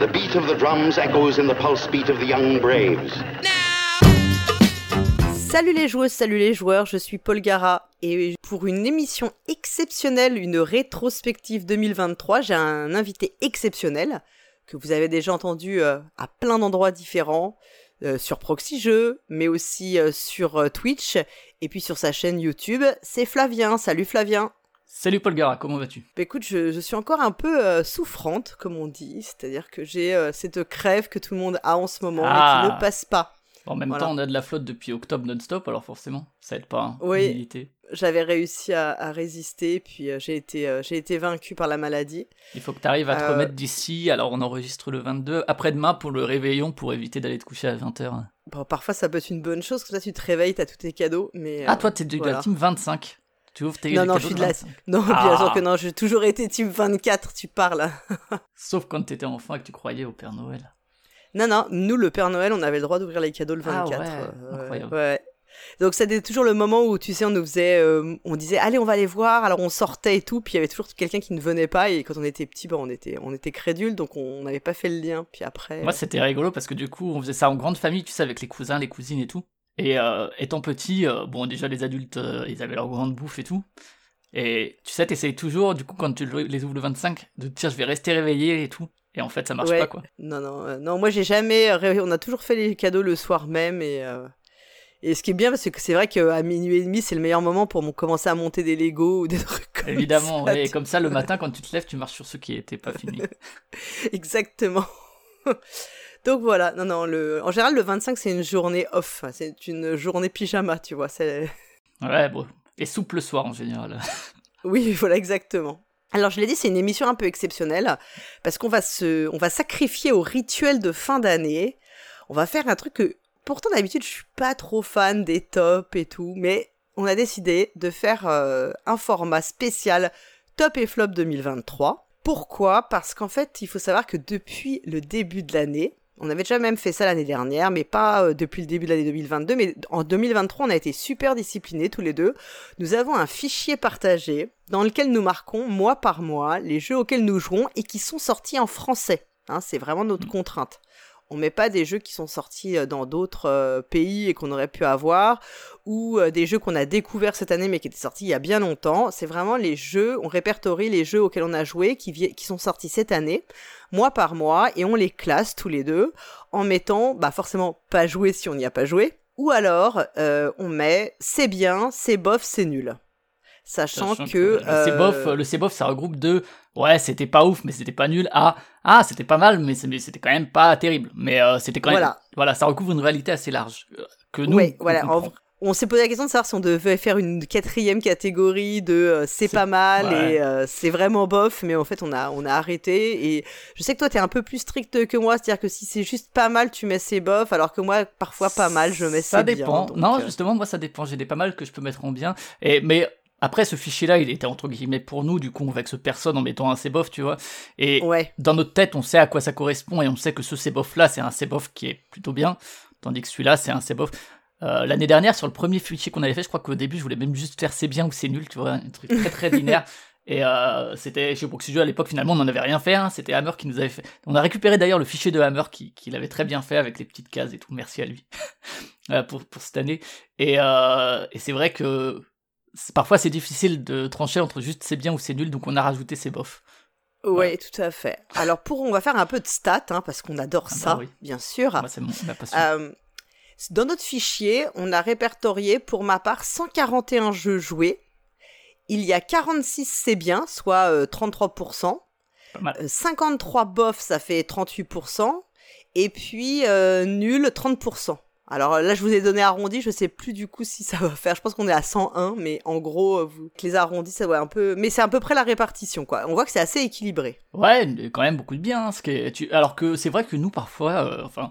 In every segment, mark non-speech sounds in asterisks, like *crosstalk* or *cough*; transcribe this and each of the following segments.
The beat of the drums echoes in the pulse beat of the young braves. Salut les joueuses, salut les joueurs, je suis Paul Gara et pour une émission exceptionnelle, une rétrospective 2023, j'ai un invité exceptionnel que vous avez déjà entendu euh, à plein d'endroits différents, euh, sur Proxy Jeux, mais aussi euh, sur Twitch et puis sur sa chaîne YouTube. C'est Flavien. Salut Flavien. Salut Paul Gara, comment vas-tu? Bah Écoute, je, suis encore un peu souffrante, comme on dit, c'est-à-dire que j'ai cette crève que tout le monde a en ce moment et qui ne ah. passe pas. En même temps, on a de la flotte depuis octobre non-stop, alors forcément, ça aide pas. Hein, oui, j'avais réussi à, résister, puis euh, j'ai été, euh, j'ai été vaincu par la maladie. Il faut que tu arrives à te euh, remettre d'ici, alors on enregistre le 22, après-demain pour le réveillon, pour éviter d'aller te coucher à 20h. Bon, parfois ça peut être une bonne chose, comme ça tu te réveilles, t'as tous tes cadeaux, mais... Ah, toi t'es de la team 25 tu ouvres tes non, non, je suis de la... Non, bien sûr ah. que non, j'ai toujours été team 24, tu parles. *laughs* Sauf quand t'étais enfant et que tu croyais au Père Noël. Non, non, nous, le Père Noël, on avait le droit d'ouvrir les cadeaux le 24. Ah ouais, ouais. Donc c'était toujours le moment où tu sais on nous faisait euh, on disait allez on va aller voir alors on sortait et tout puis il y avait toujours quelqu'un qui ne venait pas et quand on était petit bon, on était on était crédule donc on n'avait pas fait le lien puis après Moi c'était rigolo parce que du coup on faisait ça en grande famille tu sais avec les cousins les cousines et tout et euh, étant petit euh, bon déjà les adultes ils avaient leur grande bouffe et tout et tu sais t'essayes toujours du coup quand tu les ouvres le 25 de te dire je vais rester réveillé et tout et en fait, ça marche pas, quoi. Non, non, euh, non. Moi, j'ai jamais. On a toujours fait les cadeaux le soir même. Et, euh, et ce qui est bien, c'est que c'est vrai qu'à minuit et demi, c'est le meilleur moment pour commencer à monter des Lego ou des trucs comme Évidemment, et comme ça, le matin, quand tu te lèves, tu marches sur ceux qui n'étaient pas finis. *laughs* Exactement. Donc voilà, non, non, le... en général, le 25, c'est une journée off. C'est une journée pyjama, tu vois. *laughs* Ouais, bon. Et souple le soir, en général. *laughs* oui, voilà, exactement. Alors je l'ai dit, c'est une émission un peu exceptionnelle parce qu'on va se, on va sacrifier au rituel de fin d'année. On va faire un truc que, pourtant d'habitude je suis pas trop fan des tops et tout, mais on a décidé de faire euh, un format spécial top et flop 2023. Pourquoi? Parce qu'en fait, il faut savoir que depuis le début de l'année, on avait déjà même fait ça l'année dernière, mais pas euh, depuis le début de l'année 2022. Mais en 2023, on a été super disciplinés tous les deux. Nous avons un fichier partagé dans lequel nous marquons mois par mois les jeux auxquels nous jouons et qui sont sortis en français. Hein, c'est vraiment notre mmh. contrainte on met pas des jeux qui sont sortis euh, dans d'autres euh, pays et qu'on aurait pu avoir, ou euh, des jeux qu'on a découverts cette année mais qui étaient sortis il y a bien longtemps. C'est vraiment les jeux, on répertorie les jeux auxquels on a joué qui, sont sortis cette année, mois par mois, et on les classe tous les deux en mettant, bah forcément pas joué si on n'y a pas joué, ou alors on met c'est bien, c'est bof, c'est nul. Sachant, que, le bof, le c'est bof, ça regroupe deux ouais, c'était pas ouf, mais c'était pas nul, ah, ah, c'était pas mal, mais c'était quand même pas terrible. Mais euh, c'était quand même. Voilà. ça recouvre une réalité assez large. Euh, que nous. Oui, voilà. On, s'est posé la question de savoir si on devait faire une quatrième catégorie de euh, c'est pas mal et c'est vraiment bof, mais en fait on a, on a arrêté. Et je sais que toi t'es un peu plus strict que moi, c'est-à-dire que si c'est juste pas mal, tu mets c'est bof, alors que moi parfois pas mal, je mets bien. Ça dépend. non, justement, moi ça dépend. J'ai des pas mal que je peux mettre en bien. Et, mais après, ce fichier-là, il était entre guillemets pour nous, du coup, on vexe personne en mettant un CBOF, tu vois. Et dans notre tête, on sait à quoi ça correspond et on sait que ce CBOF-là, c'est un CBOF qui est plutôt bien, tandis que celui-là, c'est un CBOF. Euh, L'année dernière, sur le premier fichier qu'on avait fait, je crois qu'au début, je voulais même juste faire c'est bien ou c'est nul, tu vois, un truc très très linéaire. *laughs* Et euh, c'était chez Proxy à l'époque, finalement, on n'en avait rien fait. Hein. C'était Hammer qui nous avait fait. On a récupéré d'ailleurs le fichier de Hammer qui, qui l'avait très bien fait avec les petites cases et tout. Merci à lui *laughs* euh, pour, pour cette année. Et, euh, et c'est vrai que parfois c'est difficile de trancher entre juste c'est bien ou c'est nul, donc on a rajouté ces bofs. Oui, tout à fait. Alors pour, on va faire un peu de stats, hein, parce qu'on adore ah ça, bah bien sûr. Euh, dans notre fichier, on a répertorié pour ma part 141 jeux joués. Il y a 46 c'est bien, soit 33%. Euh, 53 bofs, ça fait 38%. Et puis euh, nul, 30%. Alors là, je vous ai donné arrondi, je sais plus du coup si ça va faire. Je pense qu'on est à 101, mais en gros, euh, vous, les arrondis, ça va un peu. Mais c'est à peu près la répartition, quoi. On voit que c'est assez équilibré. Ouais, quand même beaucoup de bien. Hein, ce qui tu... Alors que c'est vrai que nous, parfois, euh, enfin.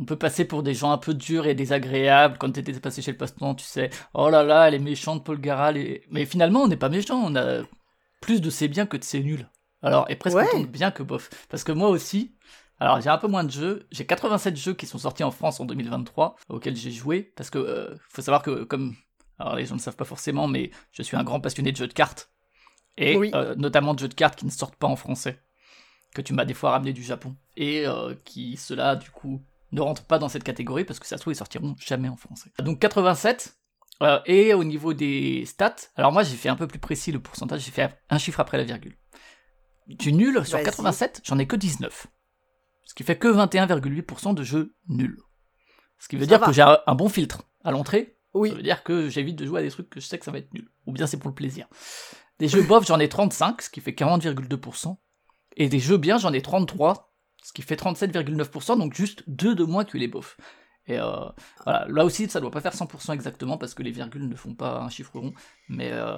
On peut passer pour des gens un peu durs et désagréables quand t'étais passé chez le passe-temps, tu sais. Oh là là, elle est méchante, Paul Garal. Mais finalement, on n'est pas méchant. On a plus de c'est bien que de c'est nul. Alors, et presque autant de bien que bof. Parce que moi aussi, alors j'ai un peu moins de jeux, j'ai 87 jeux qui sont sortis en France en 2023 auxquels j'ai joué parce que euh, faut savoir que comme alors les gens ne savent pas forcément mais je suis un grand passionné de jeux de cartes et euh, notamment de jeux de cartes qui ne sortent pas en français. que tu m'as des fois ramené du Japon, et qui, cela, du coup, ne rentrent pas dans cette catégorie, parce que ça se trouve, ils sortiront jamais en français. Donc 87, et au niveau des stats, alors moi j'ai fait un peu plus précis le pourcentage, j'ai fait un chiffre après la virgule. Du nul sur 87, j'en ai que 19. Ce qui fait que 21,8% de jeux nuls. Ce qui veut dire que j'ai un bon filtre à l'entrée. Oui. Ça veut dire que j'évite de jouer à des trucs que je sais que ça va être nul. Ou bien c'est pour le plaisir. Des jeux bof, j'en ai 35, ce qui fait 40,2%. Et des jeux bien, j'en ai 33, ce qui fait 37,9%, donc juste deux de moins que les bofs. Et euh, voilà, là aussi, ça doit pas faire 100% exactement parce que les virgules ne font pas un chiffre rond. Mais euh,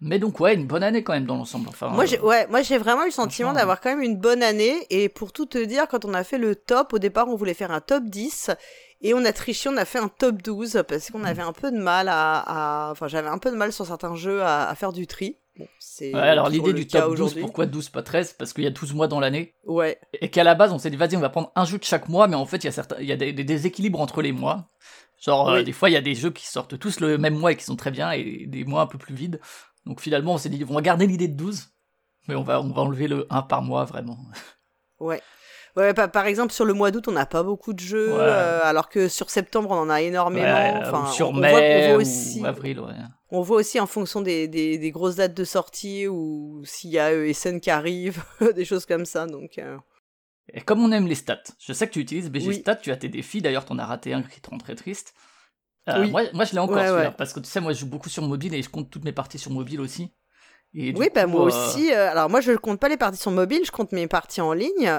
mais donc ouais, une bonne année quand même dans l'ensemble. Enfin, moi, j'ai, euh, ouais, moi j'ai vraiment eu le sentiment d'avoir quand même une bonne année. Et pour tout te dire, quand on a fait le top, au départ on voulait faire un top 10. Et on a triché, on a fait un top 12 parce qu'on avait un peu de mal à, Enfin, j'avais un peu de mal sur certains jeux à, faire du tri. Bon, ouais, alors l'idée du top 12, pourquoi 12 pas 13 Parce qu'il y a 12 mois dans l'année. Ouais. Et qu'à la base, on s'est dit, vas-y, on va prendre un jeu de chaque mois, mais en fait, il y a, certains... il y a des, déséquilibres entre les mois. Genre, euh, des fois, il y a des jeux qui sortent tous le même mois et qui sont très bien, et des mois un peu plus vides. Donc finalement, on s'est dit, on va garder l'idée de 12, mais on va, on va enlever le 1 par mois, vraiment. *laughs* Ouais. Ouais, par, exemple, sur le mois d'août, on n'a pas beaucoup de jeux, euh, alors que sur septembre, on en a énormément. enfin, sur on, mai voit, aussi, ou avril, ouais. On voit aussi en fonction des, des, des grosses dates de sortie ou s'il y a ESN qui arrive, *laughs* des choses comme ça. Donc, euh. Et comme on aime les stats, je sais que tu utilises BG Stats, tu as tes défis, d'ailleurs, tu en as raté un qui te rend très triste. Euh, moi, moi, je l'ai encore, parce que tu sais, moi, je joue beaucoup sur mobile et je compte toutes mes parties sur mobile aussi. Et oui, bah moi euh, aussi. Euh, alors moi, je ne compte pas les parties sur mobile, je compte mes parties en ligne,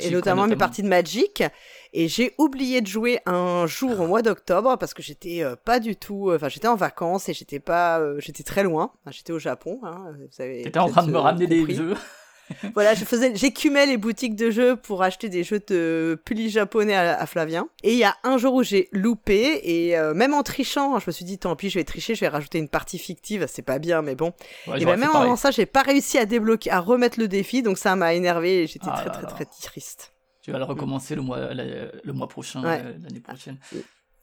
et notamment, mes parties de Magic. Et j'ai oublié de jouer un jour au mois d'octobre parce que j'étais pas du tout. Enfin, j'étais en vacances et j'étais pas. j'étais très loin. j'étais au Japon. Hein, T'étais en train de me ramener des jeux. *laughs* voilà, je faisais, j'écumais les boutiques de jeux pour acheter des jeux de puli japonais à, Flavien. Et il y a un jour où j'ai loupé et euh, même en trichant, je me suis dit tant pis, je vais tricher, je vais rajouter une partie fictive, c'est pas bien, mais bon. et ben, même en ça, j'ai pas réussi à débloquer, à remettre le défi, donc ça m'a énervé et j'étais ah très, très, très triste. Tu vas le recommencer le mois, le mois prochain, euh, l'année prochaine.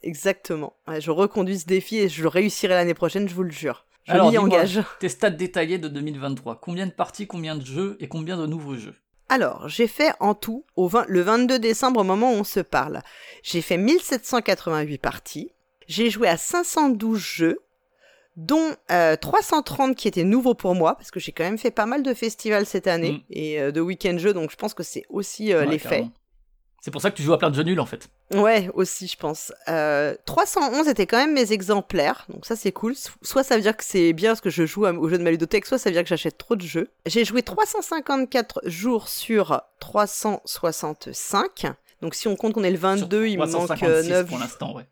Exactement. je reconduis ce défi et je le réussirai l'année prochaine, je vous le jure. Je Alors, engage. Tes stats détaillés de 2023. Combien de parties, combien de jeux et combien de nouveaux jeux? Alors, j'ai fait en tout, au le 22 décembre, au moment où on se parle, j'ai fait 1788 parties, j'ai joué à 512 jeux, dont 330 euh, qui étaient nouveaux pour moi, parce que j'ai quand même fait pas mal de festivals cette année, mm. et euh, de week-end jeux, donc je pense que c'est aussi euh, l'effet. C'est pour ça que tu joues à plein de jeux nuls en fait. Ouais, aussi je pense. 311 euh, étaient quand même mes exemplaires, donc ça c'est cool. Soit ça veut dire que c'est bien parce que je joue au jeu de ma ludothèque, soit ça veut dire que j'achète trop de jeux. J'ai joué 354 jours sur 365. Donc si on compte qu'on est le 22, il me manque 9 euh, pour l'instant, ouais.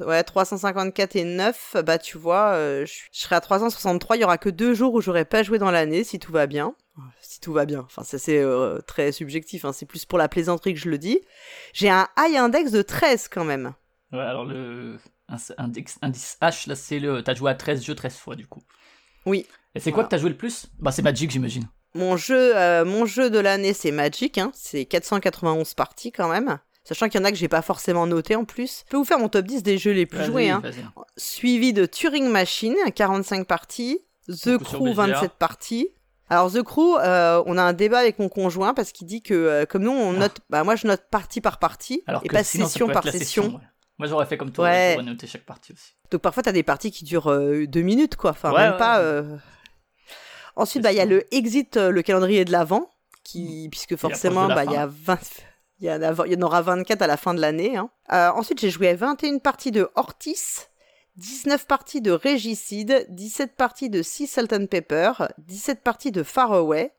Ouais, 354 et 9, bah tu vois, euh, je serai à 363, il y aura que deux jours où j'aurai pas joué dans l'année, si tout va bien. Si tout va bien, enfin ça c'est euh, très subjectif, hein. c'est plus pour la plaisanterie que je le dis. J'ai un high index de 13 quand même. Ouais, alors le index, indice H, là c'est le... T'as joué à 13 jeux 13 fois du coup. Oui. Et c'est quoi que t'as joué le plus? Bah c'est Magic j'imagine. Mon jeu, euh, mon jeu de l'année c'est Magic, hein. c'est 491 parties quand même. Sachant qu'il y en a que j'ai pas forcément noté en plus. Je peux vous faire mon top 10 des jeux les plus joués. Hein. Suivi de Turing Machine, 45 parties. The Crew, 27 parties. Alors The Crew, euh, on a un débat avec mon conjoint parce qu'il dit que euh, comme nous on ah. note, bah moi je note partie par partie et pas session par session. Moi j'aurais fait comme toi, ouais. j'aurais noté chaque partie aussi. Donc parfois t'as des parties qui durent euh, deux minutes quoi, enfin même pas. Ensuite bah il y a le Exit, le calendrier de l'avant, qui puisque forcément bah il y a 20 il y, en aura 24 à la fin de l'année. Hein. Euh, ensuite, j'ai joué à 21 parties de Ortis, 19 parties de Régicide, 17 parties de Sea Salt and Pepper, 17 parties de Faraway.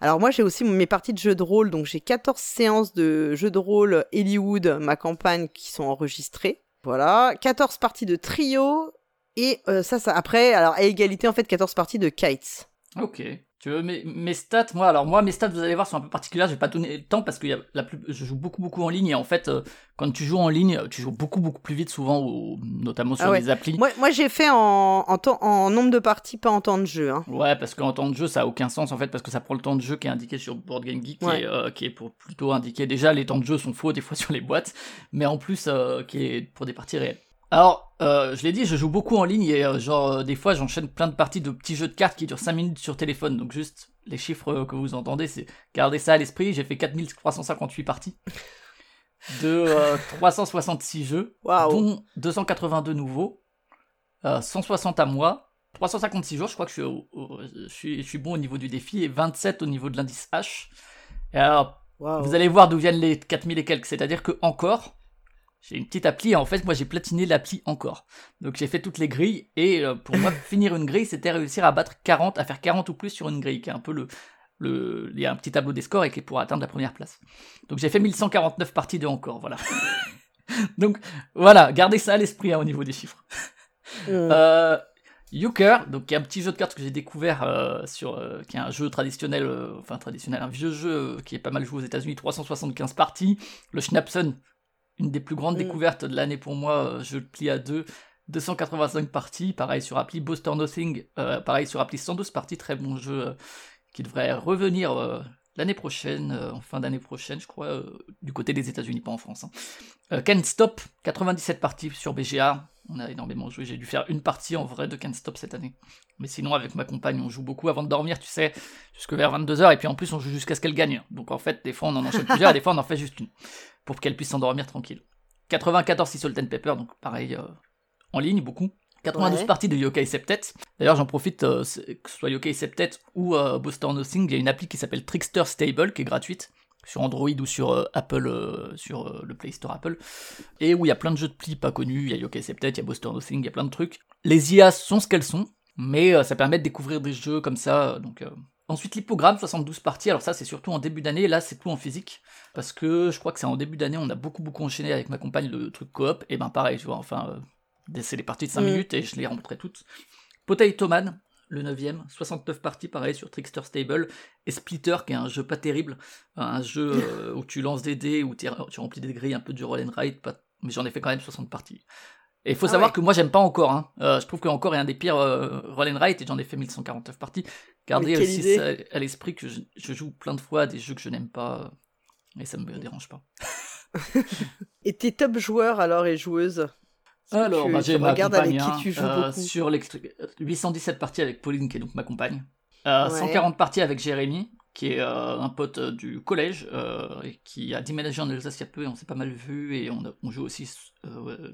Alors moi, j'ai aussi mes parties de jeux de rôle, donc j'ai 14 séances de jeux de rôle Hollywood, ma campagne, qui sont enregistrées. Voilà, 14 parties de trio, et euh, ça, ça, après, alors à égalité, en fait, 14 parties de kites. Ok. Tu veux mes, mes, stats Moi, alors moi, mes stats, vous allez voir, sont un peu particulières. Je vais pas donner le temps parce que y a la plus, je joue beaucoup, beaucoup en ligne. Et en fait, euh, quand tu joues en ligne, tu joues beaucoup, beaucoup plus vite, souvent, notamment sur ah les applis. Moi, moi j'ai fait en, en, temps, en nombre de parties, pas en temps de jeu. Hein. Ouais, parce qu'en temps de jeu, ça a aucun sens en fait, parce que ça prend le temps de jeu qui est indiqué sur Board Game Geek, euh, qui, est, pour plutôt indiqué. Déjà, les temps de jeu sont faux des fois sur les boîtes, mais en plus, euh, qui est pour des parties réelles. Alors, euh, je l'ai dit, je joue beaucoup en ligne et euh, genre euh, des fois j'enchaîne plein de parties de petits jeux de cartes qui durent 5 minutes sur téléphone, donc juste les chiffres que vous entendez, c'est gardez ça à l'esprit. J'ai fait 4358 parties de 366 jeux, dont 282 nouveaux, 160 à moi, 356 jours, je crois que je suis, je suis, bon au niveau du défi, et 27 au niveau de l'indice H. Et alors, vous allez voir d'où viennent les 4000 et quelques, c'est-à-dire que encore, j'ai une petite appli, et en fait, moi j'ai platiné l'appli encore. Donc j'ai fait toutes les grilles, et euh, pour moi, *laughs* finir une grille, c'était réussir à battre 40, à faire 40 ou plus sur une grille, qui est un peu le, le, il y a un petit tableau des scores et qui est pour atteindre la première place. Donc j'ai fait 1149 parties de encore, voilà. *laughs* Donc voilà, gardez ça à l'esprit hein, au niveau des chiffres. Euh, Euchre, donc qui est un petit jeu de cartes que j'ai découvert euh, sur, euh, qui est un jeu traditionnel, euh, enfin traditionnel, un vieux jeu qui est pas mal joué aux États-Unis, 375 parties. Le Schnapsen, une des plus grandes mm. découvertes de l'année pour moi, je le plie à deux. 285 parties, pareil sur appli Buster Nothing, pareil sur appli 112 parties, très bon jeu qui devrait revenir l'année prochaine, en fin d'année prochaine, je crois, du côté des États-Unis, pas en France. Hein. Can't Stop, 97 parties sur BGA, on a énormément joué. J'ai dû faire une partie en vrai de Can't Stop cette année. Mais sinon, avec ma compagne, on joue beaucoup avant de dormir, tu sais, jusque vers 22h. Et puis en plus, on joue jusqu'à ce qu'elle gagne. Donc en fait, des fois, on en enchaîne plusieurs et des fois, on en fait juste une. Pour qu'elle puisse s'endormir tranquille. 94 si Salt Pepper, donc pareil, euh, en ligne, beaucoup. 92 parties de Yokai Septet. D'ailleurs, j'en profite, euh, que ce soit Yokai Septet ou euh, Booster Nothing, il y a une appli qui s'appelle Trickster Stable qui est gratuite sur Android ou sur euh, Apple, sur le Play Store Apple, et où il y a plein de jeux de pli pas connus, il y a Yokai Septet, il y a Buster Nothing, il y a plein de trucs. Les IA sont ce qu'elles sont, mais ça permet de découvrir des jeux comme ça, donc... Ensuite, l'hypogramme, 72 parties. Alors ça, c'est surtout en début d'année. Là, c'est tout en physique. Parce que je crois que c'est en début d'année, on a beaucoup, beaucoup enchaîné avec ma compagne le truc coop. Et ben pareil, tu vois, enfin, c'est les parties de 5 mm. minutes et je les rencontrais toutes. Potato Man, le 9ème, 69 parties pareil sur Trickster Stable, et Splitter qui est un jeu pas terrible, un jeu *laughs* euh, où tu lances des dés, où tu remplis des grilles, un peu du roll and write, mais j'en ai fait quand même 60 parties. Et il faut ah savoir que moi j'aime pas encore, hein. Euh, je trouve que encore est un des pires euh, roll and write et j'en ai fait 1149 parties. Gardez aussi à l'esprit que je, joue plein de fois à des jeux que je n'aime pas, et ça me dérange pas. *laughs* et tes top joueurs alors et joueuses? Alors, bah, j'ai ma compagne, avec qui tu joues euh, sur 817 parties avec Pauline, qui est donc ma compagne. 140 euh, parties avec Jérémy, qui est euh, un pote du collège, et qui a déménagé en Alsace il y a peu, et on s'est pas mal vu, et on, joue aussi,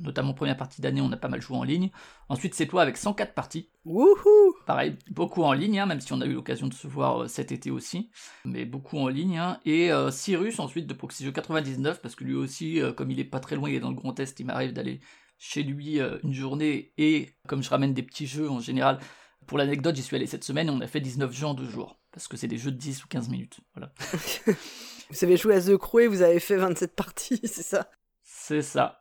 notamment première partie d'année, on a pas mal joué en ligne. Ensuite, c'est toi avec 104 parties. Wouhou Pareil, beaucoup en ligne, hein, même si on a eu l'occasion de se voir cet été aussi, mais beaucoup en ligne. Hein. Et Cyrus, ensuite, de Proxy 99, parce que lui aussi, comme il est pas très loin, il est dans le Grand Est, il m'arrive d'aller chez lui euh, une journée et comme je ramène des petits jeux en général, pour l'anecdote, j'y suis allé cette semaine et on a fait 19 jeux en deux jours. Parce que c'est des jeux de 10 ou 15 minutes. Voilà. *laughs* vous avez joué à The Crew et vous avez fait 27 parties, *laughs* c'est ça? C'est ça.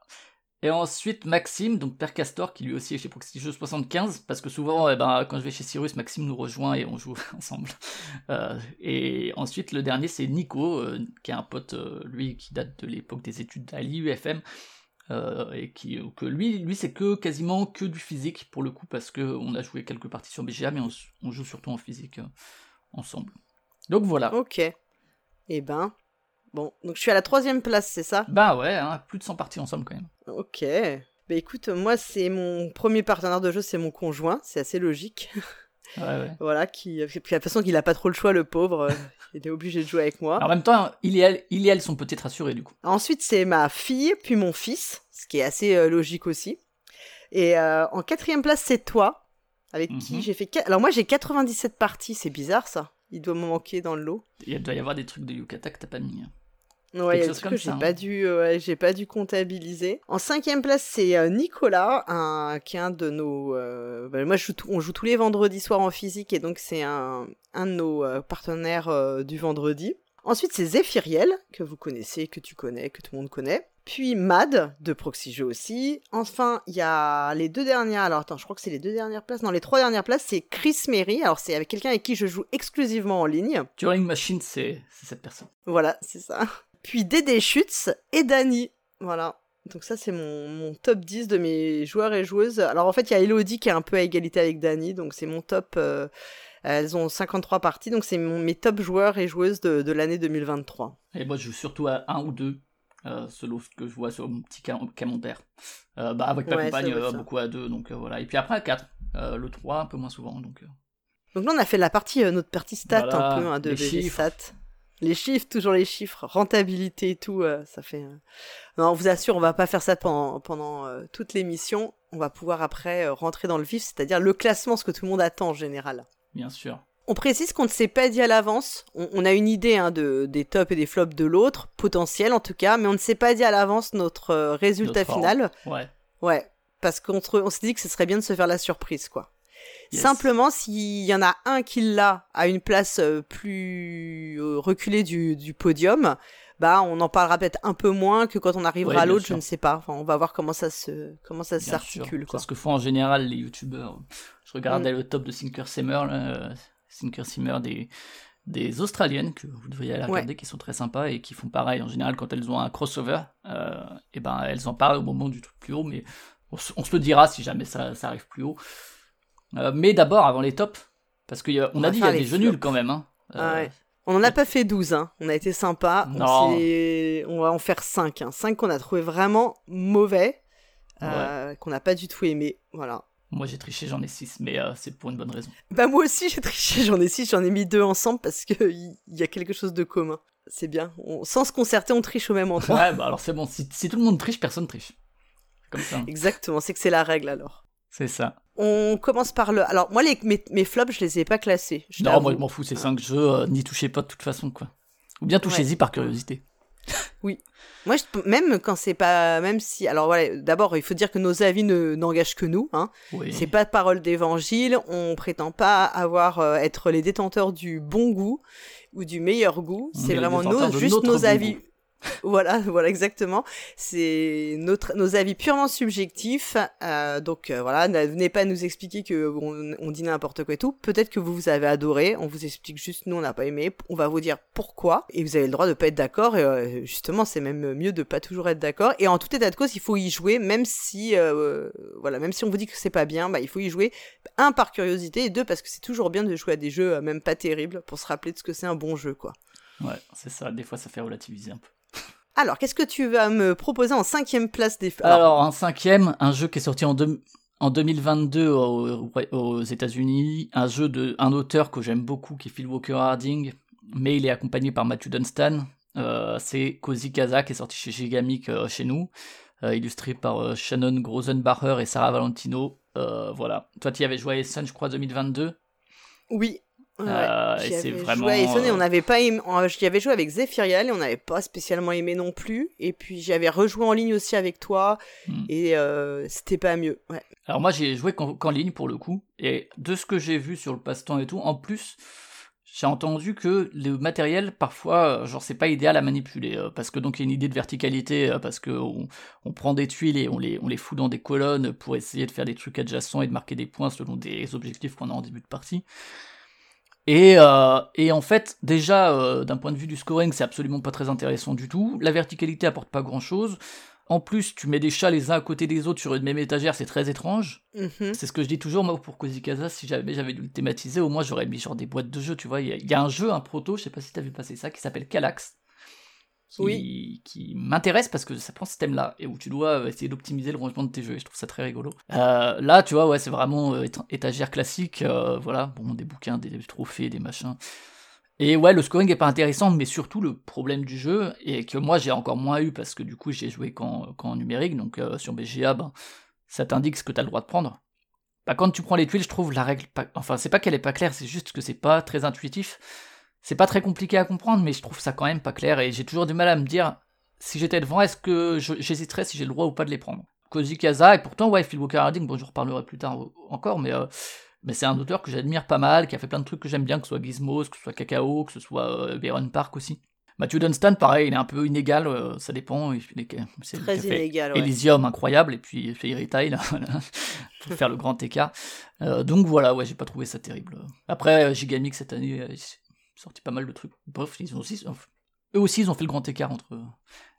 Et ensuite, Maxime, donc Père Castor, qui lui aussi est chez Proxy Jeux 75, parce que souvent, eh ben, quand je vais chez Cyrus, Maxime nous rejoint et on joue *laughs* ensemble. Euh, et ensuite, le dernier, c'est Nico, euh, qui est un pote, lui, qui date de l'époque des études à l'IUFM, euh, et qui, que lui, lui c'est que quasiment que du physique pour le coup parce que on a joué quelques parties sur BGA mais on, joue surtout en physique euh, ensemble. Donc voilà. Ok. Et eh ben, bon, donc je suis à la troisième place, c'est ça? Bah ouais, hein, plus de 100 parties ensemble quand même. Ok. Bah écoute, moi c'est mon premier partenaire de jeu, c'est mon conjoint, c'est assez logique. *laughs* Voilà, qui, de toute façon, qu'il a pas trop le choix, le pauvre. Euh, *laughs* il était obligé de jouer avec moi. en même temps, il et elle, il et elle sont peut-être rassurés du coup. Ensuite, c'est ma fille, puis mon fils, ce qui est assez euh, logique aussi. Et euh, en quatrième place, c'est toi, avec qui mhm. j'ai fait. Alors moi, j'ai 97 parties, c'est bizarre ça. Il doit me manquer dans le lot. Il doit y avoir des trucs de Yukata que t'as pas mis. Hein. Ouais, il que j'ai pas hein. dû, euh, j'ai pas dû comptabiliser. En cinquième place, c'est euh, Nicolas, un, qui est un de nos. Euh, bah, moi, je on joue tous les vendredis soirs en physique et donc c'est un, un de nos partenaires du vendredi. Ensuite, c'est Zéphiriel, que vous connaissez, que tu connais, que tout le monde connaît. Puis Mad, de Proxy Jeux aussi. Enfin, il y a les deux dernières. Alors attends, je crois que c'est les deux dernières places. Non, les trois dernières places, c'est Chris Mary. Alors c'est avec quelqu'un avec qui je joue exclusivement en ligne. Turing Machine, c'est cette personne. Voilà, c'est ça puis Dédé Schutz et Dani. Voilà. Donc ça, c'est mon, top 10 de mes joueurs et joueuses. Alors en fait, il y a Elodie qui est un peu à égalité avec Dani, donc c'est mon top... Euh, elles ont 53 parties, donc c'est mes top joueurs et joueuses de, l'année 2023. Et moi, je joue surtout à un ou deux, euh, selon ce que je vois sur mon petit commentaire. Euh, bah, avec ma compagne, beaucoup à deux, donc voilà. Et puis après à 4, le 3 un peu moins souvent, donc... Donc là, on a fait la partie, notre partie stat un peu hein, de les stats. Les chiffres, toujours les chiffres, rentabilité et tout, ça fait. Non, on vous assure, on va pas faire ça pendant, pendant toute l'émission. On va pouvoir après rentrer dans le vif, c'est-à-dire le classement, ce que tout le monde attend en général. Bien sûr. On précise qu'on ne s'est pas dit à l'avance. On, a une idée hein, de, des tops et des flops de l'autre, potentiel en tout cas, mais on ne s'est pas dit à l'avance notre euh, résultat final. Ouais. Ouais. Parce qu'on on s'est dit que ce serait bien de se faire la surprise, quoi. Simplement, s'il y en a un qui l'a à une place euh, plus euh, reculée du, podium, bah on en parlera peut-être un peu moins que quand on arrivera à l'autre, je ne sais pas. Enfin, on va voir comment ça se comment ça s'articule. Parce que font en général les youtubeurs. Je regardais mm. le top de Sinker Simmer, Sinker Simmer des, des Australiennes que vous devriez aller regarder, qui sont très sympas et qui font pareil en général quand elles ont un crossover. Euh, et ben elles en parlent au moment du truc plus haut, mais on, se le dira si jamais ça, ça arrive plus haut. Euh, mais d'abord avant les tops, parce qu'on a, on a dit il y a des jeux nuls quand même. Hein. Euh, ah on n'en a pas fait 12, hein. on a été sympa. On, on, va en faire 5. Hein. 5 qu'on a trouvé vraiment mauvais, qu'on n'a pas du tout aimé. Voilà. Moi j'ai triché, j'en ai 6, mais euh, c'est pour une bonne raison. Bah moi aussi j'ai triché, j'en ai 6, j'en ai mis deux ensemble parce qu'il y, a quelque chose de commun. C'est bien. sans se concerter, on triche au même endroit. Ouais, bah alors c'est bon, si, tout le monde triche, personne triche. Comme ça. Exactement, c'est que c'est la règle alors. C'est ça. On commence par le. Alors moi les, mes, flops, je les ai pas classés. non, moi je m'en fous, c'est 5 jeux, euh, n'y touchez pas de toute façon quoi. Ou bien touchez-y par curiosité. *laughs* Oui. Moi, je, même quand c'est pas, même si, alors voilà, d'abord, il faut dire que nos avis ne n'engagent que nous. Hein. C'est pas de parole d'évangile. On prétend pas avoir euh, être les détenteurs du bon goût ou du meilleur goût. C'est vraiment nos, juste nos avis *laughs* voilà, voilà exactement. C'est notre nos avis purement subjectifs. Euh, donc euh, voilà, ne venez pas nous expliquer que on, dit n'importe quoi et tout. Peut-être que vous vous avez adoré. On vous explique juste nous on n'a pas aimé. On va vous dire pourquoi et vous avez le droit de pas être d'accord. Et euh, justement, c'est même mieux de pas toujours être d'accord. Et en tout état de cause, il faut y jouer, même si voilà, même si on vous dit que c'est pas bien, bah il faut y jouer. Un par curiosité et deux parce que c'est toujours bien de jouer à des jeux même pas terribles pour se rappeler de ce que c'est un bon jeu quoi. Ouais, c'est ça. Des fois, ça fait relativiser un peu. Alors, qu'est-ce que tu vas me proposer en cinquième place des... Alors, en cinquième, un jeu qui est sorti en, en 2022 aux, États-Unis, un jeu de un auteur que j'aime beaucoup qui est Phil Walker Harding, mais il est accompagné par Matthew Dunstan. Euh, c'est Cozy Kaza qui est sorti chez Gigamic euh, chez nous, euh, illustré par Shannon Grosenbacher et Sarah Valentino. voilà. Toi, tu y avais joué à Essen, je crois, 2022. Oui, euh, c'est vraiment. Joué on n'avait pas J'y avais joué avec Zephyriel et on n'avait pas spécialement aimé non plus. Et puis j'avais rejoué en ligne aussi avec toi hmm. et euh, c'était pas mieux. Ouais. Alors moi j'ai joué qu'en ligne pour le coup et de ce que j'ai vu sur le passe-temps et tout, en plus j'ai entendu que le matériel parfois genre c'est pas idéal à manipuler euh, parce que donc il y a une idée de verticalité parce que on, on, prend des tuiles et on les on les fout dans des colonnes pour essayer de faire des trucs adjacents et de marquer des points selon des objectifs qu'on a en début de partie. Et, euh, et, en fait, déjà, euh, d'un point de vue du scoring, c'est absolument pas très intéressant du tout. La verticalité apporte pas grand chose. En plus, tu mets des chats les uns à côté des autres sur une même étagère, c'est très étrange. Mm-hmm. C'est ce que je dis toujours, moi, pour Kozikaza, si j'avais, j'avais dû le thématiser, au moins j'aurais mis genre des boîtes de jeux, tu vois. Il y, y, a un jeu, un proto, je sais pas si t'as vu passer ça, qui s'appelle Calax qui, oui. qui m'intéresse parce que ça prend ce thème-là et où tu dois euh, essayer d'optimiser le rangement de tes jeux et je trouve ça très rigolo. Euh, là, tu vois, ouais, c'est vraiment euh, étagère classique, voilà, bon, des bouquins, des, trophées, des machins. Et ouais, le scoring est pas intéressant, mais surtout le problème du jeu, et que moi j'ai encore moins eu parce que du coup j'ai joué qu'en, numérique, donc sur BGA, ben, ça t'indique ce que tu as le droit de prendre. Bah, quand tu prends les tuiles, je trouve la règle pas... Enfin, c'est pas qu'elle est pas claire, c'est juste que c'est pas très intuitif c'est pas très compliqué à comprendre, mais je trouve ça quand même pas clair et j'ai toujours du mal à me dire si j'étais devant, est-ce que j'hésiterais si j'ai le droit ou pas de les prendre. Cozy Kaza, et pourtant, ouais, Phil Walker Harding, bon, je reparlerai plus tard encore, mais, euh, mais c'est un auteur que j'admire pas mal, qui a fait plein de trucs que j'aime bien, que ce soit Gizmos, que ce soit Cacao, que ce soit euh, Park aussi. Matthew Dunstan, pareil, il est un peu inégal, euh, ça dépend. Il, c'est Très inégal, Elysium, incroyable, et puis Fairy Tail, *laughs* pour faire le grand écart. Euh, donc voilà, ouais, j'ai pas trouvé ça terrible. Après, Gigamix cette année, sorti pas mal de trucs. Bref, ils ont aussi, eux aussi, ils ont fait le grand écart entre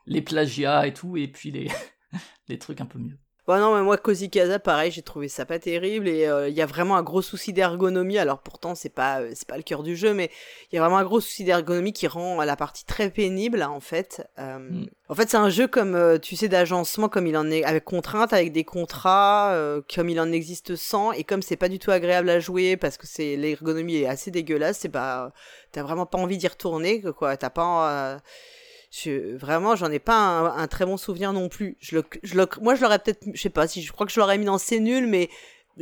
les plagiats et tout, et puis les, *laughs* les trucs un peu mieux. Bah non, mais moi, Cozy Casa, pareil, j'ai trouvé ça pas terrible et euh, il y a vraiment un gros souci d'ergonomie. Alors pourtant, c'est pas, euh, c'est pas le cœur du jeu, mais il y a vraiment un gros souci d'ergonomie qui rend la partie très pénible, en fait. Euh, mm. En fait, c'est un jeu comme, tu sais, d'agencement, comme il en est, avec contraintes, avec des contrats, comme il en existe sans, et comme c'est pas du tout agréable à jouer parce que c'est l'ergonomie est assez dégueulasse, c'est pas, t'as vraiment pas envie d'y retourner, quoi. T'as pas je, vraiment, j'en ai pas un, très bon souvenir non plus. Je le, je le, moi, je l'aurais peut-être, je sais pas si je crois que je l'aurais mis dans C'est nul, mais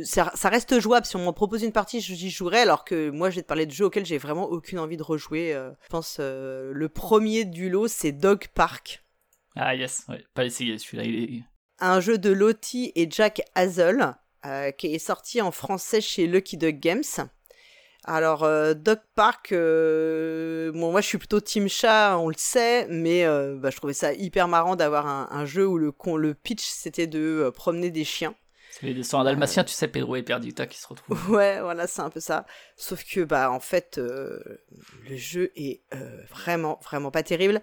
ça, ça, reste jouable. Si on m'en propose une partie, j'y jouerais. Alors que moi, je vais te parler de jeux auxquels j'ai vraiment aucune envie de rejouer. Euh. je pense euh, le premier du lot, c'est Dog Park. Ah yes, ouais, pas essayé celui-là. Il est... Un jeu de Lottie et Jack Hazel euh, qui est sorti en français chez Lucky Dog Games. Alors, euh, Dog Park, euh, bon, moi je suis plutôt Team Chat, on le sait, mais euh, bah, je trouvais ça hyper marrant d'avoir un, jeu où le, le pitch c'était de promener des chiens. C'est les dessins dalmatiens, tu sais, Pedro et Perdita qui se retrouvent. *laughs* Ouais, voilà, c'est un peu ça. Sauf que, bah, en fait, le jeu est vraiment, vraiment pas terrible.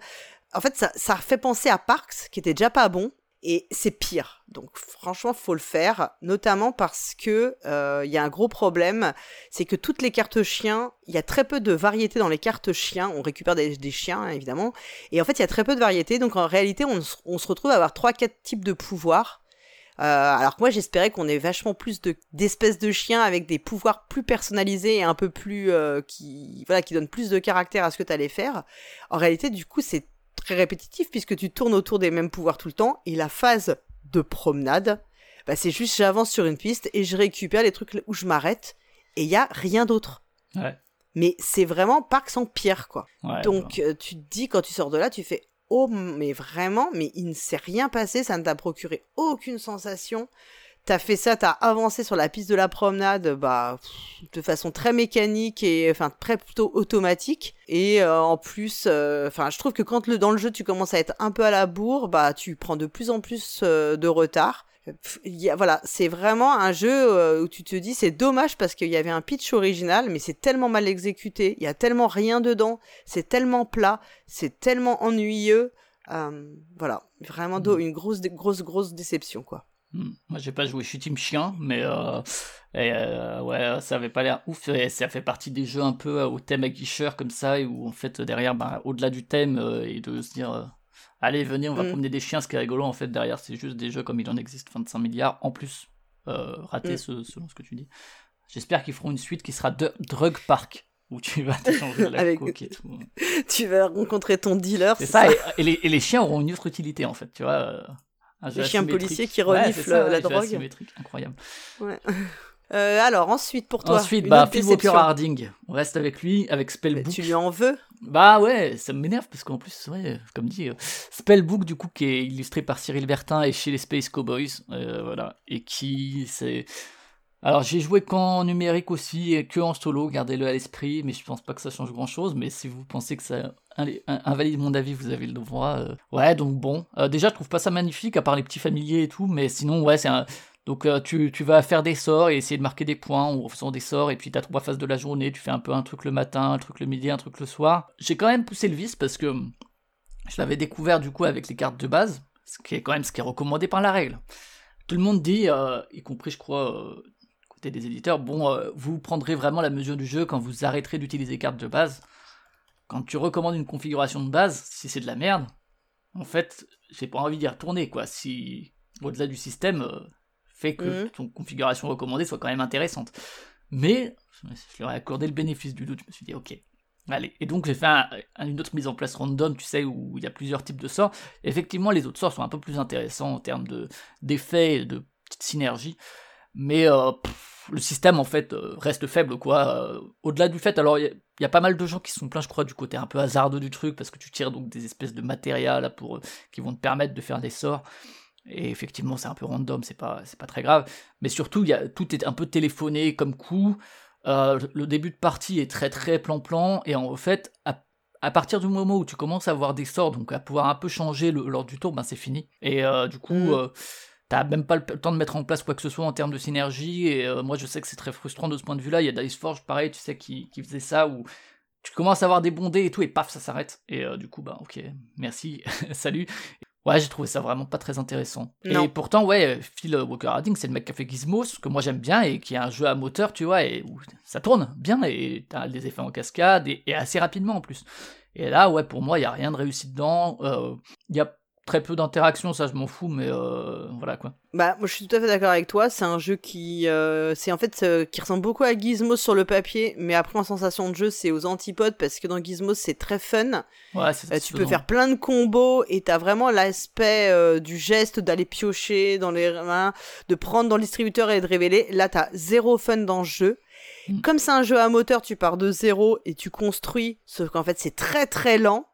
En fait, ça, ça fait penser à Parks, qui était déjà pas bon, et c'est pire. Donc franchement, faut le faire, notamment parce que il euh, y a un gros problème, c'est que toutes les cartes chiens, il y a très peu de variété dans les cartes chiens. On récupère des, chiens évidemment, et en fait il y a très peu de variété. Donc en réalité, on, se retrouve à avoir trois quatre types de pouvoirs. Euh, alors que moi j'espérais qu'on ait vachement plus de d'espèces de chiens avec des pouvoirs plus personnalisés et un peu plus euh, qui voilà qui donnent plus de caractère à ce que tu allais faire. En réalité, du coup, c'est très répétitif puisque tu tournes autour des mêmes pouvoirs tout le temps et la phase de promenade, bah, c'est juste j'avance sur une piste et je récupère les trucs où je m'arrête et il y a rien d'autre. Mais c'est vraiment Parc sans pierre quoi. Donc euh, tu te dis quand tu sors de là, tu fais oh mais vraiment mais il ne s'est rien passé, ça ne t'a procuré aucune sensation t'as fait ça, t'as avancé sur la piste de la promenade, bah, de façon très mécanique et, enfin, très plutôt automatique. Et euh, en plus, euh, enfin, je trouve que quand le, dans le jeu tu commences à être un peu à la bourre, bah, tu prends de plus en plus euh, de retard. Y a, voilà, c'est vraiment un jeu où tu te dis c'est dommage parce qu'il y avait un pitch original, mais c'est tellement mal exécuté, il y a tellement rien dedans, c'est tellement plat, c'est tellement ennuyeux. voilà, vraiment mmh. une grosse, grosse, grosse déception quoi. Hmm. Moi, j'ai pas joué, je suis team chien, mais euh, euh, ouais, ça avait pas l'air ouf. Et ça fait partie des jeux un peu euh, au thème aguicheur comme ça, et où en fait, derrière, bah, au-delà du thème, et de se dire, allez, venez, on va hmm. promener des chiens, ce qui est rigolo, en fait, derrière, c'est juste des jeux comme il en existe 25 milliards, en plus, raté hmm. selon ce que tu dis. J'espère qu'ils feront une suite qui sera de Drug Park où tu vas te changer la *laughs* Avec... et tout. *laughs* tu vas rencontrer ton dealer. C'est ça, Et, les, et, les, chiens auront une autre utilité en fait, tu vois. Les chiens policiers qui reniflent la drogue. incroyable. *laughs* Euh, alors ensuite pour toi. Ensuite, bah, Phil Walker Harding. On reste avec lui, avec Spellbook. tu lui en veux? Bah ouais, ça m'énerve parce qu'en plus, ouais, comme dit, euh, Spellbook du coup qui est illustré par Cyril Bertin et chez les Space Cowboys, euh, voilà, et qui c'est alors j'ai joué qu'en numérique aussi et que en solo, gardez-le à l'esprit, mais je pense pas que ça change grand-chose. Mais si vous pensez que ça invalide mon avis, vous avez le devoir. Euh. Ouais, donc bon. Euh, déjà, je trouve pas ça magnifique, à part les petits familiers et tout, mais sinon, ouais, c'est un... Donc euh, tu, tu, vas faire des sorts et essayer de marquer des points en faisant des sorts, et puis t'as trois phases de la journée, tu fais un peu un truc le matin, un truc le midi, un truc le soir. J'ai quand même poussé le vice parce que je l'avais découvert du coup avec les cartes de base, ce qui est quand même ce qui est recommandé par la règle. Tout le monde dit, y compris je crois des éditeurs, bon, euh, vous prendrez vraiment la mesure du jeu quand vous arrêterez d'utiliser cartes de base. Quand tu recommandes une configuration de base, si c'est de la merde, en fait, j'ai pas envie d'y retourner, quoi. Si, au-delà du système, euh, fait que mmh. ton configuration recommandée soit quand même intéressante. Mais, je leur ai accordé le bénéfice du doute, je me suis dit, ok, Allez, et donc j'ai fait une autre mise en place random, tu sais, où il y a plusieurs types de sorts. Effectivement, les autres sorts sont un peu plus intéressants en termes de d'effets et de synergie. Mais euh, le système en fait euh, reste faible quoi. Euh, au-delà du fait, alors il y, a pas mal de gens qui sont pleins, je crois, du côté un peu hasardeux du truc parce que tu tires donc des espèces de matériel pour qui vont te permettre de faire des sorts. Et effectivement, c'est un peu random, c'est pas c'est pas très grave. Mais surtout, il y a, tout est un peu téléphoné comme coup. le début de partie est très très plan-plan et en fait, à, partir du moment où tu commences à avoir des sorts, donc à pouvoir un peu changer l'ordre du tour, ben c'est fini. Et du coup. Mmh. T'as même pas le temps de mettre en place quoi que ce soit en termes de synergie, et euh, moi je sais que c'est très frustrant de ce point de vue-là. Il y a Dice Forge, pareil, tu sais, qui, qui faisait ça, où tu commences à avoir des bondés et tout, et paf, ça s'arrête. Et euh, du coup, bah ok, merci, *laughs* salut. Ouais, j'ai trouvé ça vraiment pas très intéressant. Et pourtant, ouais, Phil Walker Harding, c'est le mec qui a fait Gizmos, que moi j'aime bien, et qui a un jeu à moteur, tu vois, et où ça tourne bien, et t'as des effets en cascade, et, assez rapidement en plus. Et là, ouais, pour moi, il y a rien de réussi dedans. Euh, y a très peu d'interactions, ça je m'en fous, mais euh, voilà quoi. Bah moi je suis tout à fait d'accord avec toi, c'est un jeu qui, euh, c'est en fait euh, qui ressemble beaucoup à Gizmo sur le papier, mais après en sensation de jeu c'est aux antipodes parce que dans Gizmo c'est très fun. Ouais, tu peux faire plein de combos et t'as vraiment l'aspect du geste d'aller piocher dans les mains, de prendre dans le distributeur et de révéler. Là t'as zéro fun dans le jeu. Mm. Comme c'est un jeu à moteur, tu pars de zéro et tu construis, sauf qu'en fait c'est très très lent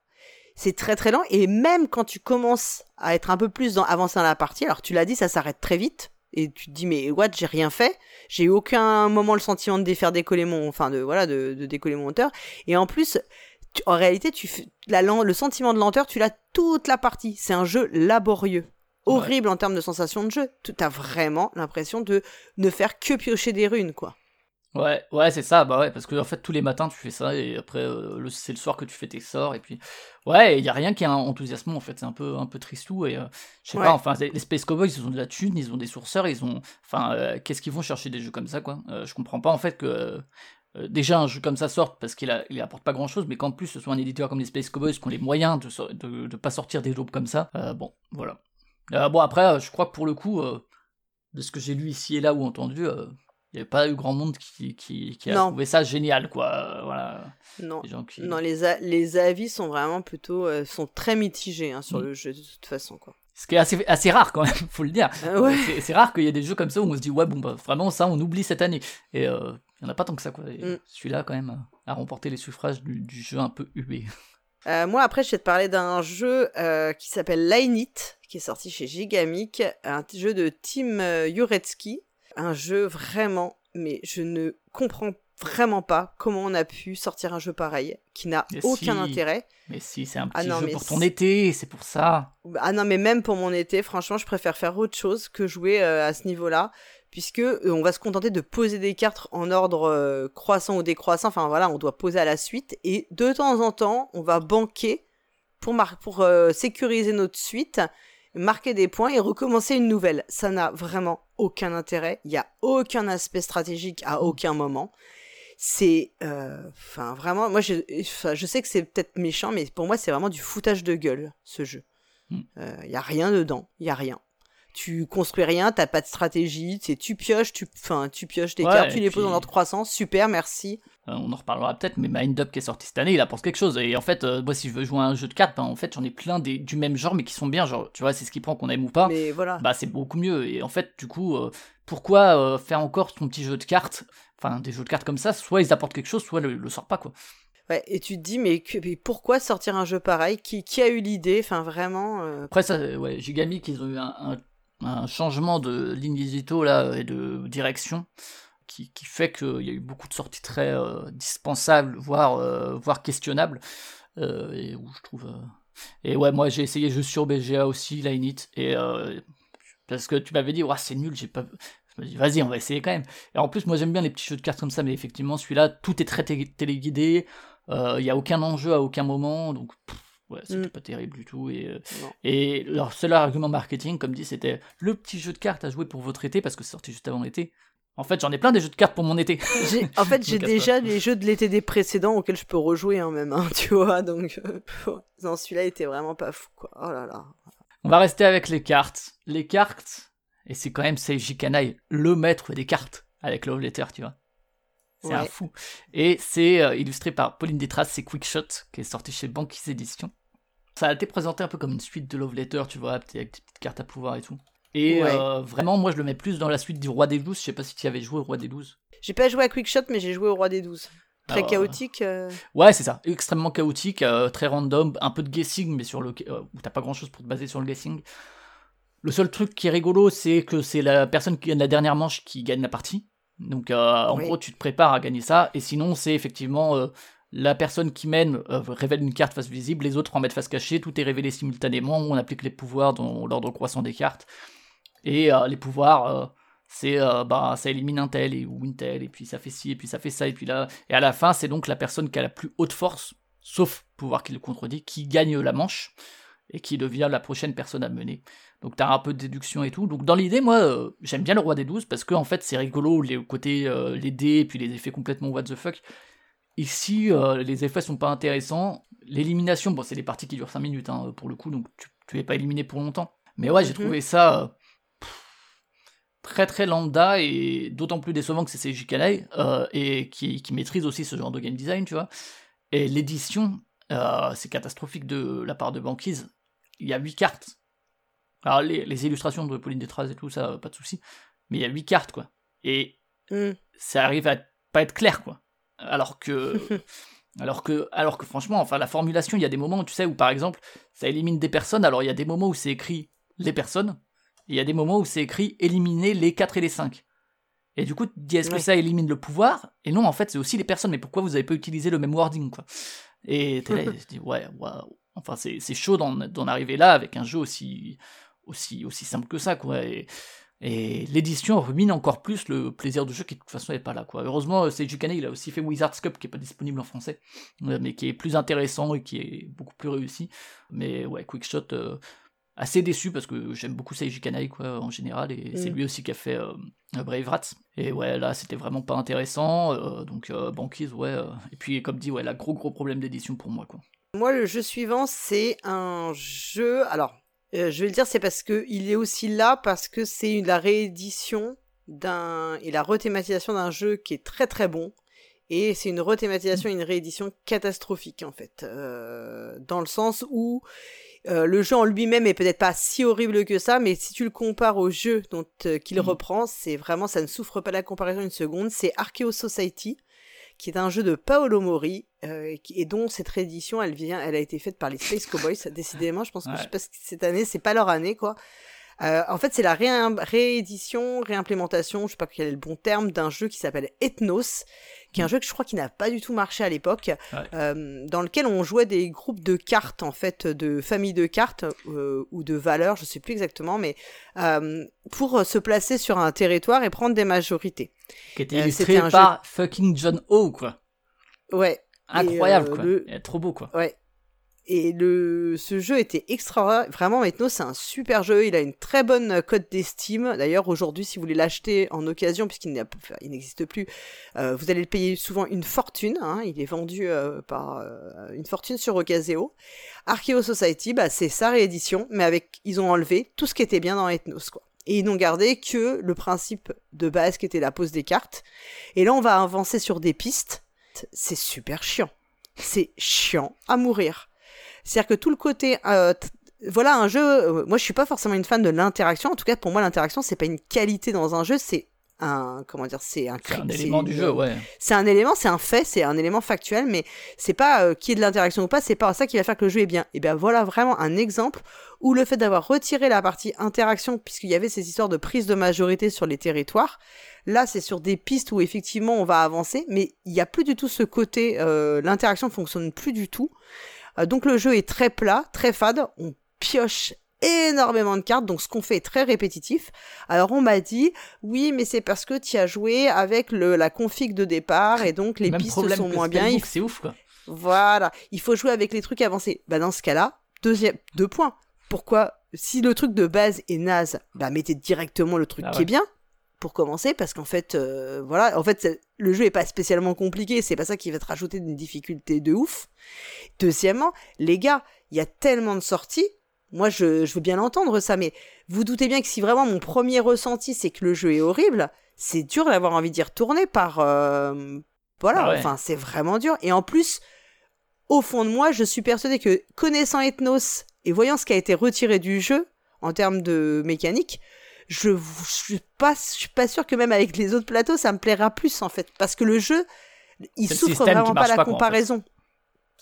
c'est très très lent. Et même quand tu commences à être un peu plus dans, avancé dans la partie, alors tu l'as dit, ça s'arrête très vite. Et tu te dis mais what, j'ai rien fait, j'ai eu aucun moment le sentiment de défaire décoller mon, enfin de voilà de, décoller mon moteur. Et en plus en réalité tu la, le sentiment de lenteur tu l'as toute la partie, c'est un jeu laborieux. Horrible en termes de sensation de jeu. Tu as vraiment l'impression de ne faire que piocher des runes, quoi. Ouais, ouais, c'est ça, bah ouais, parce que en fait tous les matins tu fais ça et après euh, c'est le soir que tu fais tes sorts et puis ouais, il y a rien qui est enthousiasmant en fait, c'est un peu un peu tristou et euh, je sais pas, enfin les Space Cowboys ils ont de la thune, ils ont des sourceurs, ils ont, enfin euh, qu'est-ce qu'ils vont chercher des jeux comme ça quoi Je comprends pas en fait que déjà un jeu comme ça sorte parce qu'il a, il apporte pas grand chose, mais qu'en plus ce soit un éditeur comme les Space Cowboys qui ont les moyens de de, de pas sortir des jeux comme ça, bon voilà. bon après je crois que pour le coup de ce que j'ai lu ici et là ou entendu il n'y avait pas eu grand monde qui, qui, qui a trouvé ça génial, quoi. Voilà. Non, non les, les avis sont vraiment plutôt euh, sont très mitigés hein, sur mm. le jeu de toute façon, quoi. Ce qui est assez, assez rare quand même, *laughs* faut le dire. Ah c'est rare qu'il y ait des jeux comme ça où on se dit ouais bon bah vraiment ça on oublie cette année. Et euh, il n'y en a pas tant que ça quoi. Mm. Celui-là quand même a remporté les suffrages du, du jeu un peu hué. Euh, moi après je vais te parler d'un jeu qui s'appelle Line It, qui est sorti chez Gigamic, un jeu de Tim Juretsky un jeu vraiment, mais je ne comprends vraiment pas comment on a pu sortir un jeu pareil qui n'a aucun intérêt. Mais si, c'est un ah petit jeu pour ton été, c'est pour ça. Ah non, mais même pour mon été, franchement, je préfère faire autre chose que jouer euh, à ce niveau-là, puisque euh, on va se contenter de poser des cartes en ordre euh, croissant ou décroissant. Enfin voilà, on doit poser à la suite, et de temps en temps, on va banquer pour, pour sécuriser notre suite marquer des points et recommencer une nouvelle. Ça n'a vraiment aucun intérêt. Il n'y a aucun aspect stratégique à aucun moment. C'est, euh, enfin, vraiment, moi, je, je sais que c'est peut-être méchant, mais pour moi, c'est vraiment du foutage de gueule, ce jeu. Il mm. euh, y a rien dedans. Il y a rien tu construis rien, t'as pas de stratégie, tu pioches, tu, enfin, tu pioches des cartes, tu les poses dans ordre croissance, super, merci. Euh, on en reparlera peut-être, mais Mind Up qui est sorti cette année, il apporte quelque chose. Et en fait, euh, moi, si je veux jouer à un jeu de cartes, ben, en fait, j'en ai plein des, du même genre, mais qui sont bien. Genre, tu vois, c'est ce qui prend qu'on aime ou pas. Mais voilà. Bah, c'est beaucoup mieux. Et en fait, du coup, euh, pourquoi faire encore ton petit jeu de cartes Enfin, des jeux de cartes comme ça, soit ils apportent quelque chose, soit le, le sort pas, quoi. Ouais, et tu te dis, mais, pourquoi sortir un jeu pareil? Qui, qui a eu l'idée? Enfin, vraiment. Après, ça, ouais, Gigamic, ils ont eu un un changement de ligne édito là et de direction qui, qui fait qu'il y a eu beaucoup de sorties très euh, dispensables, voire, euh, voire questionnables, euh, et où je trouve. Et ouais, moi j'ai essayé jeux sur BGA aussi, la Init, et parce que tu m'avais dit, c'est nul, j'ai pas. Je me dis, vas-y, on va essayer quand même. Et en plus, moi j'aime bien les petits jeux de cartes comme ça, mais effectivement, celui-là, tout est très téléguidé, il n'y a aucun enjeu à aucun moment, donc. Ouais, c'était mm. pas terrible du tout. Et, euh, et leur seul argument marketing, comme dit, c'était le petit jeu de cartes à jouer pour votre été parce que c'est sorti juste avant l'été. En fait, j'en ai plein des jeux de cartes pour mon été. *laughs* En fait, j'ai déjà les jeux de l'été des précédents auxquels je peux rejouer hein, même, hein, *laughs* tu vois. Donc, euh, non, celui-là était vraiment pas fou, quoi. Oh là là. On va rester avec les cartes. Les cartes, et c'est quand même Seiji Kanai, le maître des cartes, avec Love Letter, tu vois. C'est un fou. Et c'est euh, illustré par Pauline Détras, c'est Quickshot, qui est sorti chez Banquise Éditions. Ça a été présenté un peu comme une suite de Love Letter, tu vois, avec des petites cartes à pouvoir et tout. Et euh, vraiment, moi, je le mets plus dans la suite du Roi des Douze. Je sais pas si tu avais joué au Roi des Douze. J'ai pas joué à Quickshot, mais j'ai joué au Roi des Douze. Très chaotique. Euh. Ouais, c'est ça. Extrêmement chaotique, euh, très random, un peu de guessing, mais sur le où t'as pas grand chose pour te baser sur le guessing. Le seul truc qui est rigolo, c'est que c'est la personne qui gagne la dernière manche qui gagne la partie. Donc, en gros, tu te prépares à gagner ça. Et sinon, c'est effectivement la personne qui mène euh, révèle une carte face visible, les autres en mettent face cachée, tout est révélé simultanément, on applique les pouvoirs dans l'ordre croissant des cartes. Et euh, les pouvoirs, euh, c'est bah ça élimine un tel et, ou une telle, et puis ça fait ci, et puis ça fait ça, et puis là. Et à la fin, c'est donc la personne qui a la plus haute force, sauf pouvoir qui le contredit, qui gagne la manche. et qui devient la prochaine personne à mener. Donc t'as un peu de déduction et tout. Donc dans l'idée, moi, j'aime bien le roi des 12 parce que en fait c'est rigolo les côtés les dés et puis les effets complètement what the fuck. Ici, euh, les effets sont pas intéressants. L'élimination, bon, c'est des parties qui durent 5 minutes hein, pour le coup, donc tu, tu es pas éliminé pour longtemps. Mais ouais, j'ai mhm. trouvé ça très très lambda et d'autant plus décevant que c'est Seiji Kanai et qui, qui, maîtrise aussi ce genre de game design, tu vois. Et l'édition, c'est catastrophique de la part de Banquise. Il y a 8 cartes alors, les, illustrations de Pauline Détraz et tout, ça, pas de souci. Mais il y a 8 cartes, quoi. Et mm. ça arrive à pas être clair, quoi. Alors que. alors que, alors que franchement, enfin, la formulation, il y a des moments, tu sais, où par exemple, ça élimine des personnes. Alors, il y a des moments où c'est écrit les personnes. Et il y a des moments où c'est écrit éliminer les 4 et les 5. Et du coup, tu dis, est-ce que ça élimine le pouvoir? Et non, en fait, c'est aussi les personnes. Mais pourquoi vous avez pas utilisé le même wording, quoi? Et t'es là, *laughs* je dis, ouais, waouh. Enfin, c'est chaud d'en arriver là avec un jeu aussi, aussi, aussi simple que ça, quoi. Et, l'édition rumine encore plus le plaisir du jeu qui de toute façon n'est pas là quoi. Heureusement c'est Kanei il a aussi fait Wizard's Cup qui est pas disponible en français euh, mais qui est plus intéressant et qui est beaucoup plus réussi. Mais ouais Quickshot euh, assez déçu parce que j'aime beaucoup Seiji Kanai quoi en général et c'est mm. lui aussi qui a fait euh, Brave Rats et ouais là c'était vraiment pas intéressant donc banquise ouais et puis comme dit ouais la gros gros problème d'édition pour moi quoi. Moi le jeu suivant c'est un jeu alors euh, je vais le dire, c'est parce que il est aussi là parce que c'est la réédition d'un et la rethématisation d'un jeu qui est très très bon. Et c'est une rethématisation et une réédition catastrophique en fait, euh, dans le sens où euh, le jeu en lui-même est peut-être pas si horrible que ça, mais si tu le compares au jeu dont qu'il mmh. reprend, c'est vraiment ça ne souffre pas la comparaison une seconde. C'est Archeo Society, qui est un jeu de Paolo Mori, euh, et dont cette réédition, elle vient, elle a été faite par les Space Cowboys. *laughs* Décidément, je pense que, je sais pas, cette année, c'est pas leur année, quoi. Euh, en fait, c'est la réédition, réimplémentation, je sais pas quel est le bon terme, d'un jeu qui s'appelle Ethnos, qui est un jeu que je crois qui n'a pas du tout marché à l'époque, euh, dans lequel on jouait des groupes de cartes, en fait, de familles de cartes euh, ou de valeurs, je sais plus exactement, mais euh, pour se placer sur un territoire et prendre des majorités. Qui était illustré par fucking John O, quoi. Ouais. Incroyable, quoi. Trop beau, quoi. Ouais. Et le, ce jeu était extraordinaire. Vraiment, maintenant, c'est un super jeu. Il a une très bonne cote d'estime. D'ailleurs, aujourd'hui, si vous voulez l'acheter en occasion, puisqu'il n'existe plus, euh, vous allez le payer souvent une fortune. Hein. Il est vendu euh, par euh, une fortune sur Ocaseo. Archeo Society, bah, c'est sa réédition, mais avec, ils ont enlevé tout ce qui était bien dans Ethnos, quoi. Et ils n'ont gardé que le principe de base qui était la pose des cartes. Et là, on va avancer sur des pistes. C'est super chiant. C'est chiant à mourir. C'est-à-dire que tout le côté euh, voilà un jeu. Euh, moi, je suis pas forcément une fan de l'interaction. En tout cas, pour moi, l'interaction, c'est pas une qualité dans un jeu, c'est un comment dire, c'est un, un élément du jeu, ouais. C'est un élément, c'est un fait, c'est un élément factuel, mais c'est pas euh, qui est de l'interaction ou pas, c'est pas ça qui va faire que le jeu est bien. Et bien voilà vraiment un exemple où le fait d'avoir retiré la partie interaction, puisqu'il y avait ces histoires de prise de majorité sur les territoires, là c'est sur des pistes où effectivement on va avancer, mais il y a plus du tout ce côté, euh, l'interaction fonctionne plus du tout. Euh, donc le jeu est très plat, très fade, on pioche énormément de cartes, donc ce qu'on fait est très répétitif. Alors on m'a dit, oui, mais c'est parce que tu as joué avec le, la config de départ et donc les pistes sont moins bien. C'est ouf quoi. Voilà, il faut jouer avec les trucs avancés. Bah dans ce cas-là, deuxième, deux points. Pourquoi Si le truc de base est naze, bah mettez directement le truc ah qui est bien pour commencer parce qu'en fait euh, voilà en fait le jeu est pas spécialement compliqué c'est pas ça qui va te rajouter une difficulté de ouf. Deuxièmement les gars il y a tellement de sorties moi je, je veux bien l'entendre ça mais vous doutez bien que si vraiment mon premier ressenti c'est que le jeu est horrible c'est dur d'avoir envie d'y retourner par euh, voilà ah enfin c'est vraiment dur. Et en plus au fond de moi je suis persuadé que connaissant Ethnos et voyant ce qui a été retiré du jeu en termes de mécanique je, je suis pas, je suis pas sûr que même avec les autres plateaux, ça me plaira plus en fait, parce que le jeu, il souffre vraiment pas la comparaison.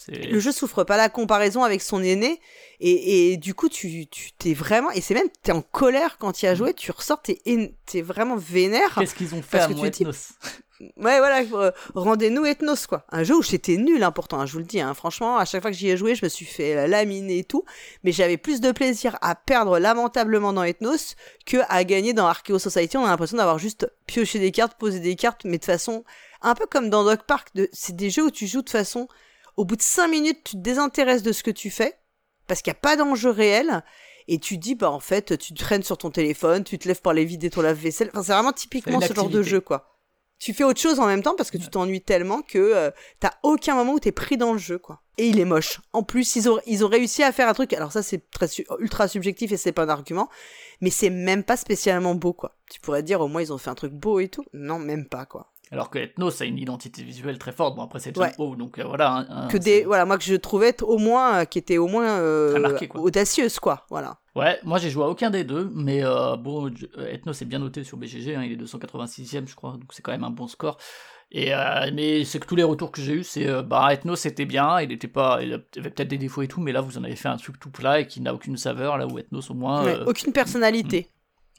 Le jeu souffre pas la comparaison avec son aîné et, et du coup tu tu t'es vraiment et c'est même t'es en colère quand tu as joué tu ressors t'es es vraiment vénère qu'est-ce qu'ils ont fait à mon ethnos? Ouais voilà euh, rendez-nous ethnos quoi. Un jeu où j'étais nul important hein, je vous le dis hein. franchement à chaque fois que j'y ai joué je me suis fait laminer et tout. Mais j'avais plus de plaisir à perdre lamentablement dans ethnos que à gagner dans Archeo Society. On a l'impression d'avoir juste pioché des cartes posé des cartes mais de façon un peu comme dans Dog Park. De... c'est des jeux où tu joues de façon au bout de 5 minutes, tu te désintéresses de ce que tu fais parce qu'il n'y a pas d'enjeu réel. Et tu dis, bah en fait, tu traînes sur ton téléphone, tu te lèves pour aller vider ton lave-vaisselle. Enfin, c'est vraiment typiquement ce genre de jeu, quoi. Tu fais autre chose en même temps parce que tu t'ennuies tellement que euh, t'as aucun moment où t'es pris dans le jeu, quoi. Et il est moche. En plus, ils ont, ils ont réussi à faire un truc. Alors ça, c'est très ultra subjectif et c'est pas un argument, mais c'est même pas spécialement beau, quoi. Tu pourrais dire au moins ils ont fait un truc beau et tout. Non, même pas, quoi. Alors que Ethnos a une identité visuelle très forte. Bon, après, c'est déjà beau, donc euh, voilà. que des, voilà, moi que je trouvais au moins, euh, qui était au moins euh, audacieuse, quoi. Voilà. Ouais, moi j'ai joué à aucun des deux, mais bon, Ethnos est bien noté sur BGG, hein, il est 286ème, je crois, donc c'est quand même un bon score. Et mais c'est que tous les retours que j'ai eu, c'est bah Ethnos c'était bien, il était pas, il avait peut-être des défauts et tout, mais là vous en avez fait un truc tout plat et qui n'a aucune saveur, là où Ethnos au moins. aucune personnalité.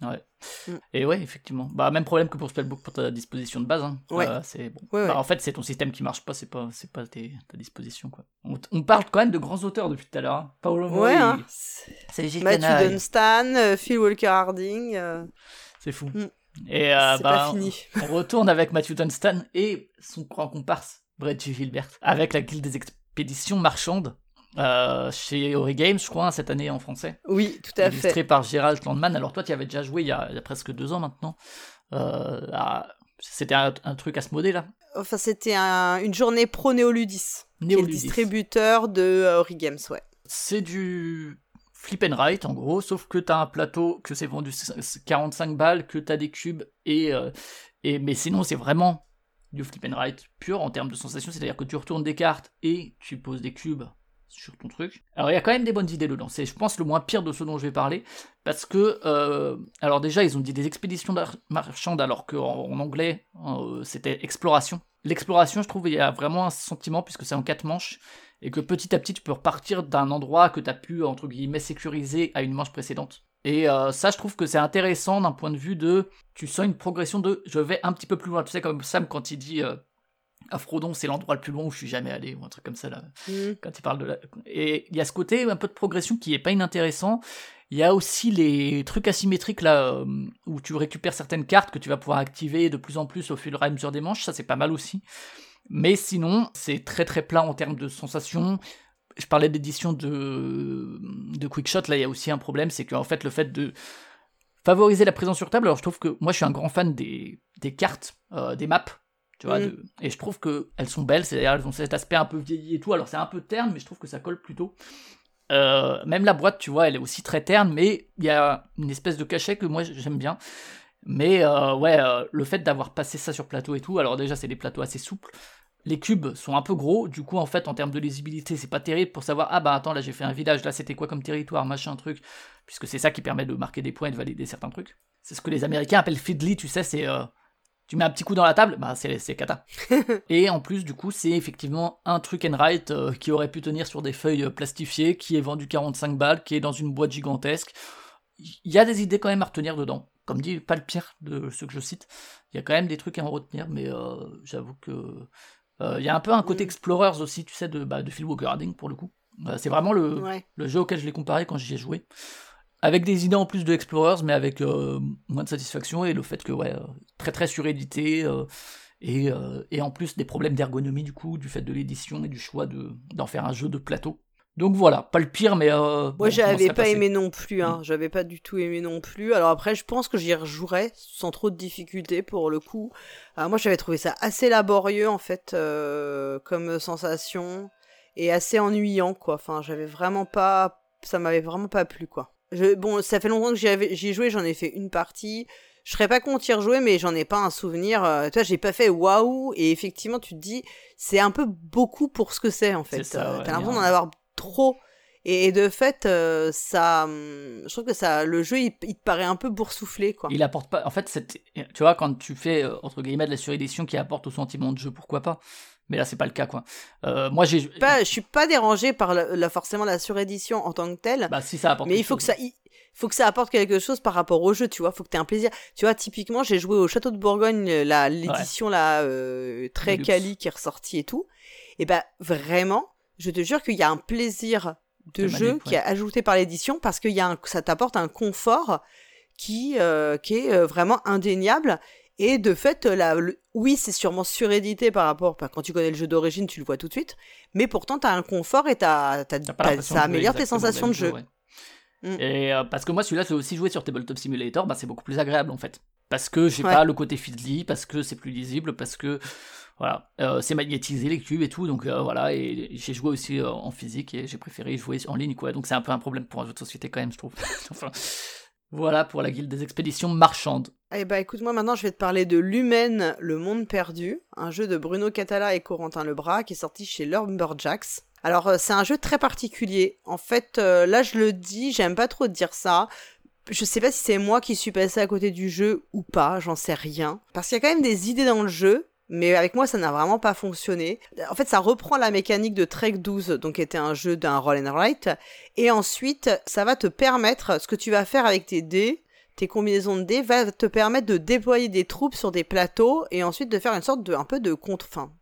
Ouais. Mm. Et ouais, effectivement. Bah, même problème que pour Spellbook pour ta disposition de base. Hein. Ouais. Euh, c'est bon. Bah, en fait, c'est ton système qui marche pas, c'est pas, c'est pas ta disposition quoi. On, parle quand même de grands auteurs depuis tout à l'heure. Hein. Paolo Ouais. Hein. C'est Matthew Dunstan, euh, Phil Walker Harding. Euh. C'est fou. Mm. Et bah, pas fini. *laughs* on retourne avec Matthew Dunstan et son grand comparse Brett Gilbert avec la guilde des expéditions marchandes euh, chez Ori Games, je crois, cette année en français. Oui, tout à illustré fait. Illustré par Gérald Landman. Alors toi, tu avais déjà joué il y, a, presque deux ans maintenant. Euh, c'était un, truc à ce modèle là? Enfin, c'était une journée pro Néoludis, Néoludis. distributeur de Ori Games, ouais. C'est du flip and write en gros, sauf que tu as un plateau, que c'est vendu 45 balles, que tu as des cubes, et, euh, et mais sinon c'est vraiment du flip and write pur en termes de sensation, c'est-à-dire que tu retournes des cartes et tu poses des cubes sur ton truc. Alors il y a quand même des bonnes idées dedans, c'est je pense le moins pire de ce dont je vais parler, parce que, euh, alors déjà ils ont dit des expéditions marchandes alors qu'en en anglais euh, c'était exploration. L'exploration je trouve il y a vraiment un sentiment puisque c'est en quatre manches, et que petit à petit tu peux repartir d'un endroit que tu as pu entre guillemets sécuriser à une manche précédente. Et euh, ça, je trouve que c'est intéressant d'un point de vue de. Tu sens une progression de. Je vais un petit peu plus loin. Tu sais, comme Sam, quand il dit à Frodon, c'est l'endroit le plus loin où je suis jamais allé, ou un truc comme ça, là, mm. quand il parle de la... Et il y a ce côté, un peu de progression qui est pas inintéressant. Il y a aussi les trucs asymétriques, là, euh, où tu récupères certaines cartes que tu vas pouvoir activer de plus en plus au fur et à mesure des manches, ça c'est pas mal aussi. Mais sinon, c'est très très plat en termes de sensations. Je parlais d'édition de, de Quickshot, là il y a aussi un problème, c'est qu'en fait le fait de favoriser la présence sur table, alors je trouve que moi je suis un grand fan des, des cartes, euh, des maps, tu vois, mm. Et je trouve qu'elles sont belles, c'est-à-dire elles ont cet aspect un peu vieilli et tout, alors c'est un peu terne, mais je trouve que ça colle plutôt. Euh, même la boîte, tu vois, elle est aussi très terne, mais il y a une espèce de cachet que moi j'aime bien. Mais euh, ouais, euh, le fait d'avoir passé ça sur plateau et tout, alors déjà c'est des plateaux assez souples. Les cubes sont un peu gros, du coup en fait en termes de lisibilité c'est pas terrible pour savoir ah bah attends là j'ai fait un village, là c'était quoi comme territoire, machin truc, puisque c'est ça qui permet de marquer des points et de valider certains trucs. C'est ce que les Américains appellent fiddly, tu sais, c'est tu mets un petit coup dans la table, bah c'est, kata. *laughs* et en plus, du coup, c'est effectivement un truc and write euh, qui aurait pu tenir sur des feuilles euh, plastifiées, qui est vendu 45 balles, qui est dans une boîte gigantesque. Il y a des idées quand même à retenir dedans. Comme dit, pas le pire de ceux que je cite. Il y a quand même des trucs à en retenir, mais euh, j'avoue que. Il y a un peu un côté Explorers aussi, tu sais, de, bah, de Phil Walker Harding pour le coup. c'est vraiment le, le jeu auquel je l'ai comparé quand j'y ai joué avec des idées en plus de Explorers, mais avec euh, moins de satisfaction et le fait que, ouais, euh, très très surédité euh, et, et, en plus des problèmes d'ergonomie du coup, du fait de l'édition et du choix de, d'en faire un jeu de plateau. Donc voilà, pas le pire, mais. Moi, j'avais pas aimé non plus, hein. Mm. J'avais pas du tout aimé non plus. Alors après, je pense que j'y rejouerais sans trop de difficultés pour le coup. moi, j'avais trouvé ça assez laborieux en fait, comme sensation et assez ennuyant quoi. Enfin, j'avais vraiment pas. Ça m'avait vraiment pas plu quoi bon, ça fait longtemps que j'y ai joué, j'en ai fait une partie. Je serais pas contre y rejouer, mais j'en ai pas un souvenir. Euh, toi, j'ai pas fait waouh. Et effectivement, tu te dis, c'est un peu beaucoup pour ce que c'est, en fait. Euh, t'as l'impression d'en avoir trop. Et de fait, euh, ça, hum, je trouve que ça, le jeu, il, te paraît un peu boursouflé, quoi. Il apporte pas, en fait, tu vois, quand tu fais, entre guillemets, de la surédition qui apporte au sentiment de jeu, pourquoi pas mais là c'est pas le cas quoi. Euh, moi j'ai pas, je suis pas dérangé par la, forcément la surédition en tant que telle. Bah si ça apporte. Mais il faut que ça, il faut que ça apporte quelque chose par rapport au jeu, tu vois. Faut que tu aies un plaisir. Tu vois, typiquement j'ai joué au Château de Bourgogne, la l'édition là euh, très quali qui est ressortie et tout. Et bah vraiment, je te jure qu'il y a un plaisir de, jeu qui est ajouté par l'édition parce que y a ça t'apporte un confort qui euh, qui est vraiment indéniable Et de fait, là, oui, c'est sûrement surédité par rapport. quand tu connais le jeu d'origine, tu le vois tout de suite. Mais pourtant, tu as un confort et ça améliore tes sensations de jeu. Mm. Et euh, parce que moi, celui-là, je aussi joué sur Tabletop Simulator, bah, c'est beaucoup plus agréable en fait. Parce que j'ai pas le côté fiddly, parce que c'est plus lisible, parce que voilà, euh, c'est magnétisé les cubes et tout, donc euh, voilà, et j'ai joué aussi en physique et j'ai préféré jouer en ligne quoi, donc c'est un peu un problème pour un jeu de société quand même, je trouve. *laughs* enfin, voilà pour la guilde des expéditions marchandes. Eh bah écoute, moi maintenant je vais te parler de Lumen, le monde perdu, un jeu de Bruno Catala et Corentin Lebras qui est sorti chez Lumberjacks. Alors euh, c'est un jeu très particulier. En fait, euh, là je le dis, j'aime pas trop dire ça. Je sais pas si c'est moi qui suis passé à côté du jeu ou pas, j'en sais rien. Parce qu'il y a quand même des idées dans le jeu, mais avec moi ça n'a vraiment pas fonctionné. En fait, ça reprend la mécanique de Trek 12, donc qui était un jeu d'un roll and et ensuite ça va te permettre, ce que tu vas faire avec tes dés, tes combinaisons de dés, va te permettre de déployer des troupes sur des plateaux et ensuite de faire une sorte de un peu de contre, fin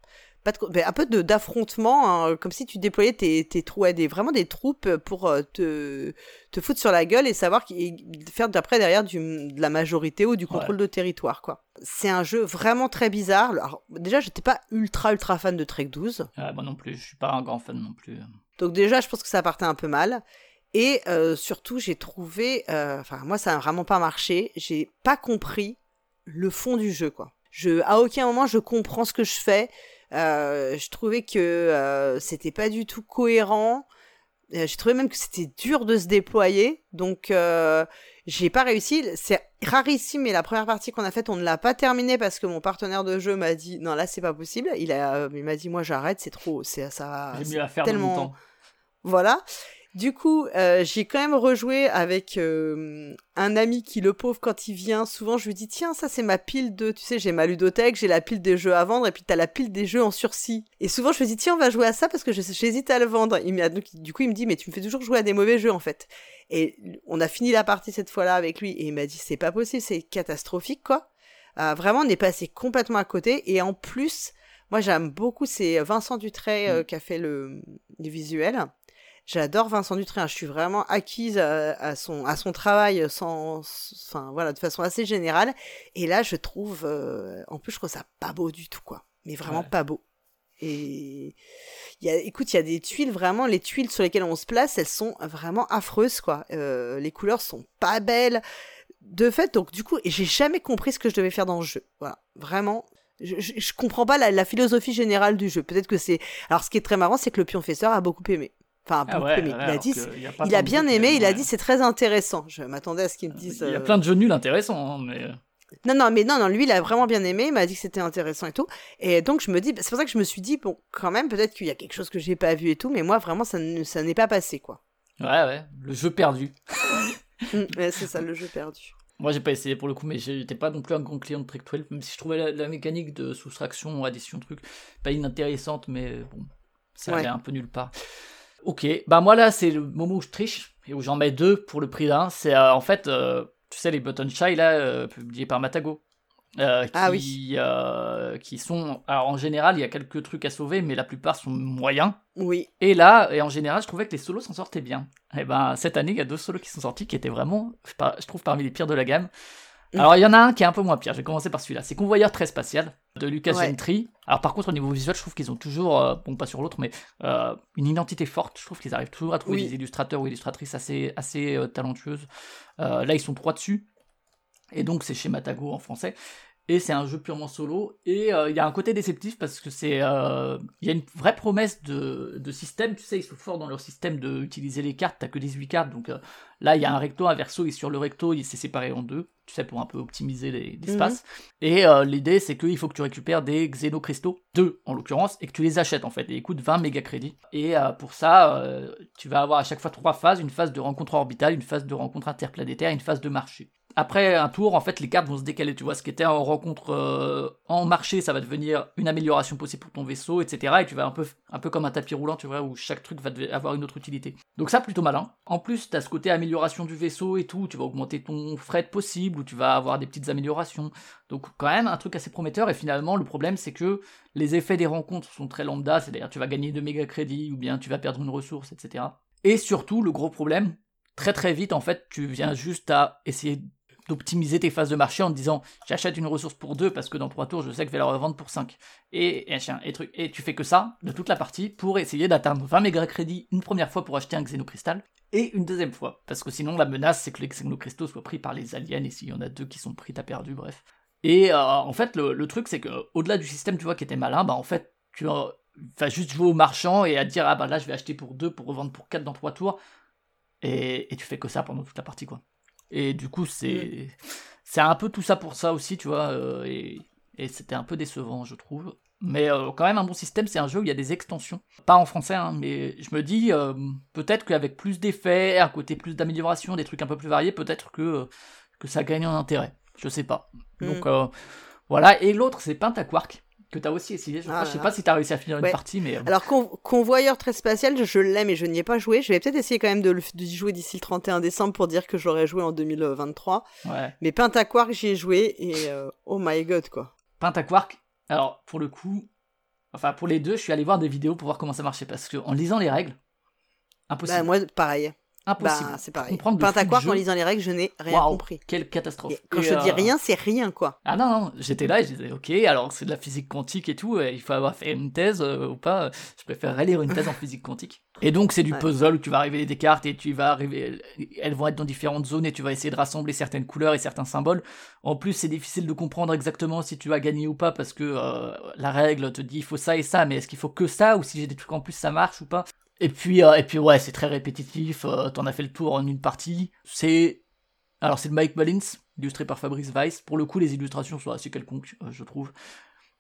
un peu d'affrontement, hein, comme si tu déployais tes, tes troupes, des, vraiment des troupes pour euh, te, te foutre sur la gueule et savoir faire d'après derrière du, de la majorité ou du contrôle de territoire, quoi. C'est un jeu vraiment très bizarre. Alors, déjà, j'étais pas ultra ultra fan de Trek 12. moi non plus, je suis pas un grand fan non plus. Donc déjà, je pense que ça partait un peu mal. Et euh, surtout, j'ai trouvé, euh, enfin moi, ça a vraiment pas marché. J'ai pas compris le fond du jeu, quoi. Je, à aucun moment, je comprends ce que je fais. Euh, je trouvais que euh, c'était pas du tout cohérent. Euh, j'ai trouvé même que c'était dur de se déployer, donc j'ai pas réussi. C'est rarissime, mais la première partie qu'on a faite, on ne l'a pas terminée parce que mon partenaire de jeu m'a dit non là c'est pas possible. Il a, il m'a dit moi j'arrête, c'est trop, c'est ça. J'ai mieux à faire tellement. Voilà. Du coup, euh, j'ai quand même rejoué avec euh, un ami qui, le pauvre, quand il vient, souvent je lui dis Tiens, ça c'est ma pile de. Tu sais, j'ai ma ludothèque, j'ai la pile des jeux à vendre, et puis t'as la pile des jeux en sursis. Et souvent je lui dis Tiens, on va jouer à ça parce que j'hésite à le vendre. Il donc, du coup, il me dit Mais tu me fais toujours jouer à des mauvais jeux en fait. Et on a fini la partie cette fois-là avec lui, et il m'a dit C'est pas possible, c'est catastrophique quoi. Euh, vraiment, on est passé complètement à côté, et en plus. Moi, j'aime beaucoup, c'est Vincent Dutray mmh. qui a fait le, les visuels. J'adore Vincent Dutray, hein. je suis vraiment acquise à, son, à son travail sans, enfin voilà, de façon assez générale. Et là, je trouve, euh, en plus, je trouve ça pas beau du tout, quoi. Mais vraiment pas beau. Et y a, écoute, il y a des tuiles vraiment, les tuiles sur lesquelles on se place, elles sont vraiment affreuses, quoi. Euh, les couleurs sont pas belles. De fait, donc du coup, j'ai jamais compris ce que je devais faire dans le jeu. Voilà, vraiment, je, je, comprends pas la, la, philosophie générale du jeu. Peut-être que c'est. Alors, ce qui est très marrant, c'est que le pionfesseur a beaucoup aimé. Enfin, ah il a dit, il a, bien aimé, il a dit c'est très intéressant. Je m'attendais à ce qu'il me dise. Il y a plein de jeux nuls intéressants, hein, mais. Euh. Non, non, mais non, non, lui, il a vraiment bien aimé, il m'a dit que c'était intéressant et tout. Et donc, je me dis, c'est pour ça que je me suis dit, bon, quand même, peut-être qu'il y a quelque chose que j'ai pas vu et tout, mais moi, vraiment, ça, ça n'est pas passé, quoi. Ouais, ouais, le jeu perdu. *laughs* Mm, ouais, c'est ça, le jeu perdu. Moi, j'ai pas essayé pour le coup, mais j'étais pas non plus un grand client de Trick 12, même si je trouvais la, mécanique de soustraction, addition, truc, pas inintéressante, mais bon, ça allait un peu nulle part. Ok, bah moi là c'est le moment où je triche et où j'en mets deux pour le prix d'un. C'est euh, en fait, euh, tu sais, les Button Shy là, euh, publiés par Matago. ah oui. qui sont. Alors en général, il y a quelques trucs à sauver, mais la plupart sont moyens. Oui. Et là, et en général, je trouvais que les solos s'en sortaient bien. Et ben cette année, il y a deux solos qui sont sortis qui étaient vraiment, je trouve, parmi les pires de la gamme. Mm. Alors il y en a un qui est un peu moins pire, je vais commencer par celui-là. C'est Convoyeur très spatial de Lucas Gentry. Alors par contre au niveau visuel, je trouve qu'ils ont toujours, euh, bon pas sur l'autre, mais euh, une identité forte. Je trouve qu'ils arrivent toujours à trouver des illustrateurs ou illustratrices assez, assez euh, talentueuses. là ils sont trois dessus. Et donc c'est chez Matago en français et c'est un jeu purement solo et il y a un côté déceptif parce que c'est il y a une vraie promesse de, de, système tu sais ils sont forts dans leur système d'utiliser les cartes t'as que 18 cartes donc là il y a un recto un verso et sur le recto il s'est séparé en deux tu sais, pour un peu optimiser l'espace. Mhm. Et euh, l'idée, c'est qu'il faut que tu récupères des xénocristaux, deux en l'occurrence, et que tu les achètes en fait. Et ils coûtent 20 méga crédits. Et euh, pour ça, euh, tu vas avoir à chaque fois trois phases une phase de rencontre orbitale, une phase de rencontre interplanétaire, une phase de marché après un tour, en fait, les cartes vont se décaler. Tu vois, ce qui était en rencontre euh, en marché, ça va devenir une amélioration possible pour ton vaisseau, etc. Et tu vas un peu, un peu comme un tapis roulant, tu vois, où chaque truc va avoir une autre utilité. Donc ça, plutôt malin. En plus, tu as ce côté amélioration du vaisseau et tout. Tu vas augmenter ton fret possible, ou tu vas avoir des petites améliorations. Donc quand même, un truc assez prometteur. Et finalement, le problème, c'est que les effets des rencontres sont très lambda. C'est-à-dire, tu vas gagner de méga crédits, ou bien tu vas perdre une ressource, etc. Et surtout, le gros problème, très très vite, en fait, tu viens juste à essayer d'optimiser tes phases de marché en te disant j'achète une ressource pour 2 parce que dans 3 tours je sais que je vais la revendre pour 5 et, et, et, truc. et tu fais que ça de toute la partie pour essayer d'atteindre 20 mégas crédits une première fois pour acheter un xénocristal et une deuxième fois. Parce que sinon la menace c'est que les xénocristaux soient pris par les aliens et s'il y en a deux qui sont pris t'as perdu bref. Et euh, en fait le, truc c'est que au-delà du système tu vois qui était malin bah en fait tu vas juste jouer au marchand et à dire ah bah là je vais acheter pour 2 pour revendre pour 4 dans 3 tours. Et tu fais que ça pendant toute la partie quoi et du coup, c'est c'est un peu tout ça pour ça aussi, tu vois. Euh, et, et c'était un peu décevant, je trouve. Mais euh, quand même, un bon système, c'est un jeu où il y a des extensions. Pas en français, hein, mais je me dis, euh, peut-être qu'avec plus d'effets, à côté plus d'amélioration, des trucs un peu plus variés, peut-être que, que ça gagne en intérêt. Je sais pas. Donc mm. voilà. Et l'autre, c'est Pentaquark que tu as aussi essayé. Je, ah sais pas si tu as réussi à finir une partie, mais. Euh, Alors, convoyeur très spatial, je l'aime et je n'y ai pas joué. Je vais peut-être essayer quand même de, d'y jouer d'ici le 31 décembre pour dire que j'aurais joué en 2023. Ouais. Mais Pentaquark, j'y ai joué et euh, oh my god, quoi. Pentaquark, alors pour le coup, enfin pour les deux, je suis allé voir des vidéos pour voir comment ça marchait parce que en lisant les règles, impossible. Bah, moi, pareil. Impossible. Bah, c'est pareil. Pentaquark, en lisant les règles, je n'ai rien compris. Quelle catastrophe. quand je dis euh, rien, c'est rien, quoi. Ah non, non, j'étais là et je disais, ok, alors c'est de la physique quantique et tout, il faut avoir fait une thèse euh, ou pas. Je préférerais lire une thèse en physique quantique. Et donc, c'est du *laughs* puzzle où tu vas révéler des cartes et tu vas arriver, elles vont être dans différentes zones et tu vas essayer de rassembler certaines couleurs et certains symboles. En plus, c'est difficile de comprendre exactement si tu vas gagner ou pas parce que euh, la règle te dit il faut ça et ça, mais est-ce qu'il faut que ça ou si j'ai des trucs en plus ça marche ou pas? Et puis, euh, et puis ouais, c'est très répétitif. Euh, t'en as fait le tour en une partie. C'est alors c'est le Mike Mullins, illustré par Fabrice Weiss. Pour le coup, les illustrations sont assez quelconques, euh, je trouve.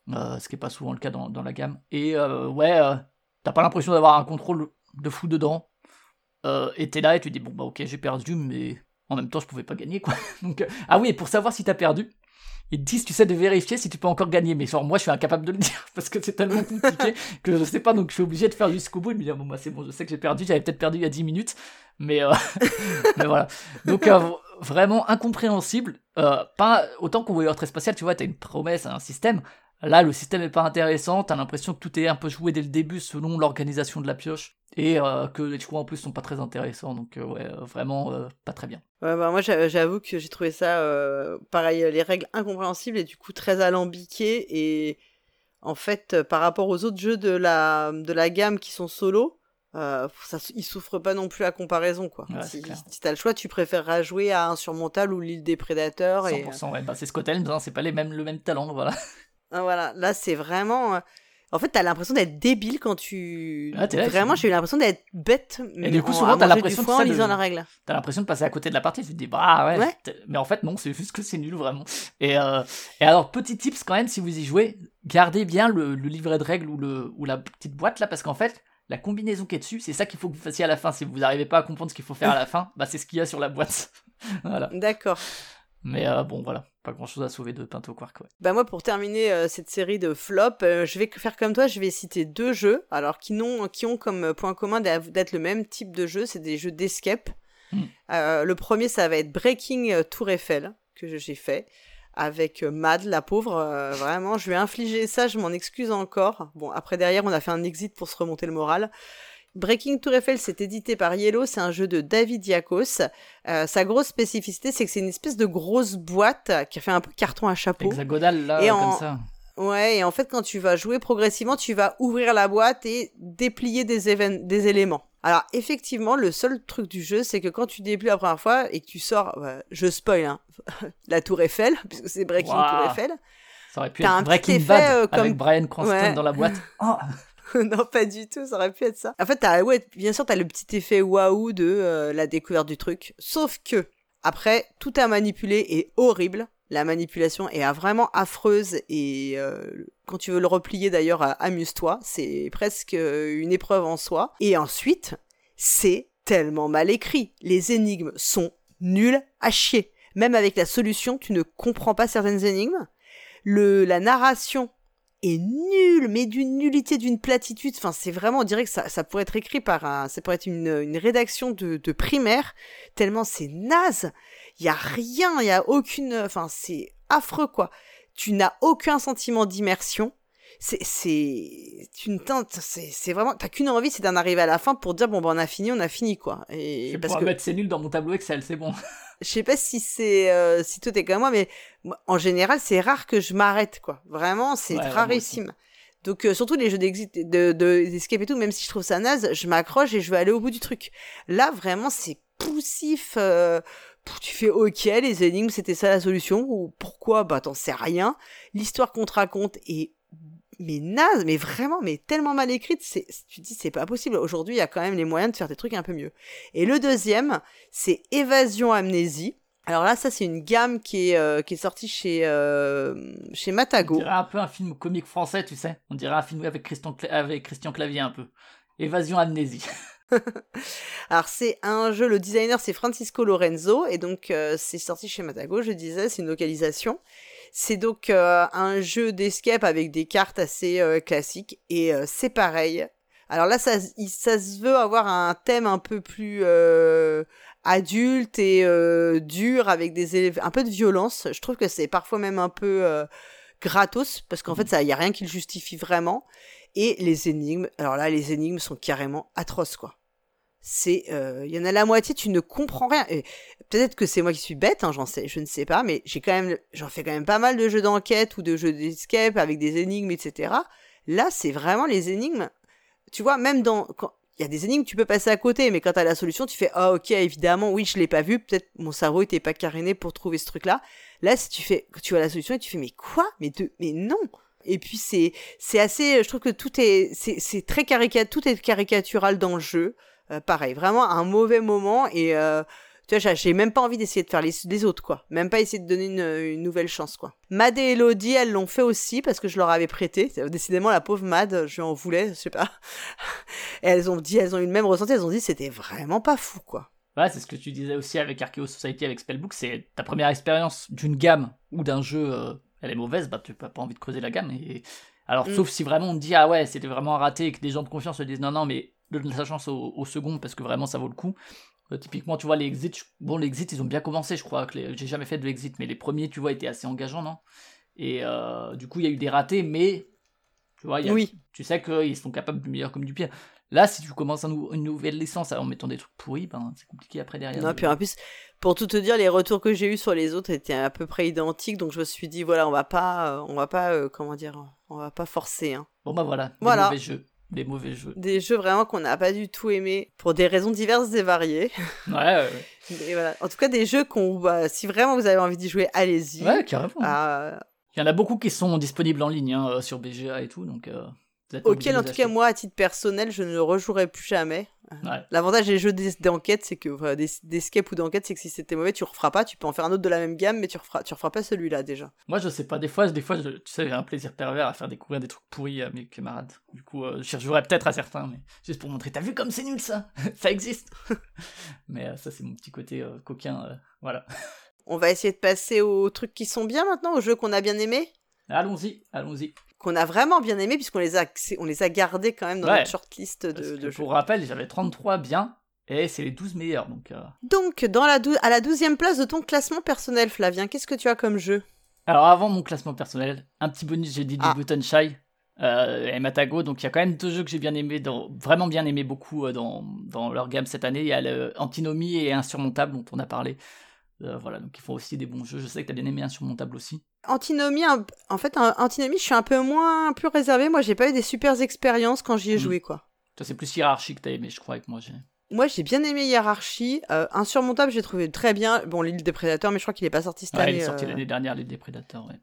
ce qui est pas souvent le cas dans, dans la gamme. Et ouais, t'as pas l'impression d'avoir un contrôle de fou dedans. et t'es là et tu dis bon bah ok j'ai perdu, mais en même temps je pouvais pas gagner quoi. *laughs* Donc ah oui, et pour savoir si t'as perdu, ils te disent, tu sais, de vérifier si tu peux encore gagner. Mais genre, moi, je suis incapable de le *laughs* dire parce que c'est tellement compliqué que je sais pas, donc je suis obligé de faire jusqu'au bout et de me dire, bon, moi, c'est bon, je sais que j'ai perdu, j'avais peut-être perdu il y a 10 minutes, mais, euh... *laughs* mais voilà. Donc, euh, vraiment incompréhensible. Euh, pas autant qu'on voyait très spatial, tu vois, t'as une promesse, un système. Là, le système est pas intéressant, t'as l'impression que tout est un peu joué dès le début selon l'organisation de la pioche, et euh, que les choix en plus sont pas très intéressants, donc euh, ouais, euh, vraiment pas très bien. Ouais, bah moi j'avoue que j'ai trouvé ça, pareil, les règles incompréhensibles et du coup très alambiquées, et en fait, par rapport aux autres jeux de la, de la gamme qui sont solo, ça, ils souffrent pas non plus à comparaison quoi. si, si t'as le choix, tu préféreras jouer à Insurmontable ou l'île des prédateurs. 100%, et... ouais, bah c'est Helms, hein, c'est pas les mêmes, le même talent, voilà. Ah, voilà, là c'est vraiment. En fait, t'as l'impression d'être débile quand tu. Ah, vraiment, j'ai eu l'impression d'être bête. Mais et du coup, souvent, t'as l'impression de, en la règle. T'as l'impression de passer à côté de la partie. Tu te dis, bah ouais. Mais en fait, non, c'est juste que c'est nul vraiment. Et, euh... et alors, petit tips quand même, si vous y jouez, gardez bien le, livret de règles ou, le, ou la petite boîte là, parce qu'en fait, la combinaison qui est dessus, c'est ça qu'il faut que vous fassiez à la fin. Si vous n'arrivez pas à comprendre ce qu'il faut faire à la *laughs* fin, bah c'est ce qu'il y a sur la boîte. *laughs* voilà. D'accord. Mais euh, bon, voilà, pas grand chose à sauver de Pinto Quark. Ouais. Bah moi, pour terminer euh, cette série de flops, euh, je vais faire comme toi, je vais citer deux jeux, alors qui, n'ont, qui ont comme point commun d'être le même type de jeu, c'est des jeux d'escape. Hmm. le premier, ça va être Breaking Tour Eiffel, que j'ai fait, avec Mad, la pauvre. vraiment, je lui ai infligé ça, je m'en excuse encore. Bon, après, derrière, on a fait un exit pour se remonter le moral. Breaking Tour Eiffel, c'est édité par Yellow, c'est un jeu de David Diakos. Euh, sa grosse spécificité, c'est que c'est une espèce de grosse boîte qui a fait un peu carton à chapeau. Hexagonal, là, et comme ça. Ouais, et en fait, quand tu vas jouer progressivement, tu vas ouvrir la boîte et déplier des, des éléments. Alors, effectivement, le seul truc du jeu, c'est que quand tu déplies la première fois et que tu sors, je spoil, hein, *laughs* la Tour Eiffel, *laughs* puisque c'est Breaking Tour Eiffel. Ça aurait pu être Breaking Bad euh, avec Brian Cranston dans la boîte. *laughs* Oh. *laughs* non, pas du tout, ça aurait pu être ça. En fait, ouais, bien sûr, t'as le petit effet waouh de euh, la découverte du truc. Sauf que, après, tout à manipuler est horrible. La manipulation est vraiment affreuse et euh, quand tu veux le replier d'ailleurs, amuse-toi. C'est presque euh, une épreuve en soi. Et ensuite, c'est tellement mal écrit. Les énigmes sont nulles à chier. Même avec la solution, tu ne comprends pas certaines énigmes. Le, la narration est nul, mais d'une nullité, d'une platitude. Enfin, c'est vraiment, on dirait que ça, ça pourrait être écrit par un, ça pourrait être une, une rédaction de, de primaire, tellement c'est naze. Il y a rien, il y a aucune, enfin, c'est affreux, quoi. Tu n'as aucun sentiment d'immersion. C'est, c'est, une teinte, c'est, c'est vraiment, t'as qu'une envie, c'est d'en arriver à la fin pour dire, bon, ben, on a fini, on a fini, quoi. Et parce que. mettre c'est nul dans mon tableau Excel, c'est bon. *laughs* je sais pas si c'est euh, si toi t'es comme moi, mais en général, c'est rare que je m'arrête, quoi. Vraiment, c'est rarissime. Donc euh, surtout les jeux d'exit, de, d'escape et tout, même si je trouve ça naze, je m'accroche et je vais aller au bout du truc. Là, vraiment, c'est poussif. Euh, tu fais ok, les énigmes, c'était ça la solution, ou pourquoi? Bah t'en sais rien. L'histoire qu'on te raconte est mais naze, mais vraiment, mais tellement mal écrite, c'est, tu te dis c'est pas possible. Aujourd'hui, il y a quand même les moyens de faire des trucs un peu mieux. Et le deuxième, c'est Évasion Amnésie. Alors là, ça c'est une gamme qui est euh, qui est sortie chez euh, chez Matago. On dirait un peu un film comique français, tu sais. On dirait un film avec Christian avec Christian Clavier un peu. Évasion Amnésie. *laughs* *laughs* Alors c'est un jeu, le designer c'est Francisco Lorenzo et donc euh, c'est sorti chez Matago, je disais, c'est une localisation. C'est donc euh, un jeu d'escape avec des cartes assez euh, classiques et euh, c'est pareil. Alors là, ça, ça se veut avoir un thème un peu plus adulte et dur avec des un peu de violence. Je trouve que c'est parfois même un peu gratos parce qu'en fait, il n'y a rien qui le justifie vraiment. Et les énigmes, alors là, les énigmes sont carrément atroces, quoi c'est euh, il y en a la moitié tu ne comprends rien. Peut-être que c'est moi qui suis bête hein, j'en sais je ne sais pas mais j'ai quand même j'en fais quand même pas mal de jeux d'enquête ou de jeux d'escape avec des énigmes etc là c'est vraiment les énigmes. Tu vois même dans quand il y a des énigmes tu peux passer à côté mais quand tu as la solution tu fais ah ok évidemment oui je l'ai pas vu peut-être mon cerveau était pas caréné pour trouver ce truc là là si tu fais tu as la solution et tu fais mais quoi? Mais de mais non! Et puis c'est c'est assez je trouve que tout est c'est très caricature tout est caricatural dans le jeu euh, pareil, vraiment un mauvais moment et euh, tu vois, j'ai même pas envie d'essayer de faire les, autres, quoi. Même pas essayer de donner une, nouvelle chance, quoi. Mad et Elodie, elles l'ont fait aussi parce que je leur avais prêté. Décidément, la pauvre Mad, je en voulais, je sais pas. *laughs* Et elles ont dit, elles ont eu le même ressenti, elles ont dit c'était vraiment pas fou, quoi. Ouais, c'est ce que tu disais aussi avec Archeo Society, avec Spellbook, c'est ta première expérience d'une gamme ou d'un jeu, euh, elle est mauvaise, bah tu n'as pas envie de creuser la gamme. Et... Alors, mm. sauf si vraiment on te dit, ah ouais, c'était vraiment raté et que des gens de confiance se disent, non, non, mais donne sa chance au, second parce que vraiment ça vaut le coup. Euh, typiquement, tu vois, les exits, bon, les exits, ils ont bien commencé, je crois. que J'ai jamais fait de l'exit, mais les premiers, tu vois, étaient assez engageants, non? Et euh, du coup, il y a eu des ratés, mais tu vois, oui. tu sais qu'ils sont capables du meilleur comme du pire. Là, si tu commences une nouvelle licence en mettant des trucs pourris, ben, c'est compliqué après derrière. Non, puis en plus, pour tout te dire, les retours que j'ai eu sur les autres étaient à peu près identiques, donc je me suis dit, voilà, on va pas, on va pas, euh, comment dire, on va pas forcer. Hein. Bon, bah voilà, voilà. mauvais jeux des mauvais jeux. Des jeux vraiment qu'on n'a pas du tout aimé pour des raisons diverses et variées. *laughs* Ouais, ouais, Et voilà. En tout cas, des jeux qu'on, bah, si vraiment vous avez envie d'y jouer, allez-y. Ouais, carrément. Ah, Il y en a beaucoup qui sont disponibles en ligne hein, sur BGA et tout, donc. Euh, auquel, en tout cas, moi, à titre personnel, je ne le rejouerai plus jamais. L'avantage des jeux d'enquête, c'est que enfin, des, ou d'enquête, c'est que si c'était mauvais, tu referas pas. Tu peux en faire un autre de la même gamme, mais tu referas, tu referas pas celui-là déjà. Moi, je sais pas. Des fois, des fois, tu sais, j'ai un plaisir pervers à faire découvrir des trucs pourris à mes camarades. Du coup, euh, je rejouerai peut-être à certains, mais juste pour montrer. T'as vu comme c'est nul ça? *laughs* Ça existe. *laughs* mais euh, ça, c'est mon petit côté euh, coquin. voilà. On va essayer de passer aux trucs qui sont bien maintenant, aux jeux qu'on a bien aimés. Allons-y, allons-y qu'on a vraiment bien aimé puisqu'on les a on les a gardés quand même dans notre shortlist de, de jeux. Pour rappel, j'avais 33 bien et c'est les 12 meilleurs donc. Euh. Donc dans la à la 12e place de ton classement personnel Flavien, qu'est-ce que tu as comme jeu? Alors avant mon classement personnel, un petit bonus, j'ai dit ah. Button Shy. Euh, et Matago, donc il y a quand même deux jeux que j'ai bien aimé, dans, vraiment bien aimé beaucoup euh, dans, dans, leur gamme cette année. Il y a le Antinomie et Insurmontable dont on a parlé. Voilà, donc ils font aussi des bons jeux. Je sais que tu as bien aimé Insurmontable aussi. Antinomie, en fait, Antinomie, je suis un peu moins plus réservé. Moi, j'ai pas eu des super expériences quand j'y ai hmm. joué, quoi. Toi, c'est plus hiérarchique, t'as aimé, je crois, que moi. J'ai... Moi, j'ai bien aimé Hiérarchie. Euh, Insurmontable, j'ai trouvé très bien. Bon, l'île des prédateurs, mais je crois qu'il est pas sorti cette année. Il est sorti euh. l'année dernière, l'île des prédateurs, ouais.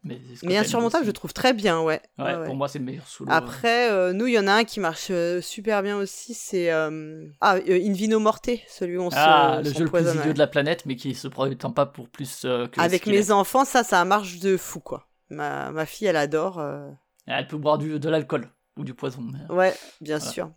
Mais, Insurmontable, je trouve très bien, ouais. Ouais, pour moi, c'est le meilleur solo. Après, euh, nous, il y en a un qui marche super bien aussi, c'est ah, Invino Morte, celui où on ah, le jeu le plus idiot de la planète, mais qui se prétend pas pour plus que. Avec mes enfants, ça, ça marche de fou, quoi. Ma, ma fille, elle adore. Elle peut boire du, de l'alcool ou du poison. Ouais, bien sûr.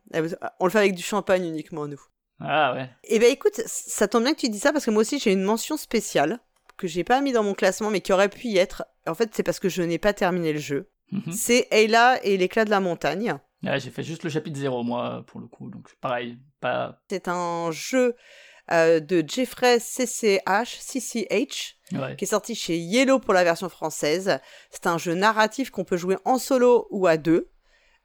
On le fait avec du champagne uniquement, nous. Ah ouais. Eh ben écoute, ça tombe bien que tu dis ça parce que moi aussi j'ai une mention spéciale que j'ai pas mis dans mon classement mais qui aurait pu y être. En fait, c'est parce que je n'ai pas terminé le jeu. Mhm. C'est Ayla et l'éclat de la montagne. Ouais, j'ai fait juste le chapitre 0 moi pour le coup, donc pareil, pas. C'est un jeu euh, de Jeffrey CCH, CCH, qui est sorti chez Yellow pour la version française. C'est un jeu narratif qu'on peut jouer en solo ou à deux.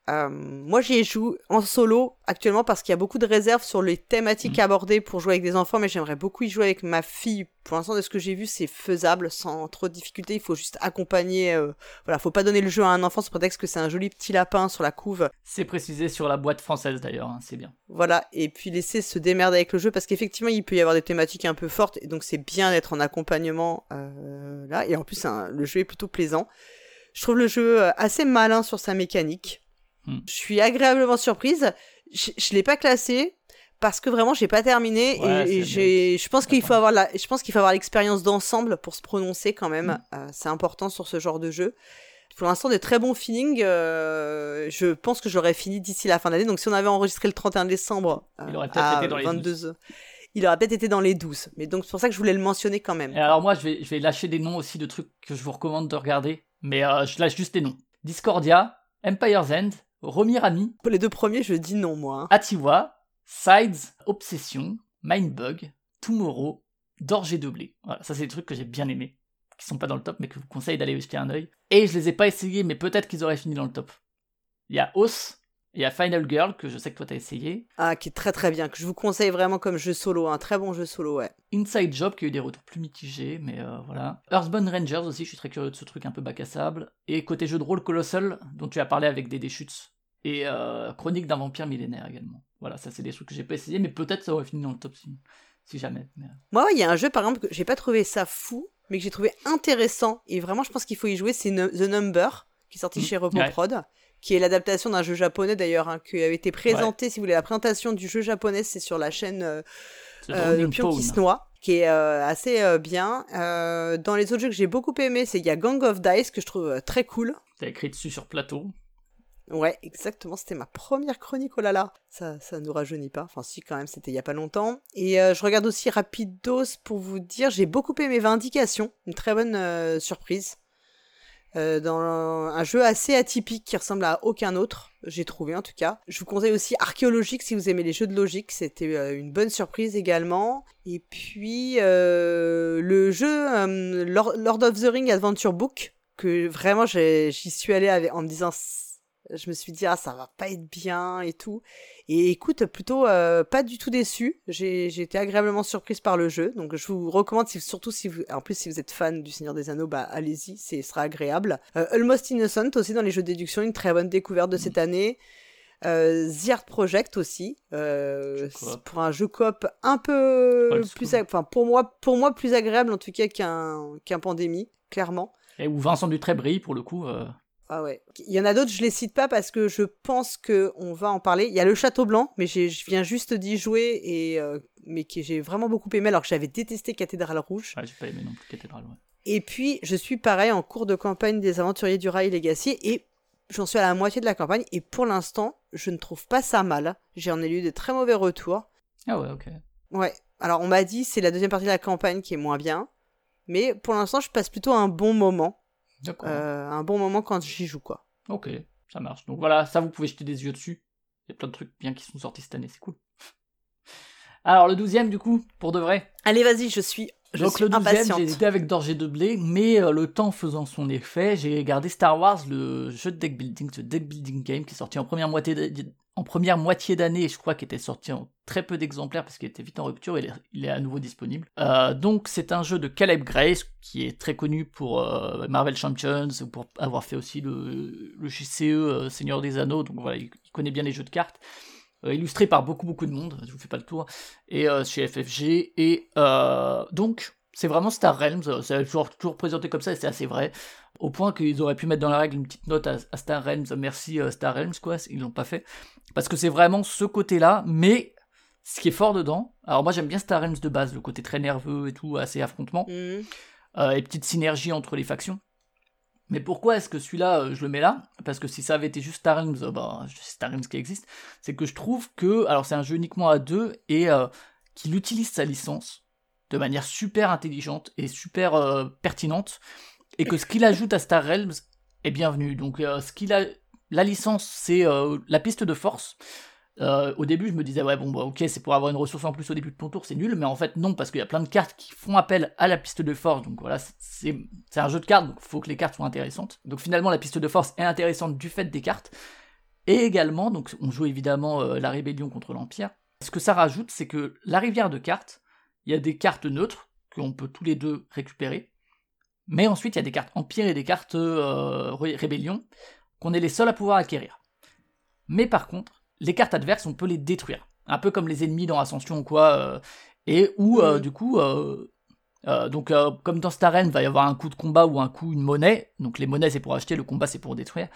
Euh, moi, j'y joue en solo actuellement parce qu'il y a beaucoup de réserves sur les thématiques mm. abordées pour jouer avec des enfants, mais j'aimerais beaucoup y jouer avec ma fille. Pour l'instant, de ce que j'ai vu, c'est faisable sans trop de difficultés. Il faut juste accompagner. Euh, voilà, faut pas donner le jeu à un enfant sous prétexte que c'est un joli petit lapin sur la couve. C'est précisé sur la boîte française d'ailleurs, hein, c'est bien. Voilà, et puis laisser se démerder avec le jeu parce qu'effectivement, il peut y avoir des thématiques un peu fortes et donc c'est bien d'être en accompagnement euh, là. Et en plus, le jeu est plutôt plaisant. Je trouve le jeu assez malin sur sa mécanique. Hmm. Je suis agréablement surprise. Je, je l'ai pas classé parce que vraiment j'ai pas terminé et, j'ai je pense qu'il faut avoir la je pense qu'il faut avoir l'expérience d'ensemble pour se prononcer quand même. Hmm. euh, c'est important sur ce genre de jeu. Pour l'instant des très bons feelings euh, je pense que j'aurais fini d'ici la fin d'année. Donc si on avait enregistré le 31 décembre euh, il aurait peut-être été dans les 22 il aurait peut-être été dans les 12 mais donc c'est pour ça que je voulais le mentionner quand même. Et alors moi je vais je vais lâcher des noms aussi de trucs que je vous recommande de regarder. Mais je lâche juste des noms. Discordia Empire's End Romirami. Pour les deux premiers, je dis non, moi. Hein. Atiwa, Sides, Obsession, Mindbug, Tomorrow, Dorgé de blé. Voilà, ça c'est des trucs que j'ai bien aimés, qui sont pas dans le top, mais que je vous conseille d'aller jeter un oeil. Et je les ai pas essayés, mais peut-être qu'ils auraient fini dans le top. Il y a Os, il y a Final Girl, que je sais que toi t'as essayé. Ah, qui est très très bien, que je vous conseille vraiment comme jeu solo, un très bon jeu solo, ouais. Inside Job, qui a eu des retours plus mitigés, mais euh, voilà. Earthbound Rangers aussi, je suis très curieux de ce truc un peu bac à sable. Et côté jeu de rôle Colossal, dont tu as parlé avec des Chutes, et euh, Chronique d'un vampire millénaire également. Voilà, ça c'est des trucs que j'ai pas essayé, mais peut-être ça aurait fini dans le top si, si jamais. Euh. Moi, il y a un jeu par exemple que j'ai pas trouvé ça fou, mais que j'ai trouvé intéressant, et vraiment je pense qu'il faut y jouer, c'est The Number, qui est sorti mmh. chez Remoprod. qui est l'adaptation d'un jeu japonais d'ailleurs, hein, qui avait été présenté, si vous voulez, la présentation du jeu japonais, c'est sur la chaîne euh, euh Pion qui se noie, qui est assez bien. dans les autres jeux que j'ai beaucoup aimé, c'est il y a Gang of Dice, que je trouve très cool. T'as écrit dessus sur plateau. Ouais, exactement. C'était ma première chronique. Oh là là, ça, ça nous rajeunit pas. Enfin, si, quand même, c'était il y a pas longtemps. Et euh, je regarde aussi Rapidos pour vous dire, j'ai beaucoup aimé Vindication. Une très bonne euh, surprise. Euh, dans un jeu assez atypique qui ressemble à aucun autre, j'ai trouvé en tout cas. Je vous conseille aussi Archéologique si vous aimez les jeux de logique, c'était une bonne surprise également. Et puis le jeu Lord, of the Ring Adventure Book, que vraiment j'y suis allé en me disant je me suis dit, ah, ça va pas être bien et tout. Et écoute, plutôt euh, pas du tout déçu. J'ai été agréablement surprise par le jeu. Donc je vous recommande, si, surtout si vous, en plus si vous êtes fan du Seigneur des Anneaux, bah allez-y, ce sera agréable. Euh, Almost Innocent aussi dans les jeux de déduction, une très bonne découverte de cette année. Euh, The Art Project aussi, euh, pour un jeu coop un peu plus, enfin pour moi, pour moi plus agréable en tout cas qu'un qu'un pandémie, clairement. Et où Vincent Dutré brille pour le coup. Euh... Ah ouais. Il y en a d'autres, je les cite pas parce que je pense que on va en parler. Il y a le Château Blanc, mais je viens juste d'y jouer et euh, mais que j'ai vraiment beaucoup aimé alors que j'avais détesté Cathédrale Rouge. Ouais, j'ai pas aimé non plus Cathédrale. Ouais. Et puis je suis pareil en cours de campagne des Aventuriers du Rail Legacy et j'en suis à la moitié de la campagne et pour l'instant je ne trouve pas ça mal. J'en ai eu de très mauvais retours. Ah ouais, ok. Ouais. Alors on m'a dit c'est la deuxième partie de la campagne qui est moins bien, mais pour l'instant je passe plutôt un bon moment. Euh, un bon moment quand j'y joue, quoi. Ok, ça marche. Donc voilà, ça vous pouvez jeter des yeux dessus. Il y a plein de trucs bien qui sont sortis cette année, c'est cool. *laughs* Alors le douzième du coup, pour de vrai. Allez vas-y, je suis je Donc le douzième, j'ai hésité avec Dorgé de blé, mais euh, le temps faisant son effet, j'ai gardé Star Wars, le jeu de deck building, ce deck building game qui est sorti en première moitié en première moitié d'année, je crois qu'il était sorti en très peu d'exemplaires parce qu'il était vite en rupture, et il est à nouveau disponible. Euh, donc c'est un jeu de Caleb Grace qui est très connu pour euh, Marvel Champions, ou pour avoir fait aussi le, le JCE Seigneur des Anneaux, donc voilà, il, connaît bien les jeux de cartes. illustré par beaucoup beaucoup de monde, je vous fais pas le tour, et chez FFG, et donc c'est vraiment Star Realms, c'est toujours, toujours présenté comme ça et c'est assez vrai. Au point qu'ils auraient pu mettre dans la règle une petite note à, Star Realms, merci Star Realms, quoi, ils l'ont pas fait. Parce que c'est vraiment ce côté-là, mais ce qui est fort dedans, alors moi j'aime bien Star Realms de base, le côté très nerveux et tout, assez affrontement, mmh. euh, et petite synergie entre les factions. Mais pourquoi est-ce que celui-là, euh, je le mets là? Parce que si ça avait été juste Star Realms, euh, bah, Star Realms qui existe, c'est que je trouve que, alors c'est un jeu uniquement à deux, et qu'il utilise sa licence de manière super intelligente et super pertinente, et que ce qu'il ajoute à Star Realms est bienvenu. Donc ce qu'il a la licence, c'est euh, la piste de force. Euh, au début, je me disais, ouais, bon, bah, ok, c'est pour avoir une ressource en plus au début de ton tour, c'est nul, mais en fait, non, parce qu'il y a plein de cartes qui font appel à la piste de force, donc voilà, c'est un jeu de cartes, donc faut que les cartes soient intéressantes. Donc finalement, la piste de force est intéressante du fait des cartes, Et également, donc on joue évidemment la rébellion contre l'Empire. Ce que ça rajoute, c'est que la rivière de cartes, il y a des cartes neutres qu'on peut tous les deux récupérer. Mais ensuite, il y a des cartes Empire et des cartes Rébellion qu'on est les seuls à pouvoir acquérir. Mais par contre, les cartes adverses, on peut les détruire. Un peu comme les ennemis dans Ascension ou quoi. Euh, et où, euh, du coup, euh, donc comme dans Star il va y avoir un coup de combat ou un coup, une monnaie. Donc les monnaies, c'est pour acheter, le combat, c'est pour détruire.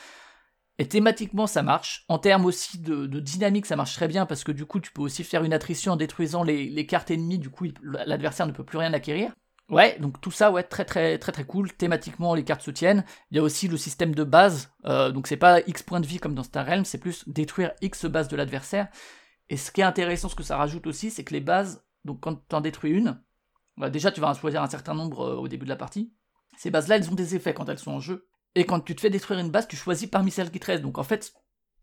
Et thématiquement, ça marche. En termes aussi de, dynamique, ça marche très bien parce que du coup, tu peux aussi faire une attrition en détruisant les, les cartes ennemies. Du coup, l'adversaire ne peut plus rien acquérir. Ouais, donc tout ça, ouais, très très très très cool. Thématiquement, les cartes se tiennent. Il y a aussi le système de base. Euh, donc c'est pas X points de vie comme dans Star Realm, c'est plus détruire X base de l'adversaire. Et ce qui est intéressant, ce que ça rajoute aussi, c'est que les bases, donc quand tu en détruis une, bah déjà tu vas en choisir un certain nombre euh, au début de la partie. Ces bases-là, elles ont des effets quand elles sont en jeu. Et quand tu te fais détruire une base, tu choisis parmi celles qui te restent. Donc en fait,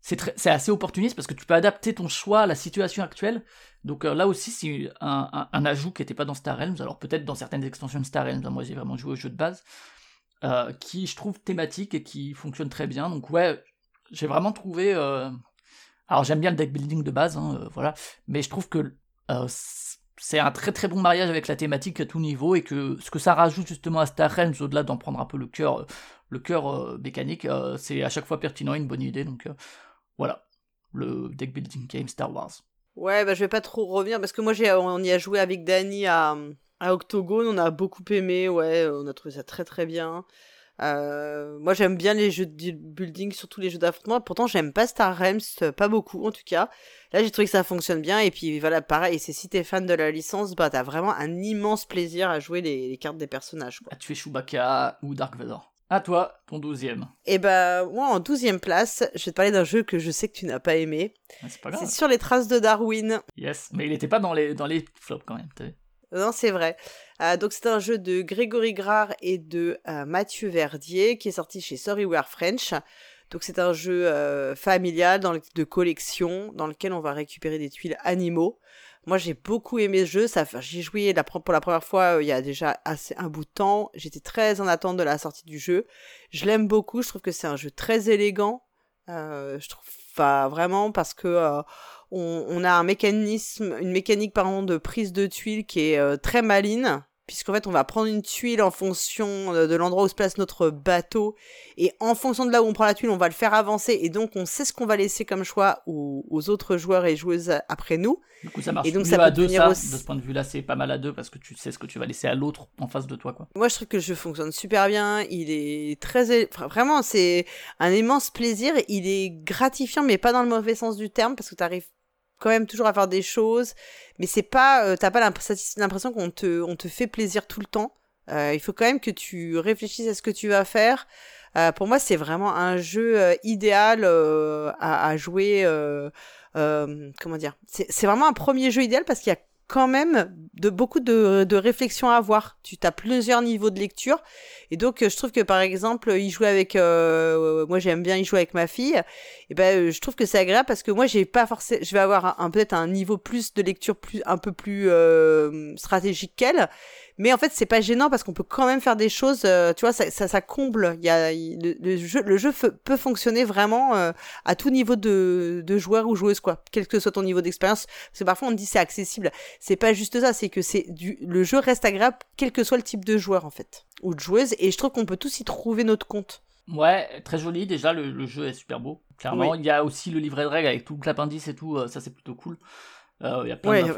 c'est assez opportuniste parce que tu peux adapter ton choix à la situation actuelle. Donc euh, là aussi, c'est un, ajout qui n'était pas dans Star Realms, alors peut-être dans certaines extensions de Star Realms, hein, moi j'ai vraiment joué au jeu de base, euh, qui je trouve thématique et qui fonctionne très bien. Donc ouais, j'ai vraiment trouvé... Euh, alors j'aime bien le deck building de base, hein, voilà, mais je trouve que c'est un très très bon mariage avec la thématique à tout niveau et que ce que ça rajoute justement à Star Realms, au-delà d'en prendre un peu le cœur le cœur mécanique, c'est à chaque fois pertinent, une bonne idée. Donc voilà, le deck building game Star Wars. Ouais, bah je vais pas trop revenir parce que moi j'ai on y a joué avec Danny à, à Octogone, on a beaucoup aimé, ouais, on a trouvé ça très très bien. Euh, moi j'aime bien les jeux de building, surtout les jeux d'affrontement. Pourtant j'aime pas Star Realms, pas beaucoup en tout cas. Là j'ai trouvé que ça fonctionne bien et puis voilà pareil. c'est si t'es fan de la licence, bah t'as vraiment un immense plaisir à jouer les, cartes des personnages. Quoi. À tuer Chewbacca ou Dark Vador. À toi, ton douzième. Eh ben, moi, en douzième place, je vais te parler d'un jeu que je sais que tu n'as pas aimé. Ah, c'est pas grave. C'est sur les traces de Darwin. Yes, mais il n'était pas dans les, dans les flops quand même, Non, c'est vrai. Euh, donc, c'est un jeu de Grégory Grard et de euh, Mathieu Verdier qui est sorti chez Sorry We Are French. Donc, c'est un jeu euh, familial dans de collection dans lequel on va récupérer des tuiles animaux. Moi, j'ai beaucoup aimé ce jeu. J'y joué la, pour la première fois euh, il y a déjà assez un bout de temps. J'étais très en attente de la sortie du jeu. Je l'aime beaucoup. Je trouve que c'est un jeu très élégant. Euh, je trouve, vraiment parce que euh, on, on, a un mécanisme, une mécanique pardon de prise de tuiles qui est euh, très maline puisqu'en fait on va prendre une tuile en fonction de l'endroit où se place notre bateau. Et en fonction de là où on prend la tuile on va le faire avancer. Et donc on sait ce qu'on va laisser comme choix aux, autres joueurs et joueuses après nous. Du coup ça marche et donc, ça à deux ça, de ce point de vue là c'est pas mal à deux parce que tu sais ce que tu vas laisser à l'autre en face de toi quoi. Moi je trouve que le jeu fonctionne super bien, il est très vraiment c'est un immense plaisir, il est gratifiant mais pas dans le mauvais sens du terme parce que tu arrives quand même toujours à faire des choses, mais c'est pas, euh, t'as pas l'impression qu'on te, on te fait plaisir tout le temps. Euh, il faut quand même que tu réfléchisses à ce que tu vas faire. Euh, pour moi, c'est vraiment un jeu idéal à, à, jouer. comment dire C'est vraiment un premier jeu idéal parce qu'il y a quand même de beaucoup de, de réflexions à avoir. Tu as plusieurs niveaux de lecture. Et donc je trouve que par exemple il jouer avec euh, moi j'aime bien y jouer avec ma fille. Et ben je trouve que c'est agréable parce que moi j'ai pas forcément je vais avoir peut-être un niveau plus de lecture plus un peu plus euh, stratégique qu'elle mais en fait c'est pas gênant parce qu'on peut quand même faire des choses euh, tu vois ça, ça, ça comble il y a le, jeu le jeu peut fonctionner vraiment euh, à tout niveau de, de joueur ou joueuse quoi quel que soit ton niveau d'expérience parce que parfois on dit c'est accessible c'est pas juste ça c'est que c'est du le jeu reste agréable quel que soit le type de joueur en fait ou de joueuse et je trouve qu'on peut tous y trouver notre compte Ouais, très joli. Déjà, le, jeu est super beau. Clairement, il y a aussi le livret de règles avec tout l'appendice et tout. Euh, ça, c'est plutôt cool. Euh,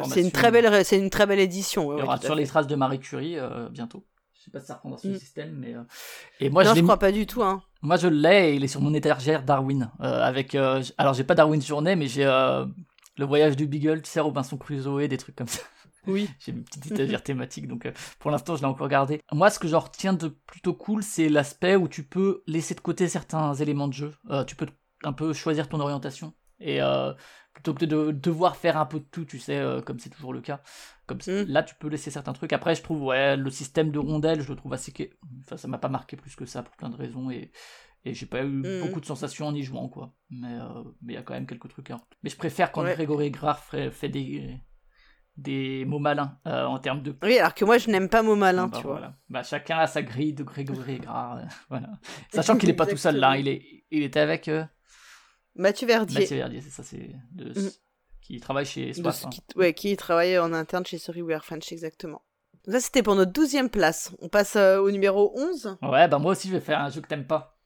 c'est une très belle, c'est une très belle édition. il y aura sur les traces de Marie Curie euh, bientôt. Je sais pas si ça reprendra ce mm. système, mais euh, et moi non, je, je crois pas du tout. Hein. Moi je l'ai, il est sur mon étagère Darwin. avec, alors j'ai pas Darwin Journée, mais j'ai le voyage du Beagle, tu sais Robinson Crusoe, des trucs comme ça. Oui. *laughs* j'ai une petite étagère thématique, donc pour l'instant je l'ai encore gardé. Moi ce que j'en retiens de plutôt cool, c'est l'aspect où tu peux laisser de côté certains éléments de jeu. tu peux un peu choisir ton orientation. Et plutôt que de devoir faire un peu de tout, tu sais, euh, comme c'est toujours le cas. Comme mm. là, tu peux laisser certains trucs. Après, je trouve, ouais, le système de rondelles, je le trouve assez. Enfin, ça m'a pas marqué plus que ça pour plein de raisons et et j'ai pas eu mm. beaucoup de sensations en y jouant, quoi. Mais euh, mais il y a quand même quelques trucs. Hein. Mais je préfère quand Grégory Grard fait, des des mots malins euh, en termes de. Oui, alors que moi je n'aime pas mots malins, bah, tu vois. Bah, chacun a sa grille de Grégory Grard, voilà. *laughs* Sachant qu'il est pas tout seul là, il est il était avec Mathieu Verdier. Mathieu Verdier, c'est ça, c'est de... Mm. qui travaille chez Swap. Hein. Qui... Ouais, qui travaillait en interne chez Storywear French, exactement. ça, c'était pour notre douzième place. On passe euh, au numéro 11. Ouais, bah moi aussi, je vais faire un jeu que t'aimes pas.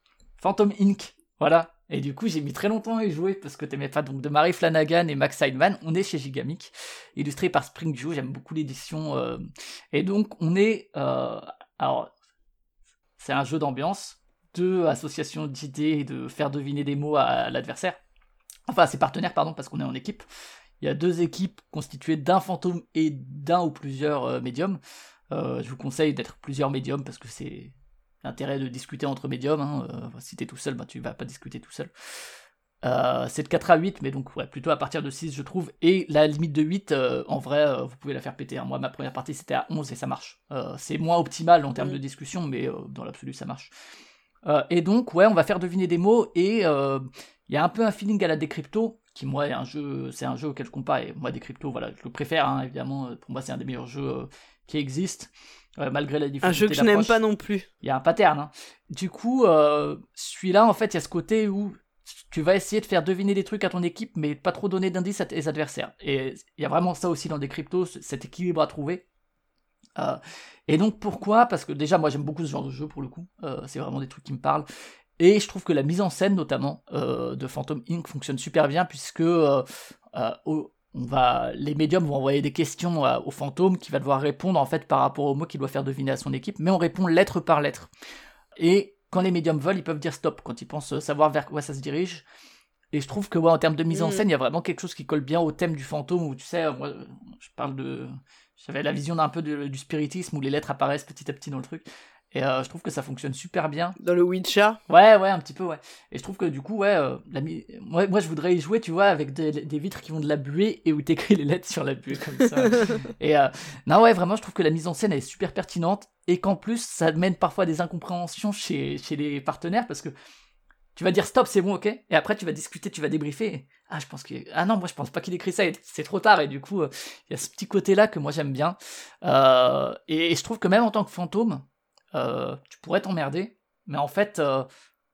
Phantom Inc. Voilà. Et du coup, j'ai mis très longtemps à y jouer parce que t'aimais pas. Donc, de Marie Flanagan et Max Seidman, on est chez Gigamic, illustré par Spring Joe. J'aime beaucoup l'édition. Euh. Et donc, on est. Euh... Alors, c'est un jeu d'ambiance, de association d'idées et de faire deviner des mots à l'adversaire. Enfin, à ses partenaires, pardon, parce qu'on est en équipe. Il y a deux équipes constituées d'un fantôme et d'un ou plusieurs euh, médiums. Euh, je vous conseille d'être plusieurs médiums parce que c'est l'intérêt de discuter entre médiums. Hein. Euh, si t'es tout seul, bah, tu vas pas discuter tout seul. C'est de 4 à 8, mais donc ouais, plutôt à partir de 6, je trouve. Et la limite de 8, euh, en vrai, vous pouvez la faire péter. Hein. Moi, ma première partie, c'était à 11 et ça marche. c'est moins optimal en termes mm. de discussion, mais dans l'absolu, ça marche. Et donc, ouais, on va faire deviner des mots et il y a un peu un feeling à la décrypto qui moi est un jeu, c'est un jeu auquel je compare et moi décrypto, voilà, je le préfère hein, évidemment. Pour moi, c'est un des meilleurs jeux qui existent. Euh, malgré la difficulté. Un jeu que je n'aime pas non plus. Il y a un pattern. Hein. Du coup, euh, celui-là, en fait, il y a ce côté où tu vas essayer de faire deviner des trucs à ton équipe, mais pas trop donner d'indices à tes adversaires. Et il y a vraiment ça aussi dans des cryptos, cet équilibre à trouver. Euh, et donc pourquoi? Parce que déjà, moi j'aime beaucoup ce genre de jeu pour le coup. c'est vraiment des trucs qui me parlent. Et je trouve que la mise en scène, notamment, de Phantom Inc. fonctionne super bien, puisque au, on va, les médiums vont envoyer des questions au fantôme qui va devoir répondre en fait par rapport aux mots qu'il doit faire deviner à son équipe, mais on répond lettre par lettre. Et quand les médiums veulent, ils peuvent dire stop quand ils pensent savoir vers quoi ça se dirige. Et je trouve que ouais, en termes de mise en mm. scène, il y a vraiment quelque chose qui colle bien au thème du fantôme où tu sais, moi, je parle de, j'avais la vision d'un peu du spiritisme où les lettres apparaissent petit à petit dans le truc. Et euh, je trouve que ça fonctionne super bien. Dans le Witcher Ouais, ouais, un petit peu, ouais. Et je trouve que du coup, ouais, euh, la moi, moi, je voudrais y jouer, tu vois, avec des, vitres qui vont de la buée et où t'écris les lettres sur la buée comme ça. *laughs* et euh, non, ouais, vraiment, je trouve que la mise en scène est super pertinente et qu'en plus, ça mène parfois à des incompréhensions chez, chez les partenaires parce que tu vas dire stop, c'est bon, ok Et après, tu vas discuter, tu vas débriefer. Ah, je pense que. Ah non, moi, je pense pas qu'il écrit ça, c'est trop tard. Et du coup, il y a ce petit côté-là que moi, j'aime bien. et je trouve que même en tant que fantôme, euh, tu pourrais t'emmerder, mais en fait, euh,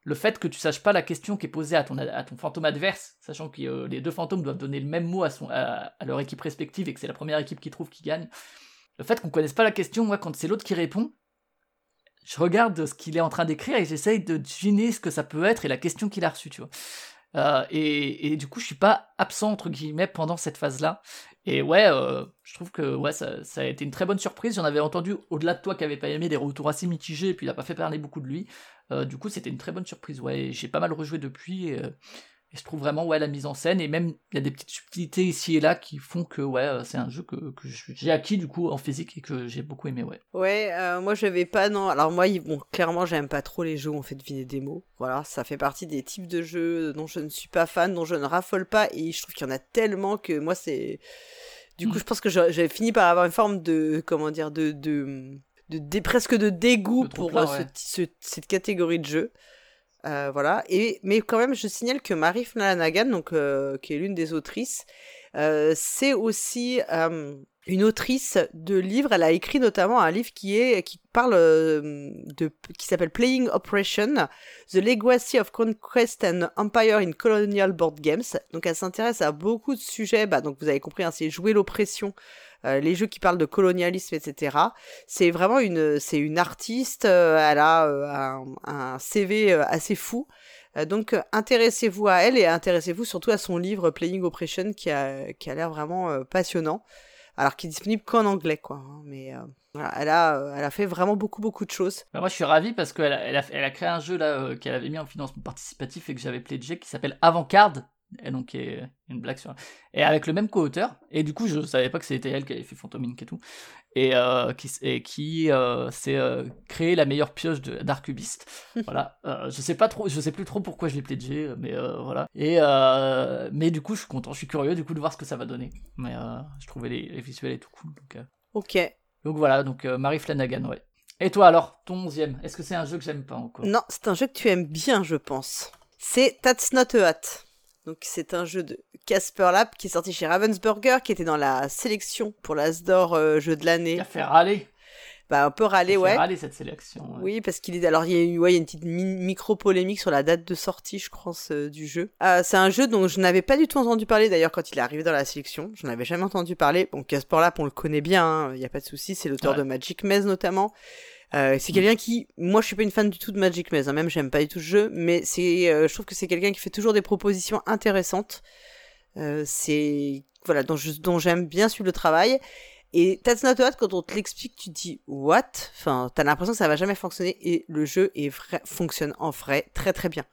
le fait que tu saches pas la question qui est posée à ton, à ton fantôme adverse, sachant que euh, les deux fantômes doivent donner le même mot à, son, à, leur équipe respective et que c'est la première équipe qui trouve qui gagne, le fait qu'on connaisse pas la question, moi, quand c'est l'autre qui répond, je regarde ce qu'il est en train d'écrire et j'essaye de deviner ce que ça peut être et la question qu'il a reçue, tu vois. Euh, et, du coup, je suis pas absent entre guillemets pendant cette phase-là. Et ouais, euh, je trouve que ouais, ça, a été une très bonne surprise. J'en avais entendu au-delà de toi qui avait pas aimé des retours assez mitigés, et puis il a pas fait parler beaucoup de lui. Euh, du coup, c'était une très bonne surprise. Ouais, j'ai pas mal rejoué depuis. Et je trouve vraiment ouais la mise en scène et même il y a des petites subtilités ici et là qui font que ouais euh, c'est un jeu que, que j'ai acquis du coup en physique et que j'ai beaucoup aimé ouais. Ouais, euh, moi je vais pas non. Alors moi bon clairement j'aime pas trop les jeux où on fait deviner des mots. Voilà, ça fait partie des types de jeux dont je ne suis pas fan, dont je ne raffole pas et je trouve qu'il y en a tellement que moi c'est du coup mm. je pense que j'avais fini par avoir une forme de comment dire de de, de, presque de dégoût pour euh, cette catégorie de jeux. Euh, voilà. Et, mais quand même, je signale que Marie Flanagan, donc, euh, qui est l'une des autrices, euh, c'est aussi une autrice de livres. Elle a écrit notamment un livre qui est qui parle de qui s'appelle Playing Operation: The Legacy of Conquest and Empire in Colonial Board Games. Donc elle s'intéresse à beaucoup de sujets. Bah donc vous avez compris, hein, c'est jouer l'oppression euh, les jeux qui parlent de colonialisme, etc. C'est vraiment une, c'est une artiste. Euh, elle a euh, un, CV assez fou. donc intéressez-vous à elle et intéressez-vous surtout à son livre Playing Oppression qui a, qui a l'air vraiment passionnant. Alors qui est disponible qu'en anglais, quoi. Hein, mais elle, a, elle a fait vraiment beaucoup, beaucoup de choses. Bah, moi, je suis ravi parce qu'elle a, elle a, elle a, créé un jeu là qu'elle avait mis en financement participatif et que j'avais pledgé qui s'appelle Avant-Card et donc une blague sur et avec le même co-auteur et du coup je savais pas que c'était elle qui avait fait Phantom Inc et tout et euh, qui et qui euh, s'est euh, créé la meilleure pioche d'arcubiste. *laughs* Voilà. Je sais pas trop je sais plus trop pourquoi je l'ai pledgé mais voilà. Et mais du coup je suis content je suis curieux du coup de voir ce que ça va donner. Mais je trouvais les, visuels et tout cool donc ok. Donc voilà donc Marie Flanagan ouais. Et toi alors ton onzième est-ce que c'est un jeu que j'aime pas encore? Non c'est un jeu que tu aimes bien je pense. C'est That's Not a Hat donc c'est un jeu de Casper Lab qui est sorti chez Ravensburger, qui était dans la sélection pour l'Asdor euh, jeu de l'année. À faire râler. bah, un peu râler, ouais. râler cette sélection. Oui, parce qu'il est. Alors, il y a, eu, ouais, il y a une petite micro-polémique sur la date de sortie, je pense, du jeu. Euh, c'est un jeu dont je n'avais pas du tout entendu parler d'ailleurs quand il est arrivé dans la sélection. Je n'avais jamais entendu parler. Bon, Casper Lap, on le connaît bien, hein, il n'y a pas de souci. C'est l'auteur de Magic Maze notamment. Euh, c'est quelqu'un qui, moi, je suis pas une fan du tout de Magic Maze, hein, même j'aime pas du tout ce jeu, mais c'est, euh, je trouve que c'est quelqu'un qui fait toujours des propositions intéressantes. Euh, c'est, voilà, dont, dont j'aime bien suivre le travail. Et What, quand on te l'explique, tu te dis what? Enfin, t'as l'impression que ça va jamais fonctionner et le jeu est vrai, fonctionne en vrai très très bien.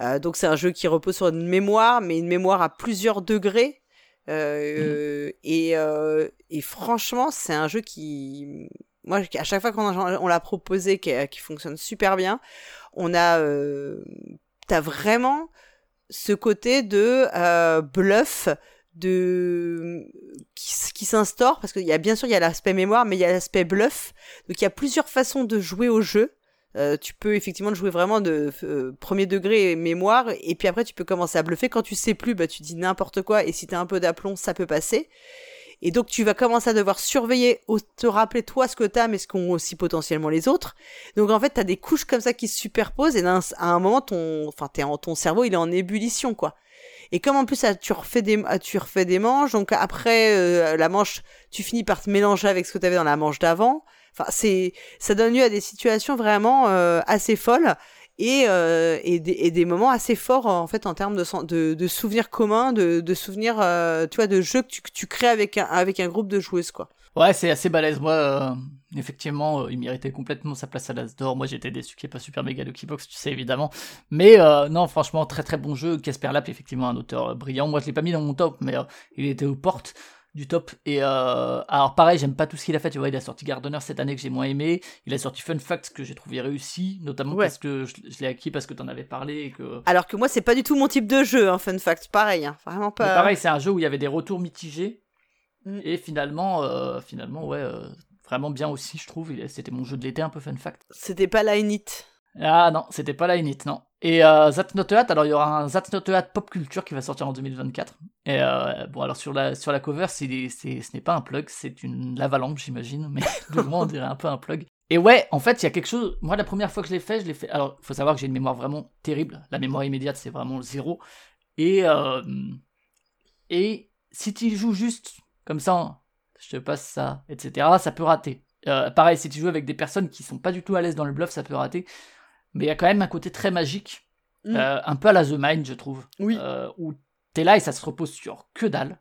Euh, donc c'est un jeu qui repose sur une mémoire, mais une mémoire à plusieurs degrés. Euh, et, euh, et franchement, c'est un jeu qui, moi, à chaque fois qu'on on l'a proposé, qui, qui, fonctionne super bien, on a, euh, t'as vraiment ce côté de euh, bluff de qui, s'instaure parce qu'il y a bien sûr il y a l'aspect mémoire mais il y a l'aspect bluff. Donc il y a plusieurs façons de jouer au jeu. Euh, tu peux effectivement jouer vraiment de euh, premier degré mémoire et puis après tu peux commencer à bluffer. Quand tu sais plus bah tu dis n'importe quoi et si t'as un peu d'aplomb ça peut passer et donc tu vas commencer à devoir surveiller te rappeler toi ce que t'as mais ce qu'ont aussi potentiellement les autres. Donc en fait t'as des couches comme ça qui se superposent et à un moment ton enfin en ton cerveau il est en ébullition quoi. Et comme en plus tu refais des tu refais des manches, donc après euh, la manche, tu finis par te mélanger avec ce que tu dans la manche d'avant. Enfin, c'est ça donne lieu à des situations vraiment euh, assez folles et, euh, et, des, moments assez forts en fait en termes de, souvenirs communs, de, souvenirs, tu vois, de jeux que tu, crées avec un, groupe de joueuses quoi. Ouais, c'est assez balèze. Moi, euh, effectivement, euh, il méritait complètement sa place à l'As d'or. Moi, j'étais déçu qu'il n'y ait pas Super Mega Lucky Box, tu sais, évidemment. Mais euh, non, franchement, très très bon jeu. Casper Lap, effectivement, un auteur brillant. Moi, je l'ai pas mis dans mon top, mais il était aux portes du top. Et alors, pareil, j'aime pas tout ce qu'il a fait. Tu vois, il a sorti Gardener cette année que j'ai moins aimé. Il a sorti Fun Facts que j'ai trouvé réussi, notamment parce que je, l'ai acquis parce que t'en avais parlé. Et que... Alors que moi, c'est pas du tout mon type de jeu, hein, Fun Facts. Pareil, hein, vraiment pas. pareil, c'est un jeu où il y avait des retours mitigés. Mm. Et finalement, euh, finalement, ouais, euh, vraiment bien aussi, je trouve. C'était mon jeu de l'été, un peu fun fact. C'était pas la Init. Ah non, c'était pas la Init, non. Et euh, That's Not Hat, alors il y aura un That's Not Hat Pop Culture qui va sortir en 2024. Et euh, bon, alors sur la, sur la cover, c'est, c'est, ce n'est pas un plug, c'est une lavalampe, j'imagine, mais *laughs* loin on dirait un peu un plug. Et ouais, en fait, il y a quelque chose. Moi, la première fois que je l'ai fait, je l'ai fait. Alors, il faut savoir que j'ai une mémoire vraiment terrible. La mémoire immédiate, c'est vraiment zéro. Et, euh, et si tu joues juste comme ça, je te passe ça, etc. Ça peut rater. Euh, pareil, si tu joues avec des personnes qui sont pas du tout à l'aise dans le bluff, ça peut rater. Mais il y a quand même un côté très magique, mm. euh, un peu à la The Mind, je trouve. Oui. Euh, où t'es là et ça se repose sur que dalle.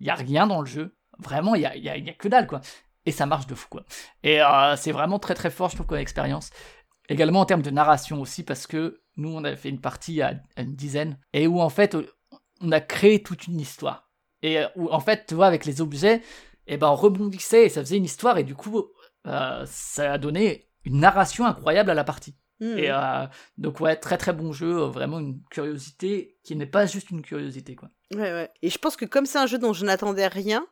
Il y a rien dans le jeu. Vraiment, il y a, y a, que dalle, quoi. Et ça marche de fou, quoi. Et c'est vraiment très très fort, je trouve, comme expérience. Également en termes de narration aussi, parce que nous, on avait fait une partie à une dizaine, et où en fait, on a créé toute une histoire. Et euh, où, en fait, tu vois, avec les objets, et eh ben, on rebondissait et ça faisait une histoire, et du coup, euh, ça a donné une narration incroyable à la partie. Hmm. Et euh, donc, ouais, très très bon jeu, vraiment une curiosité qui n'est pas juste une curiosité, quoi. Ouais, ouais. Et je pense que comme c'est un jeu dont je n'attendais rien,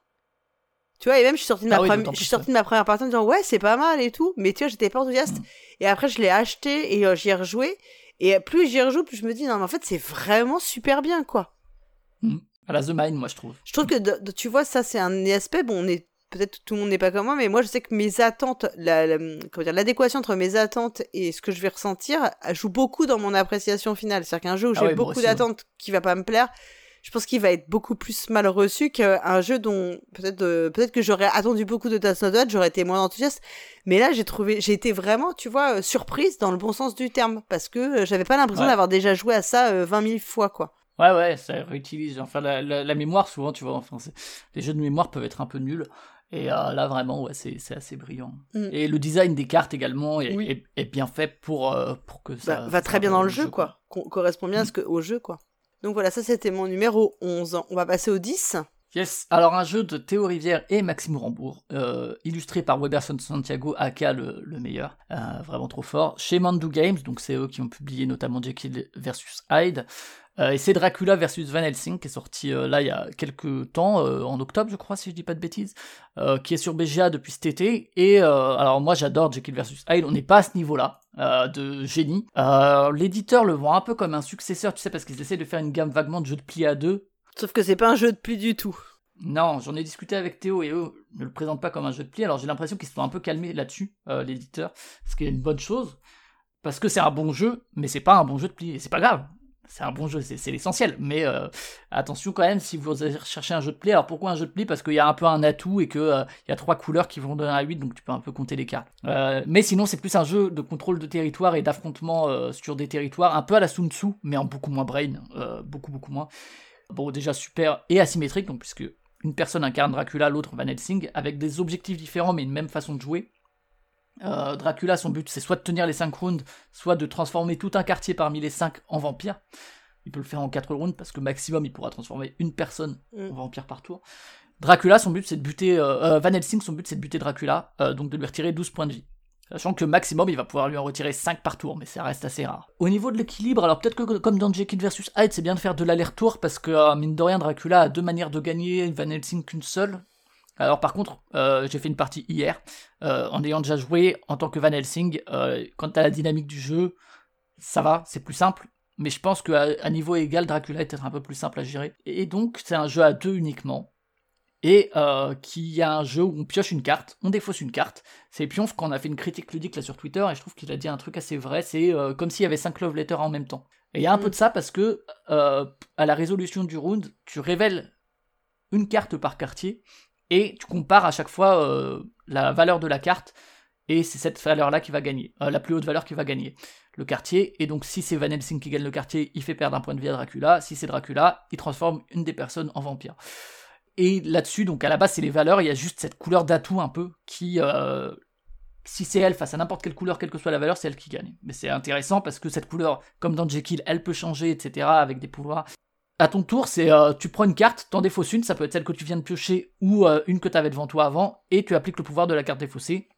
tu vois, et même je suis sortie de ma, ah je suis sortie de ma première partie en disant ouais, c'est pas mal et tout, mais tu vois, j'étais pas enthousiaste. Hmm. Et après, je l'ai acheté et j'y ai rejoué. Et plus j'y rejoue, plus je me dis non, mais en fait, c'est vraiment super bien, quoi. À la The Mind, moi, je trouve. Je trouve que, tu vois, ça, c'est un aspect, bon, on est peut-être tout le monde n'est pas comme moi, mais moi je sais que mes attentes, la, l'adéquation entre mes attentes et ce que je vais ressentir joue beaucoup dans mon appréciation finale. C'est-à-dire qu'un jeu où ah j'ai beaucoup d'attentes qui va pas me plaire, je pense qu'il va être beaucoup plus mal reçu qu'un jeu dont peut-être euh, peut-être que j'aurais attendu beaucoup de Task j'aurais été moins enthousiaste. Mais là j'ai trouvé, j'ai été vraiment, tu vois, euh, surprise dans le bon sens du terme parce que euh, j'avais pas l'impression d'avoir déjà joué à ça 20 000 fois quoi. Ouais, ouais, ça réutilise. Enfin, la, la, mémoire, souvent, tu vois, enfin, les jeux de mémoire peuvent être un peu nuls. Et euh, là, vraiment, ouais, c'est assez brillant. Mm. Et le design des cartes également est, est, bien fait pour, euh, pour que ça. Bah, va très bien dans le jeu, quoi. correspond bien à ce que, au jeu, quoi. Donc voilà, ça c'était mon numéro 11. On va passer au 10. Yes, alors un jeu de Théo Rivière et Maxime Rambourg, euh, illustré par Weberson Santiago, aka le, le meilleur, vraiment trop fort, chez Mandu Games, donc c'est eux qui ont publié notamment Jekyll vs Hyde, et c'est Dracula versus Van Helsing qui est sorti euh, là il y a quelques temps, euh, en octobre je crois si je dis pas de bêtises, qui est sur BGA depuis cet été. Et alors moi j'adore Jekyll versus Hyde, on n'est pas à ce niveau-là de génie. L'éditeur le voit un peu comme un successeur, tu sais, parce qu'ils essaient de faire une gamme vaguement de jeux de pli à deux. Sauf que c'est pas un jeu de pli du tout. Non, j'en ai discuté avec Théo et eux ne le présentent pas comme un jeu de pli. Alors j'ai l'impression qu'ils se sont un peu calmés là-dessus, euh, l'éditeur, ce qui est une bonne chose. Parce que c'est un bon jeu, mais c'est pas un bon jeu de pli. Et c'est pas grave. C'est un bon jeu, c'est l'essentiel. Mais euh, attention quand même si vous allez chercher un jeu de pli. Alors pourquoi un jeu de pli Parce qu'il y a un peu un atout et qu'il euh, il y a trois couleurs qui vont donner un 8, donc tu peux un peu compter les cartes. mais sinon, c'est plus un jeu de contrôle de territoire et d'affrontement sur des territoires, un peu à la Sun Tzu, mais en beaucoup moins brain. beaucoup, beaucoup moins. Bon, déjà super et asymétrique, donc puisque une personne incarne Dracula, l'autre Van Helsing, avec des objectifs différents mais une même façon de jouer. Euh, Dracula, son but, c'est soit de tenir les 5 rounds, soit de transformer tout un quartier parmi les 5 en vampire. Il peut le faire en 4 rounds parce que maximum il pourra transformer une personne mm. en vampire par tour. Dracula, son but c'est de buter. Euh, euh, Van Helsing, son but c'est de buter Dracula, donc de lui retirer 12 points de vie. Sachant que maximum, il va pouvoir lui en retirer 5 par tour, mais ça reste assez rare. Au niveau de l'équilibre, alors peut-être que comme dans Jekyll vs Hyde, c'est bien de faire de l'aller-retour, parce que, euh, mine de rien, Dracula a deux manières de gagner, Van Helsing qu'une seule. Alors par contre, euh, j'ai fait une partie hier, euh, en ayant déjà joué en tant que Van Helsing, quant à la dynamique du jeu, ça va, c'est plus simple, mais je pense qu'à niveau égal, Dracula est peut-être un peu plus simple à gérer. Et donc, c'est un jeu à deux uniquement et euh, qui a un jeu où on pioche une carte, on défausse une carte. C'est Pionf qu'on a fait une critique ludique là sur Twitter et je trouve qu'il a dit un truc assez vrai, c'est euh, comme s'il y avait 5 love letters en même temps. Et il y a un peu mm. de ça parce que euh, à la résolution du round, tu révèles une carte par quartier et tu compares à chaque fois la valeur de la carte et c'est cette valeur-là qui va gagner, la plus haute valeur qui va gagner le quartier. Et donc si c'est Van Helsing qui gagne le quartier, il fait perdre un point de vie à Dracula. Si c'est Dracula, il transforme une des personnes en vampire. Et là-dessus, donc à la base, c'est les valeurs, il y a juste cette couleur d'atout un peu qui, euh, si c'est elle face à n'importe quelle couleur, quelle que soit la valeur, c'est elle qui gagne. Mais c'est intéressant parce que cette couleur, comme dans Jekyll, elle peut changer, etc., avec des pouvoirs. À ton tour, c'est euh, tu prends une carte, t'en défausses une, ça peut être celle que tu viens de piocher ou euh, une que tu avais devant toi avant, et tu appliques le pouvoir de la carte défaussée.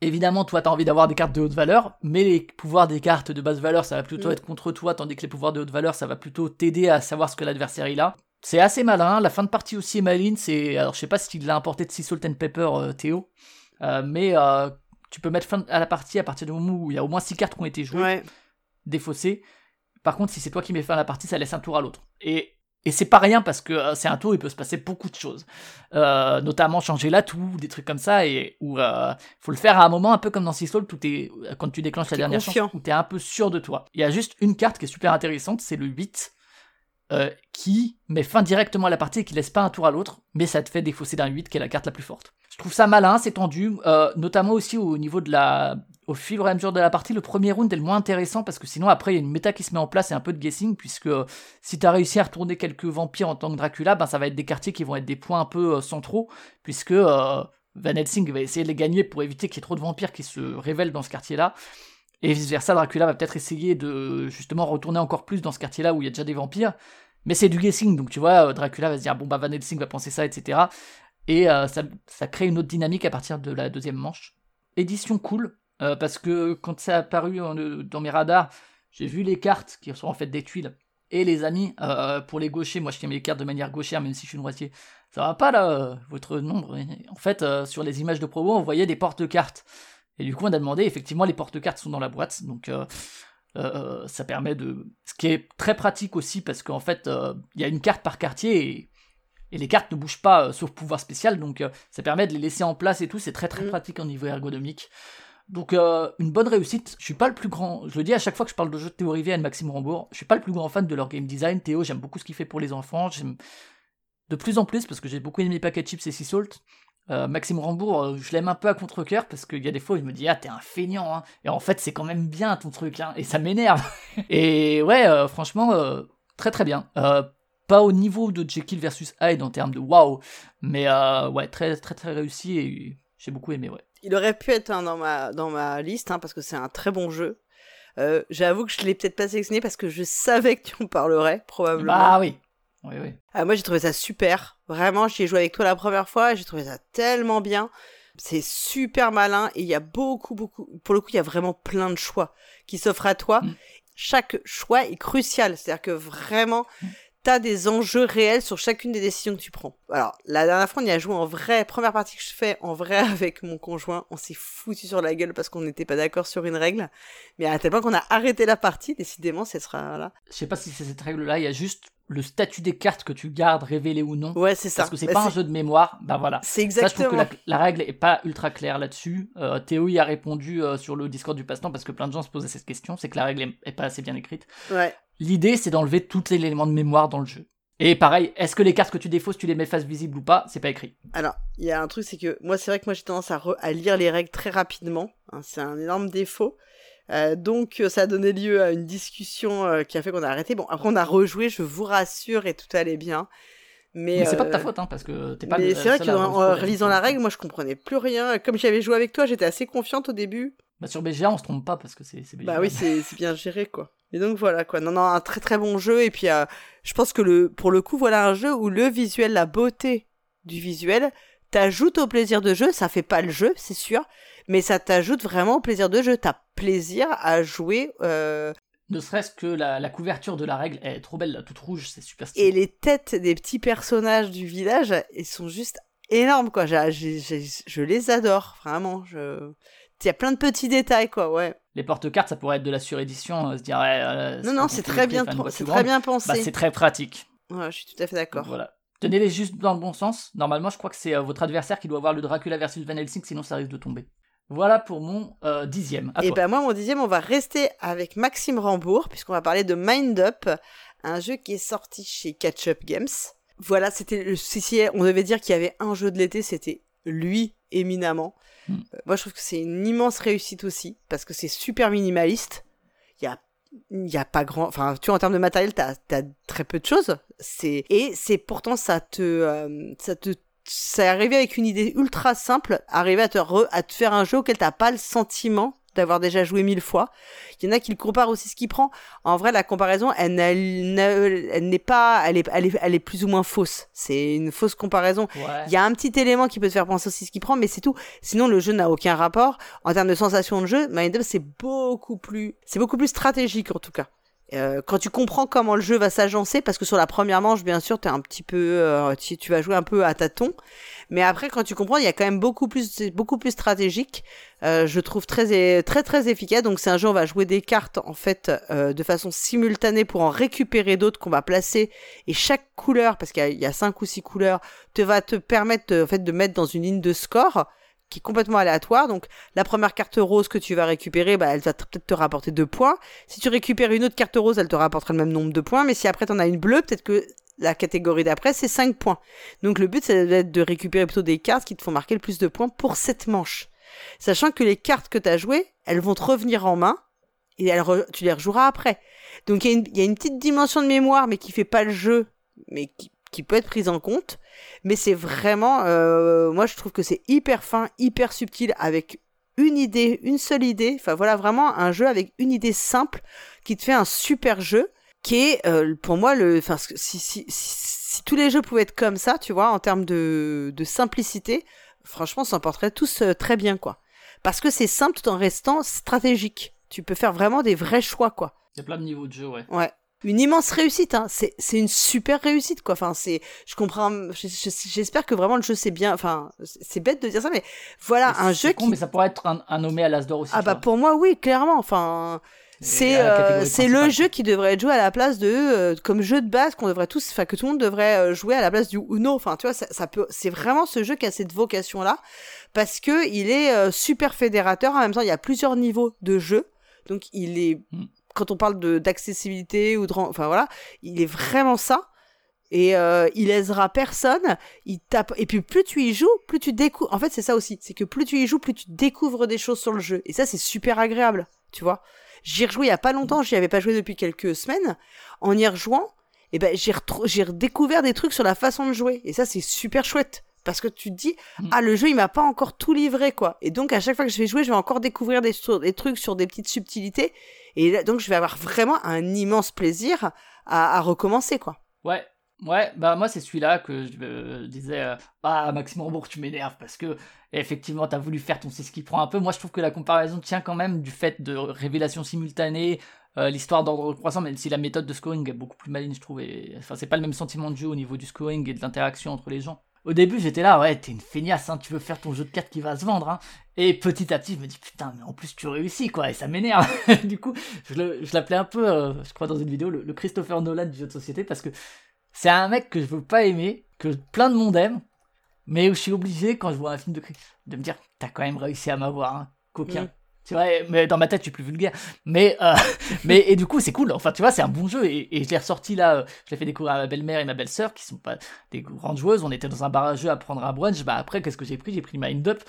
Évidemment, toi, t'as envie d'avoir des cartes de haute valeur, mais les pouvoirs des cartes de basse valeur, ça va plutôt mm. être contre toi, tandis que les pouvoirs de haute valeur, ça va plutôt t'aider à savoir ce que l'adversaire il a. C'est assez malin, la fin de partie aussi est maline, c'est... Alors je sais pas s'il l'a importé de Sea Salt and Pepper, euh, Théo, mais tu peux mettre fin à la partie à partir du moment où il y a au moins 6 cartes qui ont été jouées, défaussées. Par contre, si c'est toi qui mets fin à la partie, ça laisse un tour à l'autre. Et, et c'est pas rien parce que c'est un tour, il peut se passer beaucoup de choses. notamment changer l'atout, des trucs comme ça, et où faut le faire à un moment un peu comme dans Sea Salt, où es, quand tu déclenches la dernière chance, où t'es un peu sûr de toi. Il y a juste une carte qui est super intéressante, c'est le 8 euh, qui met fin directement à la partie et qui laisse pas un tour à l'autre, mais ça te fait défausser d'un 8 qui est la carte la plus forte. Je trouve ça malin, c'est tendu, euh, notamment aussi au niveau de la. Au fur et à mesure de la partie, le premier round est le moins intéressant parce que sinon après il y a une méta qui se met en place et un peu de guessing, puisque si t'as réussi à retourner quelques vampires en tant que Dracula, ben ça va être des quartiers qui vont être des points un peu euh, centraux, puisque Van Helsing va essayer de les gagner pour éviter qu'il y ait trop de vampires qui se révèlent dans ce quartier-là. Et vice versa, Dracula va peut-être essayer de justement retourner encore plus dans ce quartier-là où il y a déjà des vampires. Mais c'est du guessing, donc tu vois, euh, Dracula va se dire bon bah Van Helsing va penser ça, etc. Et euh, ça, crée une autre dynamique à partir de la deuxième manche. Édition cool, euh, parce que quand ça a apparu dans mes radars, j'ai vu les cartes qui sont en fait des tuiles. Et les amis, pour les gauchers, moi je tiens mes cartes de manière gauchère, même si je suis droitier. Ça va pas là, votre nombre. En fait, sur les images de promo, on voyait des porte-cartes. Et du coup, on a demandé, effectivement, les porte-cartes sont dans la boîte, donc euh, euh, ça permet de... Ce qui est très pratique aussi, parce qu'en fait, euh, il y a une carte par quartier, et, les cartes ne bougent pas, sauf pouvoir spécial, donc ça permet de les laisser en place et tout, c'est très très mm. pratique au niveau ergonomique. Donc une bonne réussite. Je suis pas le plus grand. Je le dis à chaque fois que je parle de jeux de Théo Rivière et Maxime Rambourg. Je suis pas le plus grand fan de leur game design. Théo, j'aime beaucoup ce qu'il fait pour les enfants. J'aime de plus en plus parce que j'ai beaucoup aimé Packet Chips et Sea Salt. Euh, Maxime Rambourg, euh, je l'aime un peu à contre-coeur parce qu'il y a des fois où il me dit Ah, t'es un feignant, hein. Et en fait, c'est quand même bien ton truc, hein. Et ça m'énerve. *laughs* et ouais, euh, franchement, très très bien. pas au niveau de Jekyll versus Hyde en termes de waouh, mais ouais, très très très réussi et j'ai beaucoup aimé, ouais. Il aurait pu être dans, ma, dans ma liste hein, parce que c'est un très bon jeu. J'avoue que je l'ai peut-être pas sélectionné parce que je savais que tu en parlerais, probablement. Ah oui, ah, moi, j'ai trouvé ça super. Vraiment, j'y ai joué avec toi la première fois et j'ai trouvé ça tellement bien. C'est super malin et il y a beaucoup, beaucoup. Pour le coup, il y a vraiment plein de choix qui s'offrent à toi. Mm. Chaque choix est crucial. C'est-à-dire que vraiment, mm des enjeux réels sur chacune des décisions que tu prends. Alors, la dernière fois, on y a joué en vrai, première partie que je fais en vrai *laughs* avec mon conjoint, on s'est foutu sur la gueule parce qu'on n'était pas d'accord sur une règle, mais à tel point qu'on a arrêté la partie, décidément, ce sera là. Je sais pas si c'est cette règle-là, il y a juste le statut des cartes que tu gardes révélé ou non. Ouais, c'est ça. Parce que c'est bah, pas un jeu de mémoire. Bah voilà. C'est exactement. Ça, que la, règle est pas ultra claire là-dessus. Euh, Théo y a répondu euh, sur le Discord du passe-temps parce que plein de gens se posaient cette question. C'est que la règle est, pas assez bien écrite. Ouais. L'idée, c'est d'enlever tous les éléments de mémoire dans le jeu. Et pareil, est-ce que les cartes que tu défausses, tu les mets face visible ou pas? C'est pas écrit. Alors, il y a un truc, c'est que moi, c'est vrai que moi j'ai tendance à, à, lire les règles très rapidement. Hein, c'est un énorme défaut. Euh, donc ça a donné lieu à une discussion euh, qui a fait qu'on a arrêté. Bon, après on a rejoué, je vous rassure, et tout allait bien. Mais, c'est pas de ta euh, faute, hein, parce que t'es pas. Mais c'est vrai qu'en réalisant la règle, moi je comprenais plus rien. Comme j'avais joué avec toi, j'étais assez confiante au début. Bah sur BGA, on se trompe pas parce que c'est. Bah oui, c'est bien géré quoi. Et donc voilà quoi. Non, non, un très très bon jeu. Et puis je pense que le, pour le coup, voilà un jeu où le visuel, la beauté du visuel, t'ajoute au plaisir de jeu. Ça fait pas le jeu, c'est sûr mais ça t'ajoute vraiment au plaisir de jeu. T'as plaisir à jouer. Euh... Ne serait-ce que la, couverture de la règle est trop belle, toute rouge, c'est super stylé. Et les têtes des petits personnages du village, ils sont juste énormes, quoi. je les adore, vraiment. Je... Il y a plein de petits détails, quoi, ouais. Les porte-cartes, ça pourrait être de la surédition, euh, se dire. Euh, non, non, c'est très bien, c'est très bien pensé. Bah, c'est très pratique. Ouais, je suis tout à fait d'accord. Voilà. Tenez-les juste dans le bon sens. Normalement, je crois que c'est euh, votre adversaire qui doit avoir le Dracula versus Van Helsing, sinon ça risque de tomber. Voilà pour mon euh, dixième. et ben moi, mon dixième, on va rester avec Maxime Rambourg, puisqu'on va parler de Mind Up, un jeu qui est sorti chez Catch Up Games. Voilà, c'était le si, on devait dire qu'il y avait un jeu de l'été, c'était lui éminemment. Hmm. Euh, moi, je trouve que c'est une immense réussite aussi, parce que c'est super minimaliste. Il y a il y a pas grand enfin tu vois en termes de matériel t'as as très peu de choses c'est et c'est pourtant ça te euh, ça te c'est arrivé avec une idée ultra simple, arriver à te, à te faire un jeu auquel t'as pas le sentiment d'avoir déjà joué mille fois. Il y en a qui le comparent aussi ce qu'il prend. En vrai, la comparaison, elle, n'est pas, elle est, elle est, elle est plus ou moins fausse. C'est une fausse comparaison. Il y a un petit élément qui peut te faire penser aussi ce qu'il prend, mais c'est tout. Sinon, le jeu n'a aucun rapport. En termes de sensation de jeu, Mind Up, c'est beaucoup plus, c'est beaucoup plus stratégique en tout cas. Euh, quand tu comprends comment le jeu va s'agencer, parce que sur la première manche, bien sûr, t'es un petit peu, euh, tu, vas jouer un peu à tâtons, mais après, quand tu comprends, il y a quand même beaucoup plus, beaucoup plus stratégique. Euh, je trouve très, très, très efficace. Donc, c'est un jeu, on va jouer des cartes en fait euh, de façon simultanée pour en récupérer d'autres qu'on va placer. Et chaque couleur, parce qu'il y, y, a cinq ou six couleurs, te va te permettre en fait de mettre dans une ligne de score qui est complètement aléatoire. Donc la première carte rose que tu vas récupérer, bah, elle va peut-être te rapporter deux points. Si tu récupères une autre carte rose, elle te rapportera le même nombre de points. Mais si après tu en as une bleue, peut-être que la catégorie d'après, c'est 5 points. Donc le but, c'est de récupérer plutôt des cartes qui te font marquer le plus de points pour cette manche. Sachant que les cartes que tu as jouées, elles vont te revenir en main et tu les rejoueras après. Donc il y, y, a une petite dimension de mémoire, mais qui fait pas le jeu, mais qui qui peut être prise en compte. Mais c'est vraiment, euh, moi je trouve que c'est hyper fin, hyper subtil, avec une idée, une seule idée. Enfin voilà, vraiment un jeu avec une idée simple qui te fait un super jeu, qui est euh, pour moi le, enfin si, si, si, tous les jeux pouvaient être comme ça, tu vois, en termes de, de simplicité, franchement, s'en porterait tous euh, très bien quoi. Parce que c'est simple tout en restant stratégique. Tu peux faire vraiment des vrais choix quoi. Il y a plein de niveaux de jeu, ouais. Ouais une immense réussite. Hein. C'est, une super réussite, quoi. Enfin, c'est, je comprends. J'espère que vraiment le jeu c'est bien. Enfin, c'est bête de dire ça, mais voilà un jeu con, Mais ça pourrait être un, nommé à l'As d'or aussi. Ah bah pour moi oui, clairement. Enfin. C'est euh, c'est le jeu qui devrait être joué à la place de euh, comme jeu de base qu'on devrait tous enfin que tout le monde devrait euh, jouer à la place du Uno enfin tu vois ça, ça peut c'est vraiment ce jeu qui a cette vocation là parce que il est super fédérateur en même temps il y a plusieurs niveaux de jeu donc il est mm quand on parle d'accessibilité ou de enfin voilà, il est vraiment ça. Et euh, il aisera personne, il tape. Et puis plus tu y joues, plus tu découvres. En fait, c'est ça aussi, c'est que plus tu y joues, plus tu découvres des choses sur le jeu. Et ça, c'est super agréable, tu vois. J'y rejoué il y a pas longtemps, j'y avais pas joué depuis quelques semaines. En y rejouant, et eh ben j'ai redécouvert des trucs sur la façon de jouer. Et ça, c'est super chouette parce que tu te dis mm. ah le jeu il m'a pas encore tout livré quoi et donc à chaque fois que je vais jouer je vais encore découvrir des, des trucs sur des petites subtilités et donc, je vais avoir vraiment un immense plaisir à, recommencer, quoi. Ouais, Ouais, bah moi c'est celui-là que je euh, disais euh, ah Maxime Rambourg tu m'énerves parce que effectivement t'as voulu faire ton c'est ce qui prend un peu. Moi je trouve que la comparaison tient quand même du fait de révélation simultanée, euh, l'histoire d'ordre croissant, même si la méthode de scoring est beaucoup plus maligne je trouve. enfin c'est pas le même sentiment de jeu au niveau du scoring et de l'interaction entre les gens. Au début, j'étais là, ouais, t'es une feignasse, hein, tu veux faire ton jeu de cartes qui va se vendre. Hein. Et petit à petit, je me dis, putain, mais en plus, tu réussis, quoi, et ça m'énerve. *laughs* du coup, je l'appelais un peu, euh, je crois, dans une vidéo, le, Christopher Nolan du jeu de société, parce que c'est un mec que je veux pas aimer, que plein de monde aime, mais où je suis obligé, quand je vois un film de de me dire, t'as quand même réussi à m'avoir, hein, coquin. Mm. Tu vois, mais dans ma tête, je suis plus vulgaire. Mais, euh, *laughs* mais et du coup, c'est cool. Enfin, tu vois, c'est un bon jeu. Et, et je l'ai ressorti là. Euh, je l'ai fait découvrir à ma belle-mère et ma belle-sœur, qui sont pas des grandes joueuses. On était dans un bar à jeu à prendre un brunch. Bah après, qu'est-ce que j'ai pris? J'ai pris Mind Up.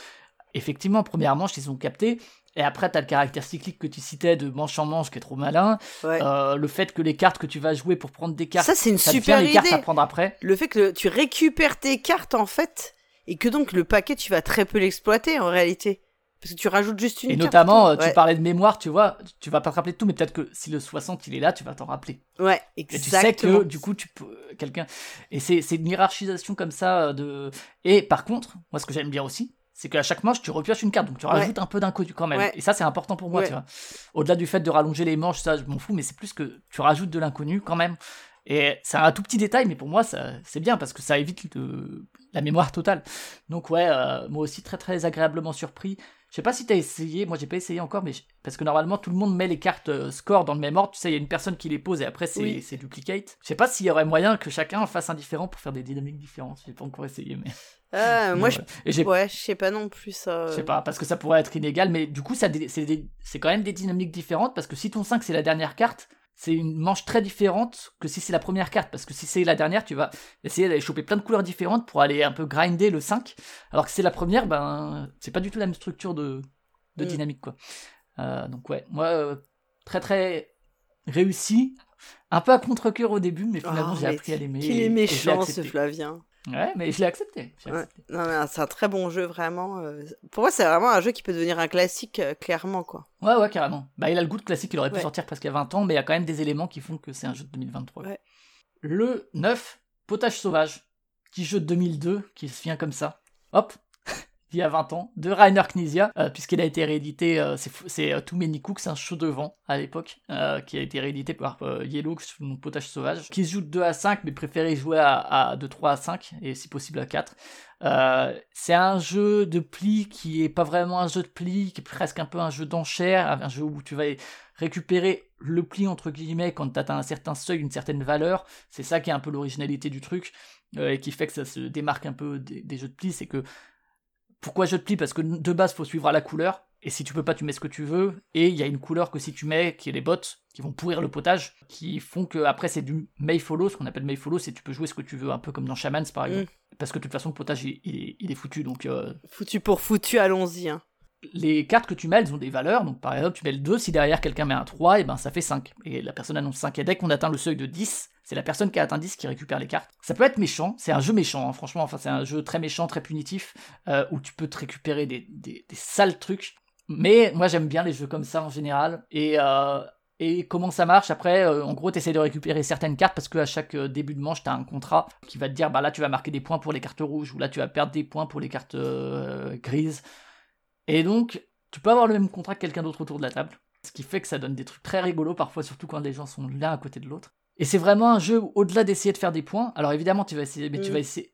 Effectivement, premièrement, je les ont captés. Et après, t'as le caractère cyclique que tu citais de manche en manche qui est trop malin. Euh, le fait que les cartes que tu vas jouer pour prendre des cartes, ça c'est une super les idée. cartes à prendre après. Le fait que tu récupères tes cartes en fait, et que donc le paquet tu vas très peu l'exploiter en réalité. Parce que tu rajoutes juste une Et notamment, euh, tu parlais de mémoire, tu vois, tu vas pas te rappeler de tout, mais peut-être que si le 60 il est là, tu vas t'en rappeler. Ouais, exactement. Et tu sais que du coup, tu peux. Quelqu'un. Et c'est une hiérarchisation comme ça euh, de. Et par contre, moi ce que j'aime bien aussi, c'est qu'à chaque manche, tu repioches une carte, donc tu rajoutes un peu d'inconnu quand même. Et ça, c'est important pour moi, tu vois. Au-delà du fait de rallonger les manches, ça, je m'en fous, mais c'est plus que tu rajoutes de l'inconnu quand même. Et c'est un tout petit détail, mais pour moi, c'est bien parce que ça évite la mémoire totale. Donc ouais, euh, moi aussi très très agréablement surpris. Je sais pas si t'as essayé, moi j'ai pas essayé encore, mais parce que normalement tout le monde met les cartes euh, score dans le même ordre. Tu sais, il y a une personne qui les pose et après c'est duplicate. Je sais pas s'il y aurait moyen que chacun fasse un différent pour faire des dynamiques différentes. J'ai pas encore essayé, mais. *laughs* Moi je. Ouais, je sais pas non plus ça. Je sais pas, parce que ça pourrait être inégal, mais du coup, c'est quand même des dynamiques différentes parce que si ton 5 c'est la dernière carte, c'est une manche très différente que si c'est la première carte, parce que si c'est la dernière, tu vas essayer d'aller choper plein de couleurs différentes pour aller un peu grinder le 5, alors que c'est la première, ben c'est pas du tout la même structure de, de mm. dynamique quoi. Euh, donc ouais, moi euh, très très réussi, un peu à contre-cœur au début, mais finalement oh, j'ai appris à l'aimer. Qu'il est méchant ce Flavien. Ouais, mais je l'ai accepté. c'est un très bon jeu, vraiment. Euh. Pour moi, c'est vraiment un jeu qui peut devenir un classique, euh, clairement, quoi. Ouais, ouais, carrément. Bah, il a le goût de classique, il aurait pu sortir presque a 20 ans, mais il y a quand même des éléments qui font que c'est un jeu de 2023. Le 9, Potage Sauvage, petit jeu de 2002 qui se vient comme ça. Hop, il y a 20 ans, de Rainer Knizia, euh, puisqu'il a été réédité, euh, c'est euh, Too Many Cooks, un show de vent à l'époque, qui a été réédité par Yellow, mon potage sauvage, qui joue de 2 à 5, mais préféré jouer à, de 3 à 5, et si possible à 4. c'est un jeu de pli qui est pas vraiment un jeu de pli, qui est presque un peu un jeu d'enchère, un jeu où tu vas récupérer le pli entre guillemets quand tu atteint un certain seuil, une certaine valeur. C'est ça qui est un peu l'originalité du truc, et qui fait que ça se démarque un peu des, des jeux de pli, c'est que pourquoi je te plie? Parce que de base, faut suivre à la couleur. Et si tu peux pas, tu mets ce que tu veux. Et il y a une couleur que si tu mets, qui est les bottes, qui vont pourrir le potage, qui font que après c'est du may follow. Ce qu'on appelle may follow, c'est tu peux jouer ce que tu veux, un peu comme dans Shamans par mm. exemple. Parce que de toute façon, le potage il, est, foutu. Donc, euh, Foutu pour foutu, allons-y. Hein. Les cartes que tu mets, elles ont des valeurs. Donc par exemple, tu mets le 2, si derrière quelqu'un met un 3, et ben ça fait 5. Et la personne annonce 5. Et dès qu'on atteint le seuil de 10, c'est la personne qui a atteint 10 qui récupère les cartes. Ça peut être méchant, c'est un jeu méchant, hein, franchement, enfin c'est un jeu très méchant, très punitif, euh, où tu peux te récupérer des, sales trucs. Mais moi j'aime bien les jeux comme ça en général. Et, euh, comment ça marche? Après, euh, en gros, tu essaies de récupérer certaines cartes parce qu'à chaque début de manche, tu as un contrat qui va te dire bah là tu vas marquer des points pour les cartes rouges, ou là tu vas perdre des points pour les cartes grises. Et donc, tu peux avoir le même contrat que quelqu'un d'autre autour de la table. Ce qui fait que ça donne des trucs très rigolos parfois, surtout quand les gens sont l'un à côté de l'autre. Et c'est vraiment un jeu au-delà d'essayer de faire des points. Alors évidemment, tu vas essayer, mais tu vas mm. essayer,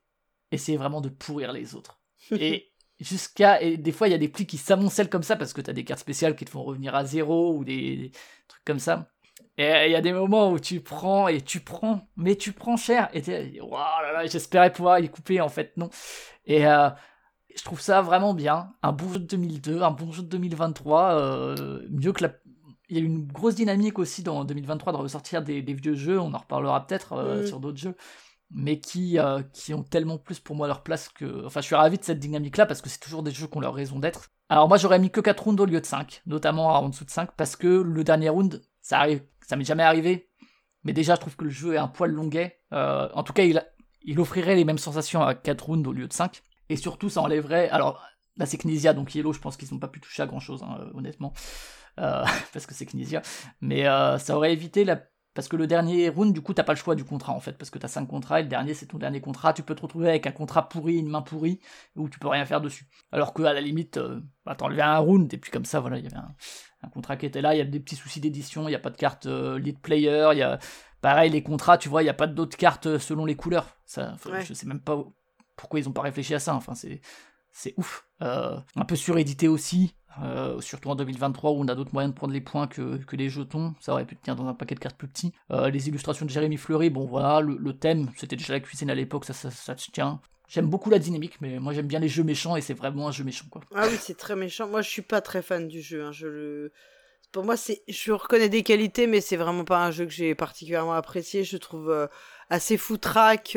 essayer vraiment de pourrir les autres. *laughs* et jusqu'à. Et des fois, il y a des plis qui s'amoncellent comme ça parce que tu as des cartes spéciales qui te font revenir à zéro ou des, trucs comme ça. Et il y a des moments où tu prends et tu prends, mais tu prends cher. Et tu wow, j'espérais pouvoir y couper, en fait, non. Et euh, je trouve ça vraiment bien. Un bon jeu de 2002, un bon jeu de 2023, euh, mieux que la il y a une grosse dynamique aussi dans 2023 de ressortir des, vieux jeux, on en reparlera peut-être euh, sur d'autres jeux, mais qui, euh, qui ont tellement plus pour moi leur place que... Enfin, je suis ravi de cette dynamique-là parce que c'est toujours des jeux qui ont leur raison d'être. Alors moi, j'aurais mis que 4 rounds au lieu de 5, notamment en dessous de 5, parce que le dernier round, ça arrive, ça m'est jamais arrivé, mais déjà, je trouve que le jeu est un poil longuet. En tout cas, il, il offrirait les mêmes sensations à 4 rounds au lieu de 5, et surtout, ça enlèverait... Alors, là, c'est Knizia, donc Yellow, je pense qu'ils n'ont pas pu toucher à grand-chose, hein, honnêtement. Euh, *laughs* parce que c'est Knizia. Mais euh, ça aurait évité la parce que le dernier round, du coup, t'as pas le choix du contrat en fait, parce que t'as 5 contrats et le dernier c'est ton dernier contrat. Tu peux te retrouver avec un contrat pourri, une main pourrie, où tu peux rien faire dessus. Alors que à la limite, euh, bah, t'enlevais un round et puis comme ça, voilà, il y avait un, contrat qui était là. Il y a des petits soucis d'édition, il y a pas de carte lead player, il y a pareil les contrats, tu vois, il y a pas d'autres cartes selon les couleurs. Ça, je sais même pas pourquoi ils ont pas réfléchi à ça. Enfin, c'est c'est ouf. Euh, un peu surédité aussi, euh, surtout en 2023 où on a d'autres moyens de prendre les points que, les jetons, ça aurait pu tenir dans un paquet de cartes plus petit. Euh, les illustrations de Jérémy Fleury, bon voilà, le, thème, c'était déjà la cuisine à l'époque, ça, ça, ça tient. J'aime beaucoup la dynamique, mais moi j'aime bien les jeux méchants et c'est vraiment un jeu méchant quoi. Ah oui, c'est très méchant. Moi je suis pas très fan du jeu. Hein. Pour moi, c'est, je reconnais des qualités, mais c'est vraiment pas un jeu que j'ai particulièrement apprécié. Je trouve assez foutraque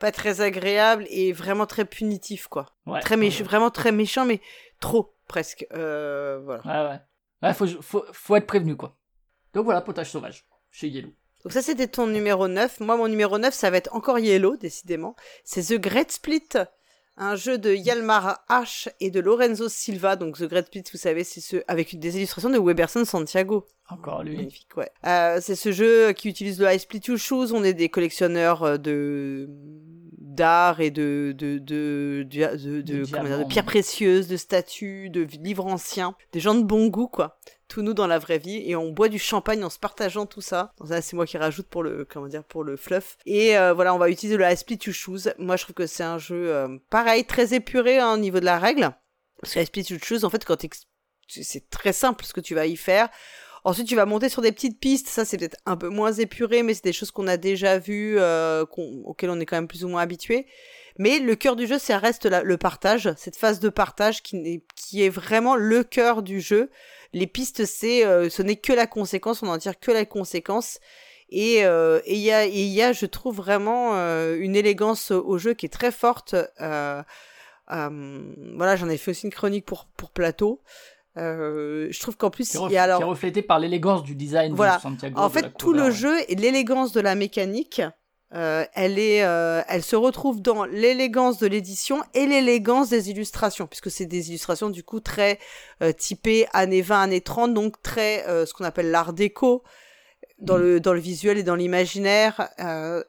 pas très agréable et vraiment très punitif, quoi. très méchant, vraiment très méchant, mais trop, presque. Euh, voilà. Ouais, ouais. Ouais, faut, faut, faut, être prévenu, quoi. Donc voilà, potage sauvage, chez Yellow. Donc ça, c'était ton numéro 9. Moi, mon numéro 9, ça va être encore Yellow, décidément. C'est The Great Split un jeu de Yalmar H et de Lorenzo Silva. Donc The Great Split, vous savez, c'est ce avec des illustrations de Weberson Santiago. Encore lui. Magnifique, ouais. Euh, c'est ce jeu qui utilise le I Split You Shoes. On est des collectionneurs euh, de d'art et de de de de, de, pierres précieuses, de statues, de livres anciens, des gens de bon goût quoi. Tout nous dans la vraie vie et on boit du champagne en se partageant tout ça. c'est moi qui rajoute pour le comment dire pour le fluff. Et euh, voilà, on va utiliser le Split You Shoes. Moi, je trouve que c'est un jeu pareil, très épuré hein, au niveau de la règle. Parce que Split You Shoes, en fait, quand c'est très simple ce que tu vas y faire. Ensuite, tu vas monter sur des petites pistes. Ça, c'est peut-être un peu moins épuré, mais c'est des choses qu'on a déjà vues, euh, auxquelles on est quand même plus ou moins habitué. Mais le cœur du jeu, ça reste le partage, cette phase de partage qui, est, qui est vraiment le cœur du jeu. Les pistes, c'est, euh, ce n'est que la conséquence, on en tire que la conséquence. Et euh, il y, a, y a, je trouve vraiment euh, une élégance au jeu qui est très forte. voilà, j'en ai fait aussi une chronique pour, pour Plateau. Euh, je trouve qu'en plus, il y a alors. Qui est reflété par l'élégance du design voilà. de Santiago. En fait, tout le jeu et l'élégance de la mécanique, euh, elle est, euh, elle se retrouve dans l'élégance de l'édition et l'élégance des illustrations, puisque c'est des illustrations du coup très euh, typées années 20, années 30, donc très euh, ce qu'on appelle l'art déco dans mm. le dans le visuel et dans l'imaginaire.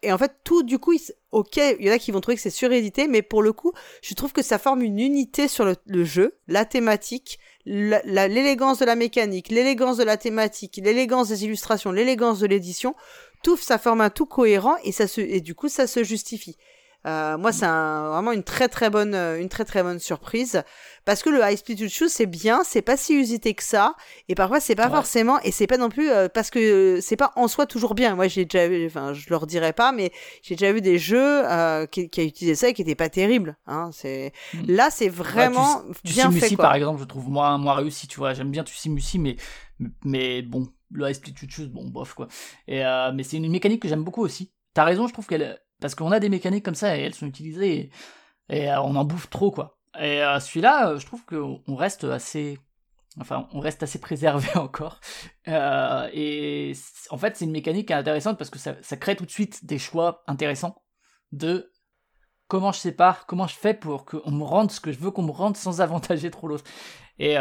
et en fait, tout du coup, ok, il y en a qui vont trouver que c'est surédité, mais pour le coup, je trouve que ça forme une unité sur le, le jeu, la thématique l'élégance de la mécanique, l'élégance de la thématique, l'élégance des illustrations, l'élégance de l'édition, tout ça forme un tout cohérent et ça se et du coup ça se justifie. Euh, moi, c'est vraiment une très très bonne, une très très bonne surprise parce que le High Speed Shoes c'est bien, c'est pas si usité que ça et parfois c'est pas forcément et c'est pas non plus euh, parce que c'est pas en soi toujours bien. Moi, j'ai déjà, vu, enfin, je leur dirais pas, mais j'ai déjà vu des jeux euh, qui, qui a utilisé ça et qui étaient pas terribles. Hein. C'est hmm. là, c'est vraiment bien fait. par exemple, je trouve moins moins réussi. Tu vois, j'aime bien tu Musi, mais mais bon, le High Speed Shoes, bon bof quoi. Et mais c'est une mécanique que j'aime beaucoup aussi. T'as raison, je trouve qu'elle parce qu'on a des mécaniques comme ça et elles sont utilisées et, euh, on en bouffe trop, quoi. Et euh, celui-là, euh, je trouve qu'on reste assez. Enfin, on reste assez préservé *laughs* encore. et en fait, c'est une mécanique intéressante parce que ça, crée tout de suite des choix intéressants de comment je sépare, comment je fais pour qu'on me rende ce que je veux qu'on me rende sans *laughs* avantager trop l'autre. Et,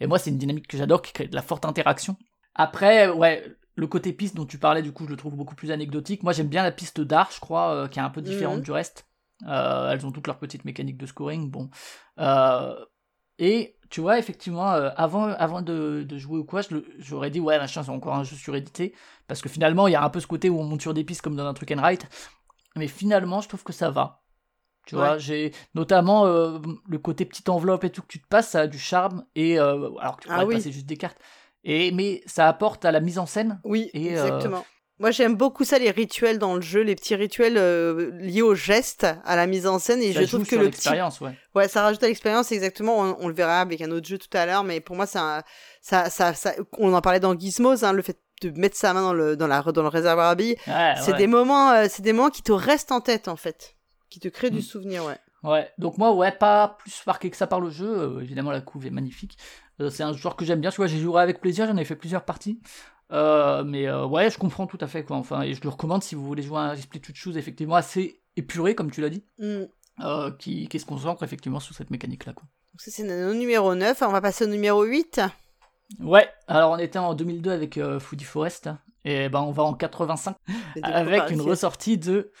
et moi, c'est une dynamique que j'adore qui crée de la forte interaction. Après, ouais, le côté piste dont tu parlais, du coup, je le trouve beaucoup plus anecdotique. Moi, j'aime bien la piste d'art, je crois, euh, qui est un peu différente mhm. du reste. Euh, elles ont toutes leurs petites mécaniques de scoring, bon. Euh, et tu vois, effectivement, avant, avant de, jouer ou quoi, j'aurais dit, ouais, machin, c'est encore un jeu surédité. Parce que finalement, il y a un peu ce côté où on monte sur des pistes comme dans un truc and write. Mais finalement, je trouve que ça va. Tu vois, j'ai notamment le côté petite enveloppe et tout que tu te passes, ça a du charme. Et alors que tu ah pourrais passer juste des cartes. Et, mais ça apporte à la mise en scène. Oui, euh, exactement. Moi, j'aime beaucoup ça, les rituels dans le jeu, les petits rituels euh, liés au geste, à la mise en scène. Et je trouve que le l'expérience, ouais. Ouais, ça rajoute à l'expérience, exactement. On, le verra avec un autre jeu tout à l'heure, mais pour moi, ça, ça, ça, ça, on en parlait dans Gizmos, hein, le fait de mettre sa main dans le, dans la, dans le réservoir à billes. c'est des moments, euh, c'est des moments qui te restent en tête, en fait. Qui te créent du mm. souvenir, ouais. Ouais, donc moi, ouais, pas plus marqué que ça par le jeu. évidemment, la couve est magnifique. Euh, c'est un joueur que j'aime bien, tu vois, j'ai joué avec plaisir, j'en ai fait plusieurs parties. Euh, mais euh, ouais, je comprends tout à fait, quoi. Enfin, et je le recommande si vous voulez jouer à un Split de Shoes, effectivement, assez épuré, comme tu l'as dit, mm. qui, qui se concentre effectivement sur cette mécanique-là, quoi. Donc ça, c'est le numéro 9. On va passer au numéro 8. Ouais, alors on était en 2002 avec Foodie Forest, et ben on va en 85 *laughs* avec une ressortie de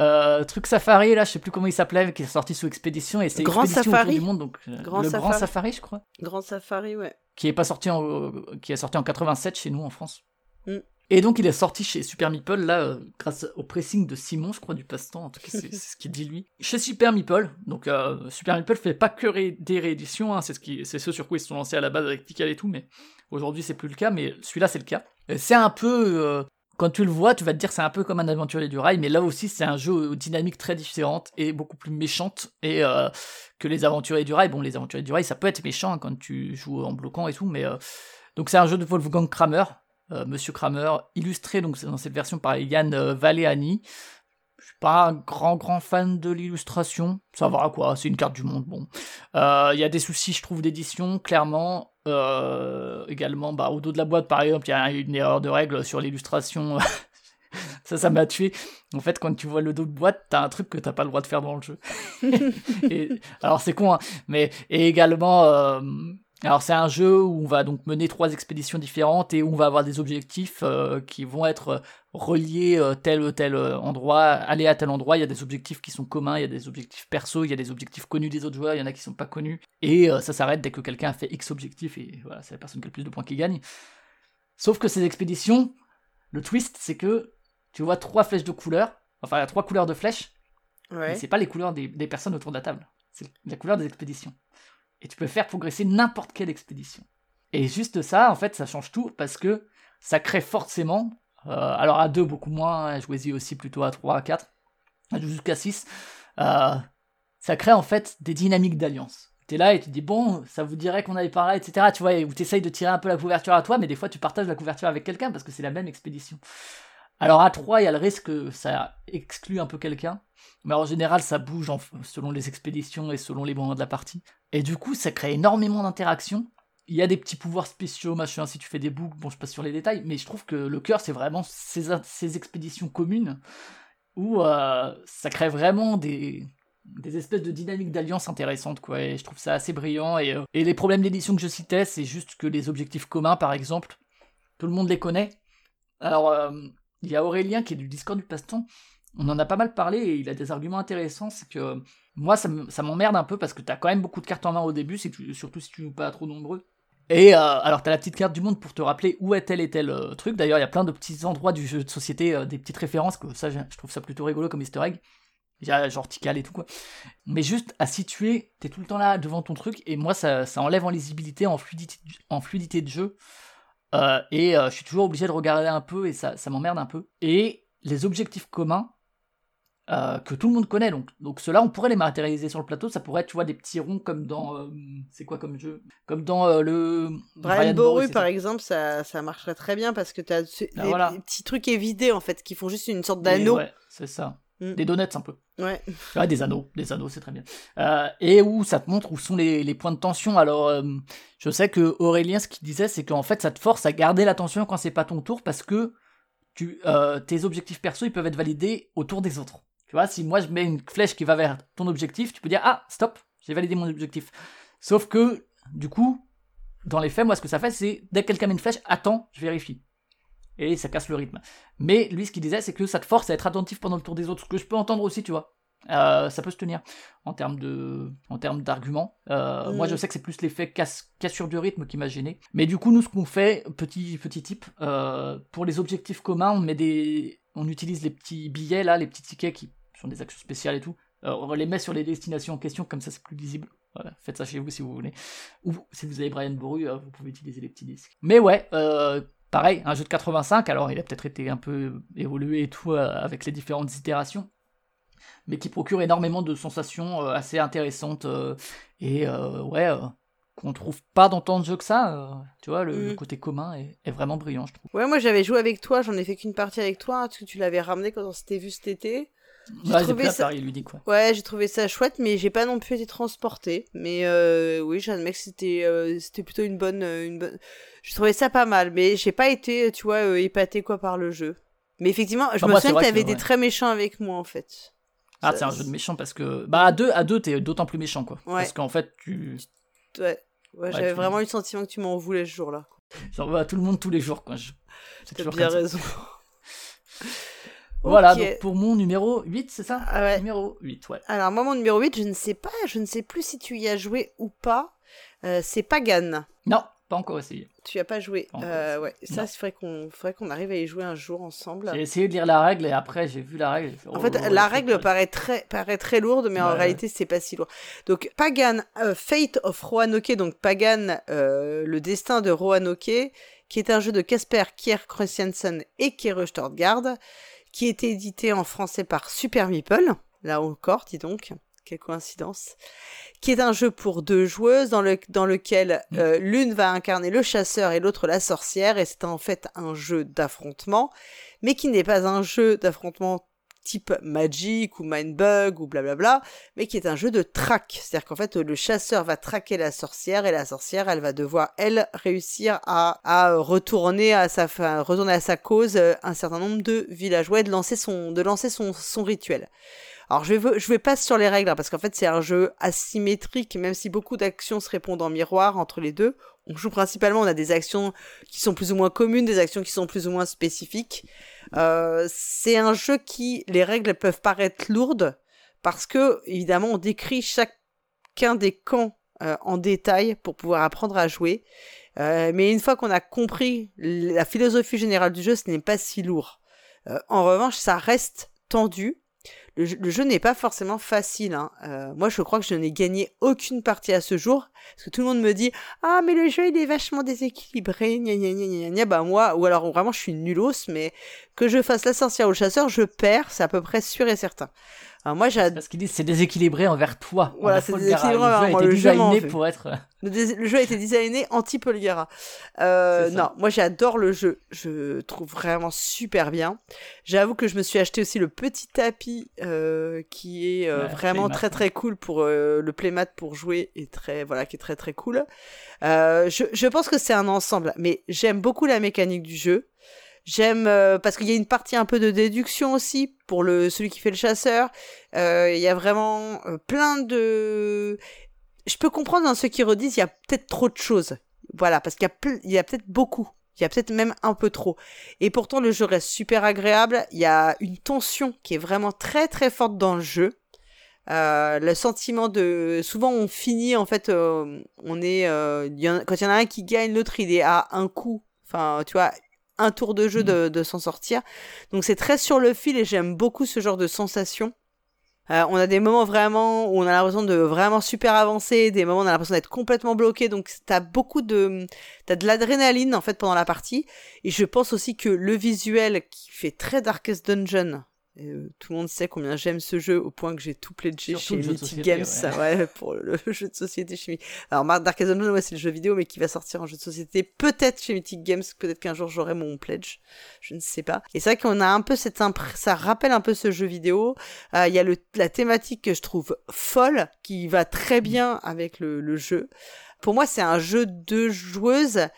euh, truc Safari, là, je sais plus comment il s'appelait, qui est sorti sous Expédition, et c'est Grand Safari. du monde, donc euh, le Grand Safari, je crois. Grand Safari, ouais. Qui est pas sorti en, qui est sorti en 87 chez nous en France. Mm. Et donc il est sorti chez Super Meeple, là, euh, grâce au pressing de Simon, je crois, du passe-temps, en tout cas c'est *laughs* ce qu'il dit lui. Chez Super Meeple, donc euh, Super Meeple fait pas que des rééditions, hein, c'est ce, qui, ce sur quoi ils se sont lancés à la base avec Pical et tout, mais aujourd'hui c'est plus le cas, mais celui-là c'est le cas. C'est un peu... Euh, quand tu le vois, tu vas te dire c'est un peu comme un aventurier du rail, mais là aussi c'est un jeu aux dynamiques très différentes et beaucoup plus méchante et que les aventuriers du rail. Bon, les aventuriers du rail, ça peut être méchant hein, quand tu joues en bloquant et tout, mais donc c'est un jeu de Wolfgang Kramer, euh, Monsieur Kramer, illustré donc dans cette version par Yann euh, Valéani. Je suis pas un grand grand fan de l'illustration, ça va quoi, c'est une carte du monde. Bon, euh, il y a des soucis, je trouve, d'édition, clairement. Également, bah, au dos de la boîte, par exemple, il y a une erreur de règle sur l'illustration. *laughs* ça, ça m'a tué. En fait, quand tu vois le dos de boîte, t'as un truc que t'as pas le droit de faire dans le jeu. *laughs* alors c'est con, hein, mais et également, alors c'est un jeu où on va donc mener trois expéditions différentes et où on va avoir des objectifs euh, qui vont être euh, reliés euh, tel ou tel endroit, aller à tel endroit, il y a des objectifs qui sont communs, il y a des objectifs perso, il y a des objectifs connus des autres joueurs, il y en a qui sont pas connus, et ça s'arrête dès que quelqu'un a fait X objectifs et voilà, c'est la personne qui a le plus de points qui gagne. Sauf que ces expéditions, le twist c'est que tu vois trois flèches de couleur, enfin il y a trois couleurs de flèches, mais c'est pas les couleurs des personnes autour de la table, c'est la couleur des expéditions et tu peux faire progresser n'importe quelle expédition. Et juste ça, en fait, ça change tout parce que ça crée forcément, euh, alors à 2 beaucoup moins, hein, jouez-y aussi plutôt à 3, à 4, jusqu'à 6, euh, ça crée en fait des dynamiques d'alliance. Tu es là et tu dis bon, ça vous dirait qu'on avait parlé, etc. Tu vois, ou tu essayes de tirer un peu la couverture à toi, mais des fois tu partages la couverture avec quelqu'un parce que c'est la même expédition. Alors à 3, il y a le risque que ça exclue un peu quelqu'un. Mais en général, ça bouge selon les expéditions et selon les moments de la partie. Et du coup, ça crée énormément d'interactions. Il y a des petits pouvoirs spéciaux, machin, si tu fais des boucles, bon, je passe sur les détails, mais je trouve que le cœur, c'est vraiment ces, expéditions communes où euh, ça crée vraiment des, espèces de dynamiques d'alliance intéressantes, quoi. Et je trouve ça assez brillant. Et, euh, et les problèmes d'édition que je citais, c'est juste que les objectifs communs, par exemple, tout le monde les connaît. Alors, euh, il y a Aurélien qui est du Discord du Passe-Temps on en a pas mal parlé et il a des arguments intéressants. C'est que moi, ça m'emmerde un peu parce que t'as quand même beaucoup de cartes en main au début, surtout si tu joues pas trop nombreux. Et euh, alors, t'as la petite carte du monde pour te rappeler où est tel et tel euh, truc. D'ailleurs, il y a plein de petits endroits du jeu de société, euh, des petites références, que ça, je trouve ça plutôt rigolo comme easter egg. Genre Tikal et tout. Mais juste à situer, t'es tout le temps là devant ton truc, et moi, ça, enlève en lisibilité, en fluidité, en fluidité de jeu. Et je suis toujours obligé de regarder un peu, et ça, ça m'emmerde un peu. Et les objectifs communs, euh, que tout le monde connaît. Donc, donc ceux-là, on pourrait les matérialiser sur le plateau. Ça pourrait être, tu vois, des petits ronds comme dans. Euh, c'est quoi comme jeu? Comme dans euh, le. Brian, Boru, par exemple, ça, ça marcherait très bien parce que tu as ah, des, petits trucs évidés, en fait, qui font juste une sorte d'anneau. Ouais, c'est ça. Mm. Des donuts un peu. Ouais. des anneaux, des anneaux, c'est très bien. et où ça te montre où sont les, les points de tension. Alors, je sais que Aurélien, ce qu'il disait, c'est qu'en fait, ça te force à garder l'attention quand c'est pas ton tour parce que tu, tes objectifs perso, ils peuvent être validés autour des autres. Tu vois, si moi je mets une flèche qui va vers ton objectif, tu peux dire ah stop, j'ai validé mon objectif. Sauf que du coup, dans les faits, moi ce que ça fait, c'est dès que quelqu'un met une flèche, attends, je vérifie. Et ça casse le rythme. Mais lui, ce qu'il disait, c'est que ça te force à être attentif pendant le tour des autres, ce que je peux entendre aussi, tu vois. Euh, ça peut se tenir en termes de en termes d'arguments. Euh, moi, je sais que c'est plus l'effet cassure du rythme qui m'a gêné. Mais du coup, nous, ce qu'on fait, petit petit type, euh, pour les objectifs communs, on met des, on utilise les petits billets là, les petits tickets qui des actions spéciales et tout. On les met sur les destinations en question, comme ça c'est plus visible. Voilà, faites ça chez vous si vous voulez. Ou si vous avez Brian Boru, vous pouvez utiliser les petits disques. Mais ouais, euh, pareil, un jeu de 85, alors il a peut-être été un peu évolué et tout avec les différentes itérations, mais qui procure énormément de sensations assez intéressantes et ouais, qu'on trouve pas dans tant de jeux que ça. tu vois, le, mm. côté commun est, vraiment brillant, je trouve. Ouais, moi j'avais joué avec toi, j'en ai fait qu'une partie avec toi, parce que tu l'avais ramené quand on s'était vu cet été. J'ai trouvé ça... Paris, lui dit quoi. Ouais, j'ai trouvé ça chouette, mais j'ai pas non plus été transporté. Mais euh, oui, j'admets que c'était euh, c'était plutôt une bonne euh, une bonne. Je trouvais ça pas mal, mais j'ai pas été, tu vois, euh, épaté quoi par le jeu. Mais effectivement, je me souviens que t'avais des très méchants avec moi en fait. Ah, c'est un jeu de méchant parce que bah à deux à deux t'es d'autant plus méchant quoi. Parce qu'en fait tu. Ouais. Ouais, j'avais vraiment eu le sentiment que tu m'en voulais ce jour-là. J'en veux à tout le monde tous les jours quoi. Je... T'as bien raison. Voilà, donc pour mon numéro 8, c'est ça? Ah ouais. Numéro 8, ouais. Alors, moi, mon numéro 8, je ne sais pas, je ne sais plus si tu y as joué ou pas. Euh, c'est Pagan. Non, pas encore essayé. Tu as pas joué. Euh, ouais, ça, c'est vrai qu'on faudrait qu'on arrive à y jouer un jour ensemble. J'ai essayé de lire la règle et après j'ai vu la règle. en fait, oh, la règle paraît très, paraît très lourde, mais en réalité, c'est pas si lourd. Donc, Pagan, euh, Fate of Roanoke, donc Pagan, euh, le destin de Roanoke, qui est un jeu de Casper Kier Christiansen et Kere Stortgard, qui est édité en français par Super Meeple. Là encore, dis donc. Quelle coïncidence. Qui est un jeu pour deux joueuses dans, le, dans lequel mm. euh, l'une va incarner le chasseur et l'autre la sorcière. Et c'est en fait un jeu d'affrontement, mais qui n'est pas un jeu d'affrontement type Magic ou Mindbug ou blablabla, mais qui est un jeu de track. C'est-à-dire qu'en fait, le chasseur va traquer la sorcière et la sorcière, elle va devoir, elle, réussir à, à retourner à sa, cause euh, un certain nombre de villageois et de lancer son, rituel. Alors je vais, je vais pas sur les règles hein, parce qu'en fait c'est un jeu asymétrique, même si beaucoup d'actions se répondent en miroir entre les deux. On joue principalement, on a des actions qui sont plus ou moins communes, des actions qui sont plus ou moins spécifiques. Euh, c'est un jeu qui, les règles peuvent paraître lourdes parce que évidemment on décrit chacun des camps euh, en détail pour pouvoir apprendre à jouer. Euh, mais une fois qu'on a compris la philosophie générale du jeu, ce n'est pas si lourd. en revanche, ça reste tendu le, jeu n'est pas forcément facile. Hein. Euh, moi, je crois que je n'ai gagné aucune partie à ce jour. Parce que tout le monde me dit Ah, mais le jeu, il est vachement déséquilibré. Gna, gna, gna, gna, Bah, moi, ou alors vraiment, je suis nulos, mais que je fasse la sorcière ou le chasseur, je perds. C'est à peu près sûr et certain. Alors moi, j'ai. Parce qu'ils disent c'est déséquilibré envers toi. Voilà, c'est déséquilibré envers moi. Le jeu pour être. Le, jeu a été designé anti Polygara. Euh, non, moi j'adore le jeu. Je trouve vraiment super bien. J'avoue que je me suis acheté aussi le petit tapis euh, qui est euh, vraiment très très cool pour euh, le playmat pour jouer et très voilà qui est très très cool. Euh, je, je pense que c'est un ensemble, mais j'aime beaucoup la mécanique du jeu. J'aime euh, parce qu'il y a une partie un peu de déduction aussi pour le celui qui fait le chasseur. Euh, il y a vraiment euh, plein de. Je peux comprendre dans ceux qui redisent il y a peut-être trop de choses. Voilà, parce qu'il y a, il y a peut-être beaucoup. Il y a peut-être même un peu trop. Et pourtant, le jeu reste super agréable. Il y a une tension qui est vraiment très très forte dans le jeu. Euh, le sentiment de souvent on finit en fait on est quand il y en a un qui gagne l'autre il est à un coup enfin tu vois un tour de jeu mm. de, s'en sortir. Donc c'est très sur le fil et j'aime beaucoup ce genre de sensation. Euh, on a des moments vraiment où on a l'impression de vraiment super avancer, des moments où on a l'impression d'être complètement bloqué. Donc t'as beaucoup de, t'as de l'adrénaline en fait pendant la partie. Et je pense aussi que le visuel qui fait très Darkest Dungeon, euh, tout le monde sait combien j'aime ce jeu au point que j'ai tout pledgé chez Mythic Games ouais. pour le *laughs* jeu de société chez Alors Dark Zone, ouais, c'est le jeu vidéo mais qui va sortir en jeu de société peut-être chez Mythic Games, peut-être qu'un jour j'aurai mon pledge, je ne sais pas. Et c'est vrai qu'on a un peu cette ça rappelle un peu ce jeu vidéo. Euh, il y a le... la thématique que je trouve folle qui va très bien avec le, le jeu. Pour moi, c'est un jeu de joueuses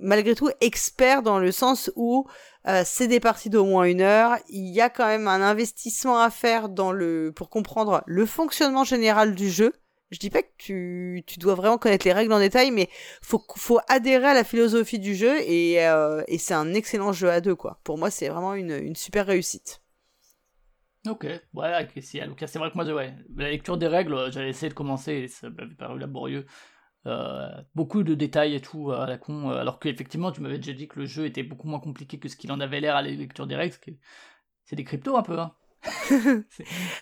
malgré tout expert dans le sens où euh, c'est des parties d'au moins une heure. Il y a quand même un investissement à faire dans le pour comprendre le fonctionnement général du jeu. Je dis pas que tu, dois vraiment connaître les règles en détail, mais faut faut adhérer à la philosophie du jeu et, euh, c'est un excellent jeu à deux. Pour moi, c'est vraiment une, super réussite. Ok, ouais, c'est vrai que moi, la lecture des règles, j'avais essayé de commencer et ça m'avait paru laborieux. Euh, beaucoup de détails et tout à la con, euh, alors qu'effectivement tu m'avais déjà dit que le jeu était beaucoup moins compliqué que ce qu'il en avait l'air à la lecture des règles. C'est des cryptos un peu. Hein. *laughs*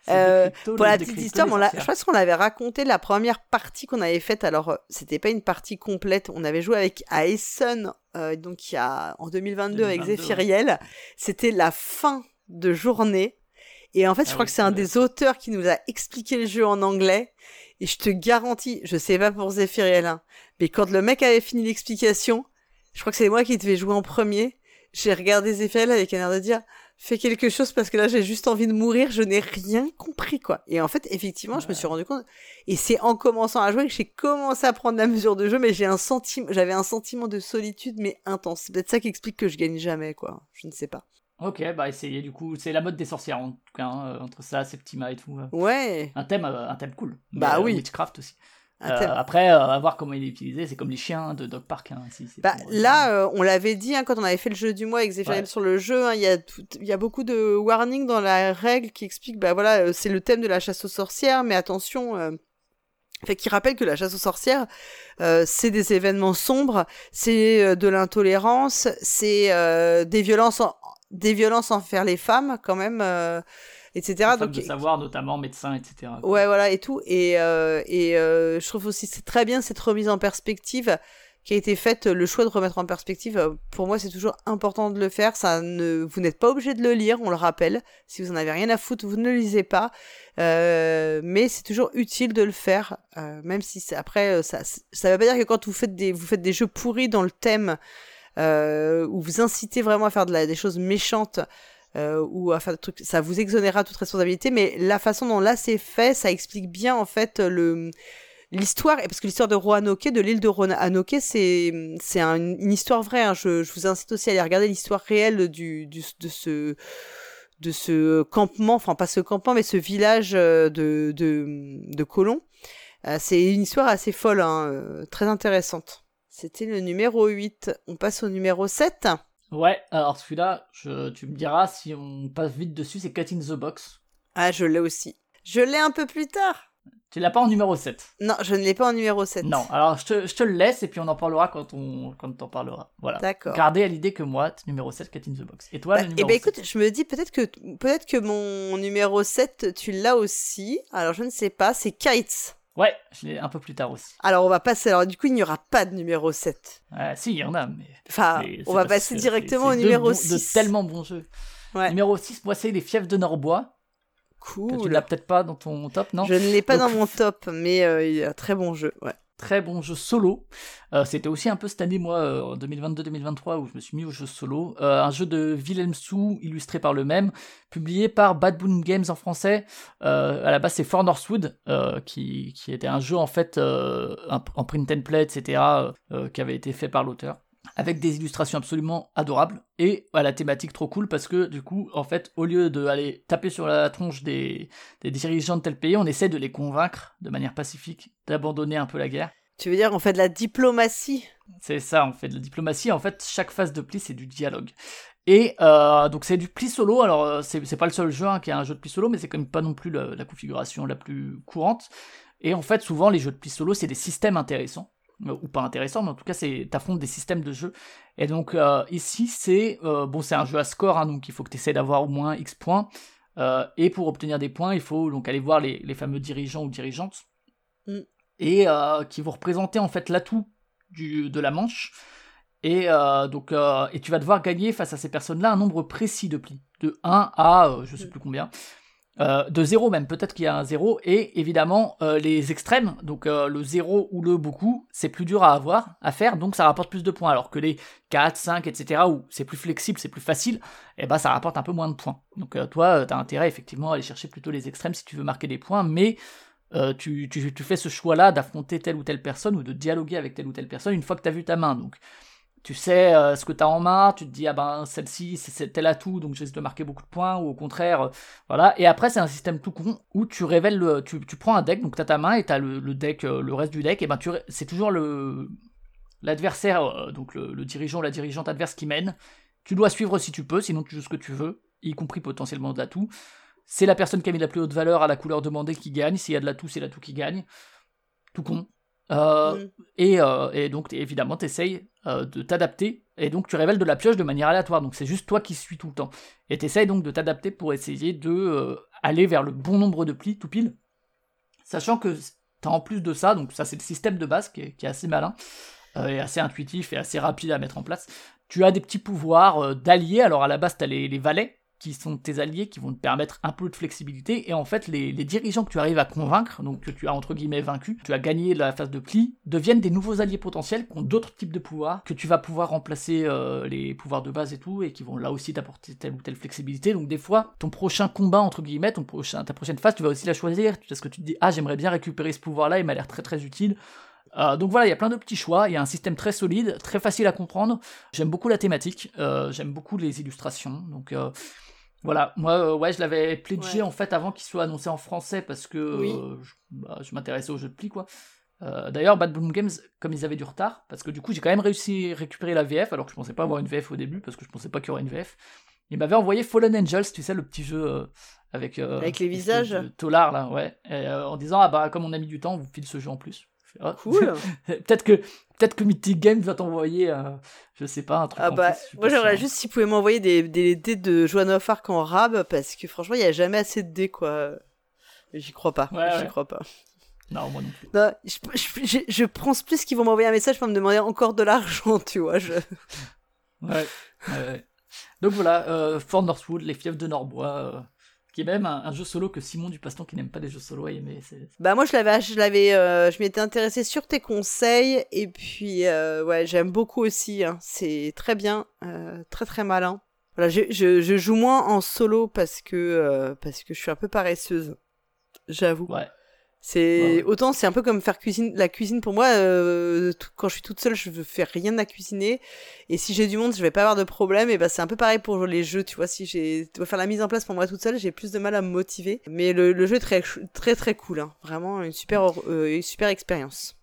Euh, pour la petite histoire, je pense qu'on avait raconté la première partie qu'on avait faite. Alors, c'était pas une partie complète. On avait joué avec à Essen, donc il y a en 2022, avec Zephyriel. C'était la fin de journée. Et en fait, je ah crois que c'est un des auteurs qui nous a expliqué le jeu en anglais. Et je te garantis, je sais pas pour Zephyriel, hein, mais quand le mec avait fini l'explication, je crois que c'est moi qui devais jouer en premier, j'ai regardé Zephyriel avec un air de dire, fais quelque chose parce que là j'ai juste envie de mourir, je n'ai rien compris quoi. Et en fait, effectivement, je me suis rendu compte, et c'est en commençant à jouer que j'ai commencé à prendre la mesure de jeu, mais j'ai un sentiment, j'avais un sentiment de solitude mais intense. C'est peut-être ça qui explique que je gagne jamais quoi. Je ne sais pas. Ok, bah essayez du coup. C'est la mode des sorcières en tout cas, hein, euh, entre ça, Septima et tout. Euh. Ouais. Un thème, euh, un thème cool. Bah oui. Witchcraft aussi. après, à voir comment il est utilisé, c'est comme les chiens de Dog Park. Hein, bah, là, on l'avait dit hein, quand on avait fait le jeu du mois avec Zéphiriel sur le jeu, il y, a y a beaucoup de warnings dans la règle qui expliquent, bah voilà, c'est le thème de la chasse aux sorcières, mais attention, Fait qui rappelle que la chasse aux sorcières, euh, c'est des événements sombres, c'est euh, de l'intolérance, c'est euh, des violences, des violences envers les femmes quand même, etc. Donc de savoir, notamment médecins, etc. Ouais, voilà et tout. Et et je trouve aussi c'est très bien cette remise en perspective qui a été faite, le choix de remettre en perspective, euh, pour moi c'est toujours important de le faire. Ça ne, vous n'êtes pas obligé de le lire, on le rappelle. Si vous en avez rien à foutre, vous ne le lisez pas. Euh, mais c'est toujours utile de le faire, euh, même si après ça. Ça veut pas dire que quand vous faites des, vous faites des jeux pourris dans le thème où vous incitez vraiment à faire de la, des choses méchantes. ou à faire des trucs, ça vous exonérera toute responsabilité, mais la façon dont là c'est fait, ça explique bien en fait le, l'histoire, parce que l'histoire de Roanoke, de l'île de Roanoke, c'est c'est une histoire vraie. Hein. Je, je, vous incite aussi à aller regarder l'histoire réelle du, du, de ce de ce campement, enfin pas ce campement, mais ce village euh, de, de, de colons. Euh, c'est une histoire assez folle, hein, euh, très intéressante. C'était le numéro 8. On passe au numéro 7. Ouais, alors celui-là, tu me diras si on passe vite dessus, c'est Cut in the Box. Ah, je l'ai aussi. Je l'ai un peu plus tard. Tu l'as pas en numéro 7 Non, je ne l'ai pas en numéro 7. Non, alors je te, je te, le laisse et puis on en parlera quand on quand t'en parlera. Voilà. D'accord. Gardez à l'idée que moi, numéro 7, Cat in the Box. Et toi, bah, le numéro Eh ben écoute, je me dis peut-être que peut-être que mon numéro 7, tu l'as aussi. Alors je ne sais pas, c'est Kites. Ouais, je l'ai un peu plus tard aussi. Alors on va passer. Alors du coup, il n'y aura pas de numéro 7. Euh, si, il y en a, mais. Enfin, on va passer directement au numéro 6. De tellement bons jeux. Ouais. Numéro 6, moi, c'est Les Fièvres de Norbois. Cool. Tu l'as peut-être pas dans ton top, non? Je ne l'ai pas dans mon top, mais euh, il y a un très bon jeu, ouais. Très bon jeu solo. Euh, c'était aussi un peu cette année, moi, euh, en 2022-2023, où je me suis mis au jeu solo. un jeu de Willem Sou, illustré par le même, publié par Bad Boon Games en français. à la base, c'est For Northwood, qui, qui, était un jeu, en fait, en print and play, etc., qui avait été fait par l'auteur avec des illustrations absolument adorables et à la thématique trop cool parce que du coup en fait au lieu d'aller taper sur la tronche des, des, dirigeants de tel pays on essaie de les convaincre de manière pacifique d'abandonner un peu la guerre. Tu veux dire on fait de la diplomatie? C'est ça on fait de la diplomatie. En fait chaque phase de pli c'est du dialogue. Et euh, donc c'est du pli solo. Alors euh, c'est pas le seul jeu hein, qui a un jeu de pli solo mais c'est quand même pas non plus la, la configuration la plus courante. Et en fait souvent les jeux de pli solo c'est des systèmes intéressants ou pas intéressant, mais en tout cas, c'est t'affrontes des systèmes de jeu. Et donc euh, ici, c'est euh, bon, c'est un jeu à score, hein, donc il faut que tu essaies d'avoir au moins X points. et pour obtenir des points, il faut donc aller voir les, les fameux dirigeants ou dirigeantes mm. et qui vont représenter en fait l'atout de la manche. Et donc et tu vas devoir gagner face à ces personnes-là un nombre précis de plis, de 1 à je sais mm. plus combien. Euh, de zéro même, peut-être qu'il y a un zéro, et évidemment euh, les extrêmes, donc euh, le zéro ou le beaucoup, c'est plus dur à avoir, à faire, donc ça rapporte plus de points, alors que les 4, 5, etc., où c'est plus flexible, c'est plus facile, eh ben ça rapporte un peu moins de points. Donc toi, tu as intérêt effectivement à aller chercher plutôt les extrêmes si tu veux marquer des points, mais tu, tu, tu, fais ce choix-là d'affronter telle ou telle personne ou de dialoguer avec telle ou telle personne une fois que tu as vu ta main, donc tu sais euh, ce que tu as en main, tu te dis ah ben celle-ci c'est tel atout donc j'essaie de marquer beaucoup de points ou au contraire euh, voilà et après c'est un système tout con où tu révèles le, tu, tu prends un deck donc tu as ta main et tu as le, deck euh, le reste du deck et ben tu c'est toujours le l'adversaire donc le, dirigeant ou la dirigeante adverse qui mène. Tu dois suivre si tu peux sinon tu joues ce que tu veux y compris potentiellement de l'atout. C'est la personne qui a mis la plus haute valeur à la couleur demandée qui gagne, s'il y a de l'atout c'est l'atout qui gagne. Tout con. Euh, mm. et, euh, et, donc évidemment, tu essayes euh, de t'adapter, et donc tu révèles de la pioche de manière aléatoire, donc c'est juste toi qui suis tout le temps. Et tu essayes donc de t'adapter pour essayer de aller vers le bon nombre de plis, tout pile, sachant que tu as en plus de ça, donc ça c'est le système de base qui est, assez malin, et assez intuitif et assez rapide à mettre en place. Tu as des petits pouvoirs d'alliés, alors à la base tu as les, les valets, qui sont tes alliés, qui vont te permettre un peu de flexibilité, et en fait, les, dirigeants que tu arrives à convaincre, donc que tu as entre guillemets vaincu, tu as gagné la phase de pli, deviennent des nouveaux alliés potentiels qui ont d'autres types de pouvoirs, que tu vas pouvoir remplacer euh, les pouvoirs de base et tout, et qui vont là aussi t'apporter telle ou telle flexibilité. Donc des fois, ton prochain combat, entre guillemets, ton prochain, ta prochaine phase, tu vas aussi la choisir, parce que tu te dis, ah, j'aimerais bien récupérer ce pouvoir-là, il m'a l'air très très utile. Euh, donc voilà, il y a plein de petits choix, il y a un système très solide, très facile à comprendre. J'aime beaucoup la thématique, euh, j'aime beaucoup les illustrations, donc voilà, moi, euh, ouais, je l'avais pledgé en fait avant qu'il soit annoncé en français parce que euh, bah, je, m'intéressais au jeu de pli, quoi. Euh, d'ailleurs, Bad Bloom Games, comme ils avaient du retard, parce que du coup, j'ai quand même réussi à récupérer la VF, alors que je pensais pas avoir une VF au début, parce que je pensais pas qu'il y aurait une VF. il m'avait envoyé Fallen Angels, tu sais, le petit jeu avec, avec les visages. Tolar, là, ouais. en disant, ah bah, comme on a mis du temps, on vous file ce jeu en plus. Ah, cool. *laughs* peut-être que peut-être que Mythic Games va t'envoyer, je sais pas, un truc. Ah bah, moi j'aimerais juste s'ils pouvaient m'envoyer des, des, dés de Joan of Arc en rab parce que franchement il y a jamais assez de dés quoi. J'y crois pas. J'y crois pas. Non, moi non plus. je, je, pense plus qu'ils vont m'envoyer un message pour me demander encore de l'argent, tu vois. Je... Ouais, Donc voilà, euh, For Northwood, les fiefs de Norbois, euh, qui est même un, jeu solo que Simon du Paston, qui n'aime pas les jeux solo, a aimé. Bah moi, je l'avais, je l'avais, euh, je m'étais intéressé sur tes conseils, et puis euh, ouais, j'aime beaucoup aussi. Hein. C'est très bien, très très malin. Voilà, je, je, je, joue moins en solo parce que parce que je suis un peu paresseuse, j'avoue. Ouais. C'est autant c'est un peu comme faire cuisine la cuisine pour moi euh, quand je suis toute seule je veux faire rien à cuisiner. Et si j'ai du monde je vais pas avoir de problème. Et bah c'est un peu pareil pour les jeux tu vois. Si j'ai dois faire la mise en place pour moi toute seule j'ai plus de mal à me motiver. Mais le, jeu est très très très cool hein. vraiment une super euh, une super expérience.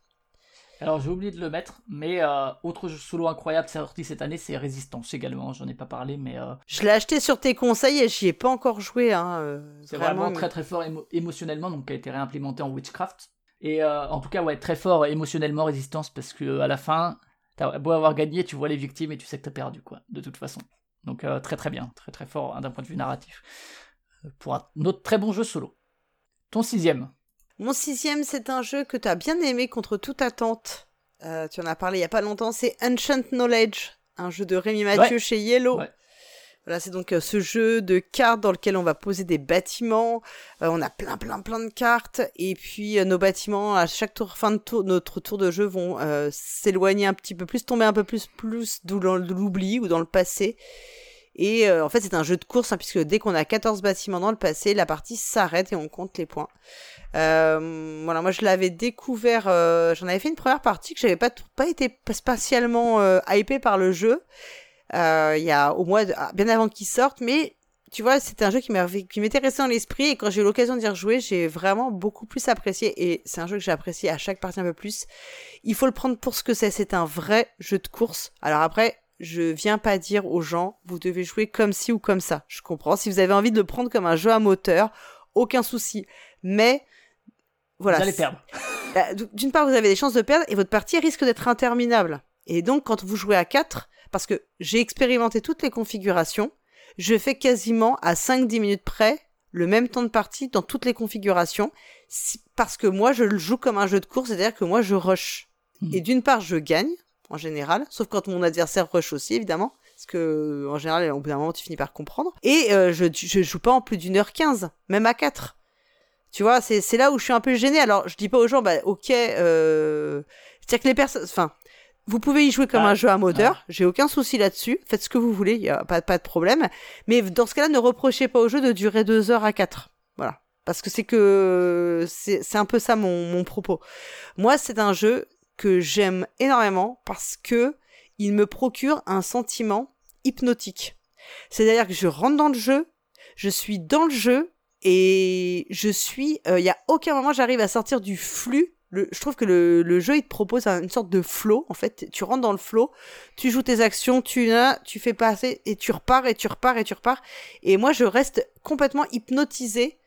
Alors j'ai oublié de le mettre, mais euh, autre jeu solo incroyable sorti cette année, c'est Résistance également. J'en ai pas parlé, mais euh, je l'ai acheté sur tes conseils et j'y ai pas encore joué. Hein, euh, c'est vraiment, très très fort émotionnellement, donc qui a été réimplémenté en Witchcraft. Et en tout cas, ouais, très fort émotionnellement Résistance parce que à la fin, t'as beau avoir gagné, tu vois les victimes et tu sais que t'as perdu quoi, de toute façon. Donc très très bien, très très fort hein, d'un point de vue narratif. Pour un autre très bon jeu solo. Ton sixième. Mon sixième, c'est un jeu que tu as bien aimé contre toute attente. Euh, tu en as parlé il y a pas longtemps. C'est Ancient Knowledge, un jeu de Rémi Mathieu chez Yellow. Voilà, c'est donc euh, ce jeu de cartes dans lequel on va poser des bâtiments. Euh, on a plein, plein, plein de cartes. Et puis nos bâtiments, à chaque tour, fin de tour, notre tour de jeu, vont s'éloigner un petit peu plus, tomber un peu plus, plus dans l'oubli ou dans le passé. Et euh, en fait, c'est un jeu de course, hein, puisque dès qu'on a 14 bâtiments dans le passé, la partie s'arrête et on compte les points. Euh, voilà, moi je l'avais découvert, euh, j'en avais fait une première partie que j'avais pas, pas été spatialement euh, hypé par le jeu. Il y a au moins ah, bien avant qu'il sorte, mais tu vois, c'était un jeu qui m'était resté dans l'esprit et quand j'ai eu l'occasion d'y rejouer, j'ai vraiment beaucoup plus apprécié et c'est un jeu que j'ai apprécié à chaque partie un peu plus. Il faut le prendre pour ce que c'est, c'est un vrai jeu de course. Alors après, je viens pas dire aux gens, vous devez jouer comme ci ou comme ça. Je comprends. Si vous avez envie de le prendre comme un jeu à moteur, aucun souci. Mais, voilà. Vous allez perdre. Bah, d'une part, vous avez des chances de perdre et votre partie risque d'être interminable. Et donc, quand vous jouez à 4, parce que j'ai expérimenté toutes les configurations, je fais quasiment à 5-10 minutes près le même temps de partie dans toutes les configurations, parce que moi, je le joue comme un jeu de course, c'est-à-dire que moi, je rush. Hmm. Et d'une part, je gagne, en général, sauf quand mon adversaire rush aussi, évidemment. Parce que, en général, au bout d'un moment, tu finis par comprendre. Et euh, je, je joue pas en plus d'une heure quinze, même à 4. Tu vois, c'est là où je suis un peu gênée. Alors, je dis pas aux gens, bah, ok, euh... c'est-à-dire que les personnes, enfin, vous pouvez y jouer comme un jeu à moteur, j'ai aucun souci là-dessus, faites ce que vous voulez, y a pas, pas de problème. Mais dans ce cas-là, ne reprochez pas au jeu de durer deux heures à 4. Voilà. Parce que c'est que c'est un peu ça mon, mon propos. Moi, c'est un jeu, que j'aime énormément parce que il me procure un sentiment hypnotique. C'est-à-dire que je rentre dans le jeu, je suis dans le jeu et je suis, il euh, y a aucun moment j'arrive à sortir du flux. Je trouve que le, jeu il te propose une sorte de flow. En fait, tu rentres dans le flow, tu joues tes actions, tu tu fais passer et tu repars et tu repars et tu repars. Et moi, je reste complètement hypnotisé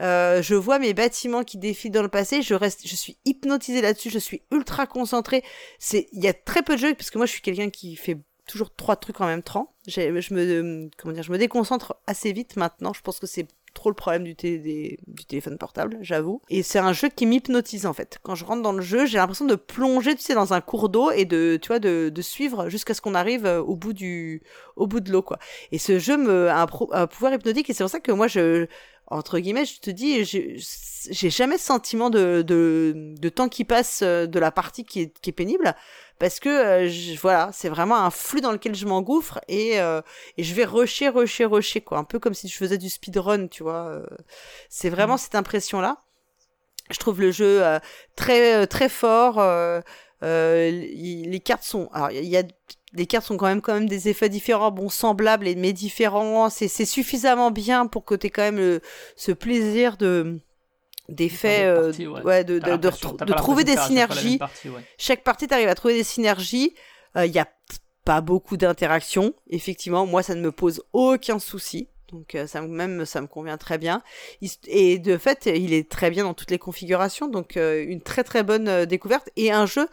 euh, je vois mes bâtiments qui défilent dans le passé, je reste, je suis hypnotisé là-dessus, je suis ultra concentré. C'est, il y a très peu de jeux parce que moi je suis quelqu'un qui fait toujours trois trucs en même temps. Je me, comment dire, je me déconcentre assez vite maintenant. Je pense que c'est trop le problème du, du téléphone portable, j'avoue. Et c'est un jeu qui m'hypnotise en fait. Quand je rentre dans le jeu, j'ai l'impression de plonger, tu sais, dans un cours d'eau et de, tu vois, de, de suivre jusqu'à ce qu'on arrive euh, au bout du, au bout de l'eau, quoi. Et ce jeu me, a un, un pouvoir hypnotique et c'est pour ça que moi je, entre guillemets, je te dis, j'ai jamais ce sentiment de, de, de, temps qui passe euh, de la partie qui est, qui est pénible, parce que euh, voilà, c'est vraiment un flux dans lequel je m'engouffre et, euh, et je vais rusher, rusher, rusher, quoi, un peu comme si je faisais du speedrun, tu vois. C'est vraiment mmh. cette impression-là. Je trouve le jeu très très fort. Les cartes sont, alors il y a les cartes sont quand même quand même des effets différents, bon semblables mais différents. C'est suffisamment bien pour que tu aies quand même ce plaisir de d'effets, euh, ouais. de, de, trouver des synergies. Chaque partie, tu arrives à trouver des synergies. Il euh, y a pas beaucoup d'interactions. Effectivement, moi, ça ne me pose aucun souci. Donc ça même ça me convient très bien. Et de fait, il est très bien dans toutes les configurations. Donc une très très bonne découverte et un jeu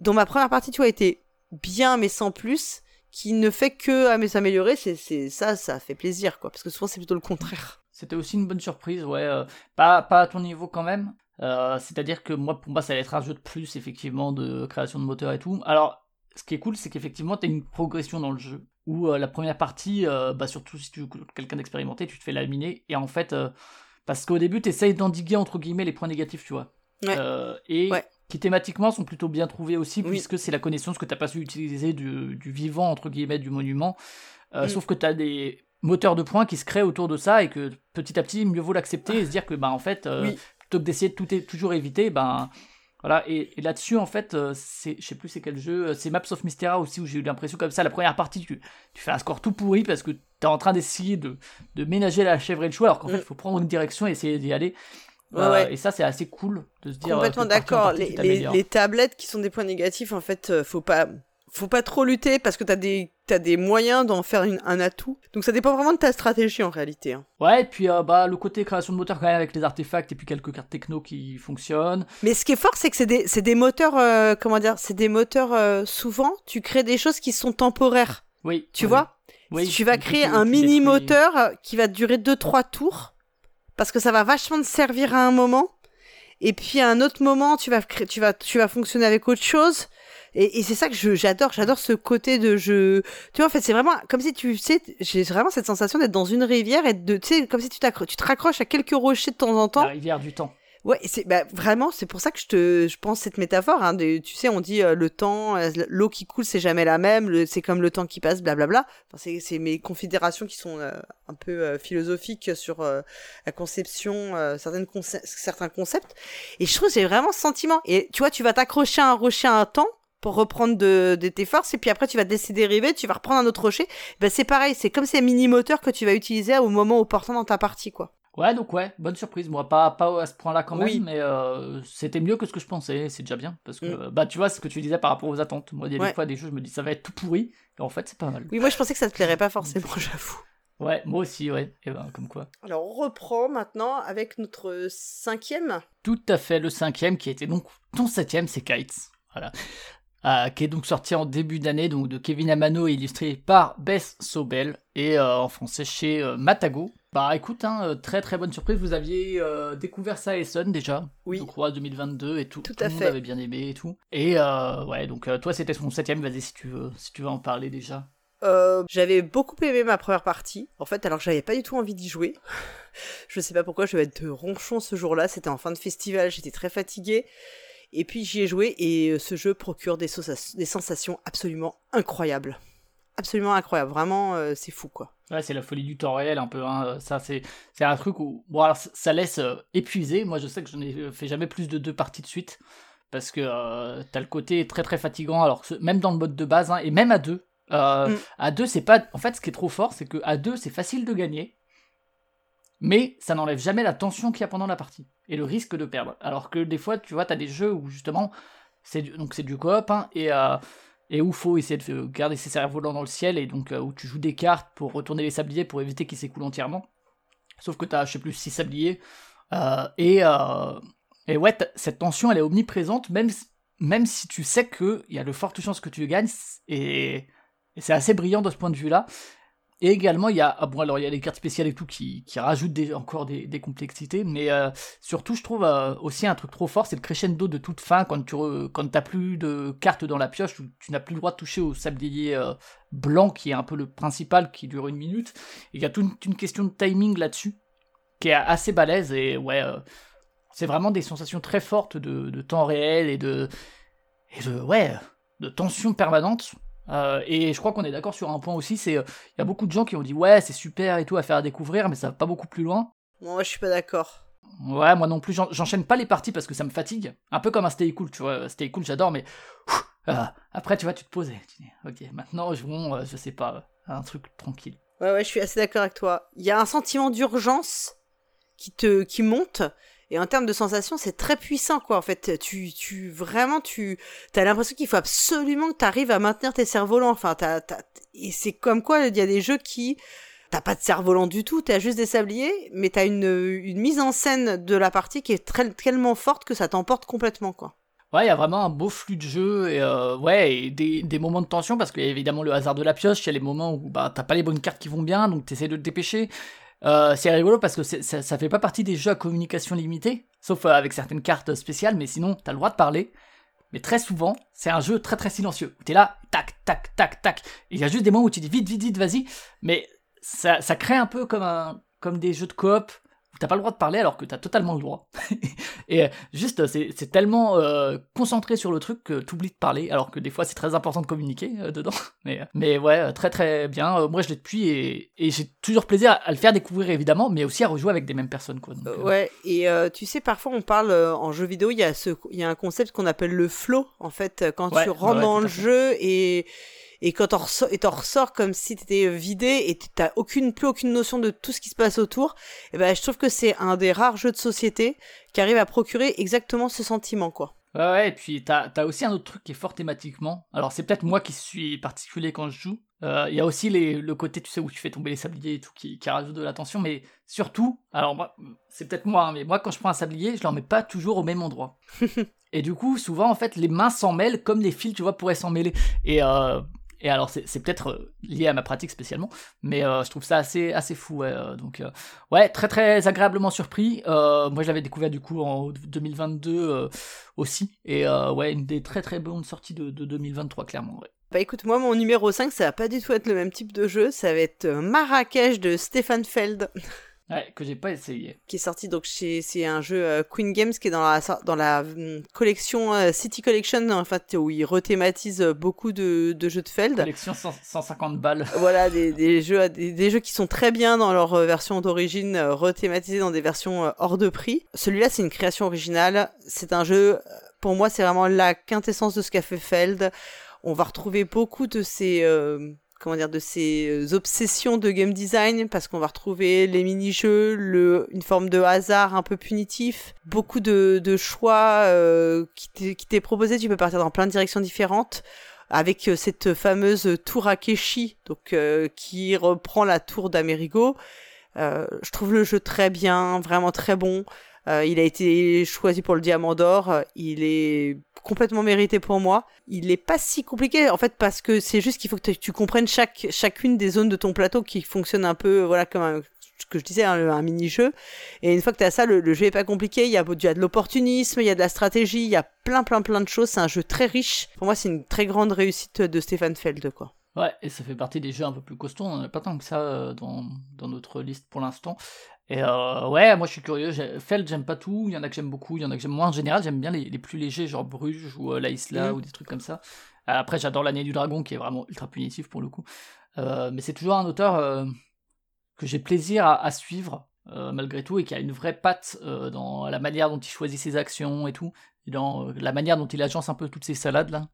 dont ma première partie tu vois était bien mais sans plus, qui ne fait que s'améliorer. C'est ça, ça fait plaisir quoi. Parce que souvent c'est plutôt le contraire. C'était aussi une bonne surprise, ouais. pas pas à ton niveau quand même. C'est-à-dire que moi pour moi ça allait être un jeu de plus effectivement de création de moteur et tout. Alors ce qui est cool, c'est qu'effectivement, tu as une progression dans le jeu. Où euh, la première partie, euh, bah, surtout si tu quelqu'un d'expérimenté, tu te fais laminer. Et en fait, euh, parce qu'au début, tu essayes d'endiguer, entre guillemets, les points négatifs, tu vois. et qui thématiquement sont plutôt bien trouvés aussi, puisque c'est la connaissance que tu n'as pas su utiliser du, vivant, entre guillemets, du monument. Mm. Sauf que tu as des moteurs de points qui se créent autour de ça et que petit à petit, mieux vaut l'accepter et se dire que, bah, en fait, plutôt que d'essayer de tout toujours éviter, ben. Voilà, et, là-dessus, en fait, euh, c'est, je sais plus c'est quel jeu, euh, c'est Maps of Mystera aussi, où j'ai eu l'impression comme ça, la première partie, tu, tu fais un score tout pourri parce que tu es en train d'essayer de, de ménager la chèvre et le choix, alors qu'en fait, il faut prendre une direction et essayer d'y aller. Euh, et ça, c'est assez cool de se dire. Complètement d'accord. Les, les, tablettes qui sont des points négatifs, en fait, faut pas, faut pas trop lutter parce que t'as des t'as des moyens d'en faire un atout. Donc ça dépend vraiment de ta stratégie en réalité. Hein. Ouais, et puis euh, bah le côté création de moteur quand même avec les artefacts et puis quelques cartes techno qui fonctionnent. Mais ce qui est fort, c'est que c'est des, des moteurs, euh, comment dire, c'est des moteurs euh, souvent, tu crées des choses qui sont temporaires. Oui. Tu vois? Oui, Tu vas créer un mini moteur qui va durer 2-3 tours parce que ça va vachement te servir à un moment. Et puis à un autre moment, tu vas, tu vas, tu vas fonctionner avec autre chose. Et, et c'est ça que j'adore, j'adore ce côté de jeu. Tu vois, en fait, c'est vraiment comme si tu sais, j'ai vraiment cette sensation d'être dans une rivière et de, tu sais, comme si tu, tu te raccroches à quelques rochers de temps en temps. La rivière du temps. Ouais, c'est bah, vraiment, c'est pour ça que je te, je pense cette métaphore. Hein, de, tu sais, on dit euh, le temps, euh, l'eau qui coule, c'est jamais la même. C'est comme le temps qui passe, blablabla. Enfin, c'est mes confédérations qui sont euh, un peu philosophiques sur la conception, certaines certains concepts. Et je trouve j'ai vraiment ce sentiment. Et tu vois, tu vas t'accrocher à un rocher un temps pour reprendre de, tes forces et puis après tu vas décider dériver, tu vas reprendre un autre rocher. Ben c'est pareil, c'est comme ces mini moteurs que tu vas utiliser au moment opportun dans ta partie quoi. Ouais, donc ouais, bonne surprise. Moi, pas, pas à ce point-là quand même, mais euh, c'était mieux que ce que je pensais. C'est déjà bien. Parce que, mm. bah, tu vois, ce que tu disais par rapport aux attentes. Moi, il y a des fois des jeux, je me dis, ça va être tout pourri. Et en fait, c'est pas mal. Oui, moi, je pensais que ça te plairait pas forcément, *laughs* j'avoue. Ouais, moi aussi, ouais. Et ben, comme quoi. Alors, on reprend maintenant avec notre cinquième. Tout à fait, le cinquième qui était donc ton septième, c'est Kites. Voilà. Euh, qui est donc sorti en début d'année, donc de Kevin Amano, illustré par Bess Sobel, et euh, en français chez euh, Matago. Bah écoute, hein, très très bonne surprise, vous aviez découvert ça et Son déjà, oui. je crois 2022 et tout, tout, tout à le monde avait bien aimé et tout. Et ouais, donc toi c'était son septième, vas-y si tu veux, si tu veux en parler déjà. j'avais beaucoup aimé ma première partie, en fait, alors j'avais pas du tout envie d'y jouer. *laughs* je sais pas pourquoi, je vais être ronchon ce jour-là, c'était en fin de festival, j'étais très fatiguée. Et puis j'y ai joué et euh, ce jeu procure des, des sensations absolument incroyables. Absolument incroyables, vraiment euh, c'est fou quoi. Ouais, c'est la folie du temps réel un peu. Hein. Ça, c'est, c'est un truc où. Bon, alors, ça laisse euh, épuiser. Moi, je sais que je n'ai fait jamais plus de deux parties de suite. Parce que t'as le côté très très fatigant. Alors, même dans le mode de base, hein, et même à deux. Mm. À deux, c'est pas. En fait, ce qui est trop fort, c'est que à deux, c'est facile de gagner mais ça n'enlève jamais la tension qu'il y a pendant la partie et le risque de perdre. Alors que des fois, tu vois, tu as des jeux où justement, c'est du, donc c'est du coop hein, et euh, et où faut essayer de garder ses cerfs-volants dans le ciel et donc euh, où tu joues des cartes pour retourner les sabliers pour éviter qu'ils s'écoulent entièrement. Sauf que tu as, je sais plus, 6 sabliers euh, et et ouais, cette tension elle est omniprésente même même si tu sais que il y a de fortes chances que tu gagnes et, et c'est assez brillant de ce point de vue là. Et également, il y a, ah bon, alors il y a les cartes spéciales et tout qui, qui rajoutent encore des, des, complexités, mais euh, surtout, je trouve euh, aussi un truc trop fort, c'est le crescendo de toute fin quand tu quand t'as plus de cartes dans la pioche, tu, tu n'as plus le droit de toucher au sablier euh, blanc qui est un peu le principal, qui dure une minute. il y a toute une question de timing là-dessus qui est assez balèze et ouais, c'est vraiment des sensations très fortes de, de temps réel et de, et de ouais, de tension permanente euh, et je crois qu'on est d'accord sur un point aussi, c'est il euh, y a beaucoup de gens qui ont dit ouais c'est super et tout à faire découvrir, mais ça va pas beaucoup plus loin. Moi je suis pas d'accord. Ouais, moi non plus, j'enchaîne pas les parties parce que ça me fatigue. Un peu comme un Stay Cool, tu vois. Stay Cool, j'adore, mais euh, après, tu vois, tu te poses tu dis, ok, maintenant, bon, je sais pas, un truc tranquille. Ouais, ouais, je suis assez d'accord avec toi. Il y a un sentiment d'urgence qui te qui monte Et en termes de sensations, c'est très puissant, quoi. En fait, tu, tu vraiment, tu as l'impression qu'il faut absolument que tu arrives à maintenir tes cerfs-volants. Enfin, t'as, et c'est comme quoi il y a des jeux qui t'as pas de cerf-volant du tout, t'as juste des sabliers, mais t'as une, une mise en scène de la partie qui est tellement forte que ça t'emporte complètement, quoi. Ouais, il y a vraiment un beau flux de jeu et euh, ouais, des, des, moments de tension parce qu'il y a évidemment le hasard de la pioche, il y a les moments où bah, t'as pas les bonnes cartes qui vont bien, donc t'essaies de te dépêcher. Euh, c'est rigolo parce que ça, fait pas partie des jeux à communication limitée, sauf euh, avec certaines cartes spéciales, mais sinon t'as le droit de parler. Mais très souvent, c'est un jeu très très silencieux. T'es là, tac, tac, tac, tac. Il y a juste des moments où tu dis vite, vite, vite, vas-y. Mais ça, ça crée un peu comme, un, comme des jeux de coop t'as pas le droit de parler alors que t'as totalement le droit. *laughs* et euh, juste, c'est tellement euh, concentré sur le truc que t'oublies de parler, alors que des fois c'est très important de communiquer euh, dedans. *laughs* Mais, mais ouais, très très bien. moi je l'ai depuis et, et j'ai toujours plaisir à, le faire découvrir évidemment, mais aussi à rejouer avec des mêmes personnes. Quoi, ouais, et tu sais, parfois on parle en jeu vidéo, il y, a ce, y a un concept qu'on appelle le flow, en fait, quand tu rentres dans le jeu et et quand t'en ressors, et ressors comme si t'étais vidé et t'as aucune, plus aucune notion de tout ce qui se passe autour, et eh ben, je trouve que c'est un des rares jeux de société qui arrive à procurer exactement ce sentiment, quoi. Ouais, ouais, et puis t'as as aussi un autre truc qui est fort thématiquement. Alors, c'est peut-être moi qui suis particulier quand je joue. Euh, il y a aussi les, le côté, tu sais, où tu fais tomber les sabliers et tout, qui, qui rajoute de la tension, mais surtout, alors moi, c'est peut-être moi, hein, mais moi, quand je prends un sablier, je l'en mets pas toujours au même endroit. *laughs* et du coup, souvent, en fait, les mains s'en mêlent comme les fils, tu vois, pourraient s'en mêler. Et euh, et alors, c'est peut-être euh, lié à ma pratique spécialement, mais euh, je trouve ça assez, assez fou. Euh, donc, ouais, très très agréablement surpris. moi, je l'avais découvert du coup en 2022 aussi. Et ouais, une des très très bonnes sorties de, 2023, clairement. Bah écoute, moi, mon numéro 5, ça va pas du tout être le même type de jeu. Ça va être Marrakech de Stéphane Feld. *laughs* Ouais, que j'ai pas essayé. Qui est sorti donc chez c'est un jeu euh, Queen Games qui est dans la dans la hum, collection euh, City Collection en fait où il rethématise euh, beaucoup de, de jeux de Feld. Collection 150 balles. *laughs* Voilà des, des *laughs* jeux des, des, jeux qui sont très bien dans leur version d'origine rethématisés dans des versions hors de prix. Celui-là c'est une création originale, c'est un jeu pour moi c'est vraiment la quintessence de ce qu'a fait Feld. On va retrouver beaucoup de ces comment dire de ces euh, obsessions de game design parce qu'on va retrouver les mini-jeux, le, une forme de hasard un peu punitif, beaucoup de, de choix euh, qui t'est proposé, tu peux partir dans plein de directions différentes avec euh, cette fameuse tour Akeshi donc qui reprend la tour d'Amerigo. je trouve le jeu très bien, vraiment très bon. Il a été choisi pour le diamant d'or. Il est complètement mérité pour moi. Il est pas si compliqué en fait parce que c'est juste qu'il faut que tu comprennes chaque chacune des zones de ton plateau qui fonctionne un peu voilà comme un, ce que je disais, hein, un, mini-jeu. Et une fois que tu as ça, le, jeu est pas compliqué. Il y a, il y a de l'opportunisme, il y a de la stratégie, il y a plein, plein, plein de choses. C'est un jeu très riche. Pour moi, c'est une très grande réussite de Stéphane Feld, quoi. Ouais, et ça fait partie des jeux un peu plus costauds. On n'en a pas tant que ça euh, dans, dans notre liste pour l'instant. Et euh, ouais, moi je suis curieux. Feld, j'aime pas tout. Il y en a que j'aime beaucoup, il y en a que j'aime moins. En général, j'aime bien les, les, plus légers, genre Bruges ou euh, La Isla mm. ou des trucs comme ça. Après, j'adore l'année du dragon qui est vraiment ultra punitif pour le coup. Euh, mais c'est toujours un auteur que j'ai plaisir à, à suivre malgré tout et qui a une vraie patte dans la manière dont il choisit ses actions et tout. Et dans la manière dont il agence un peu toutes ces salades là.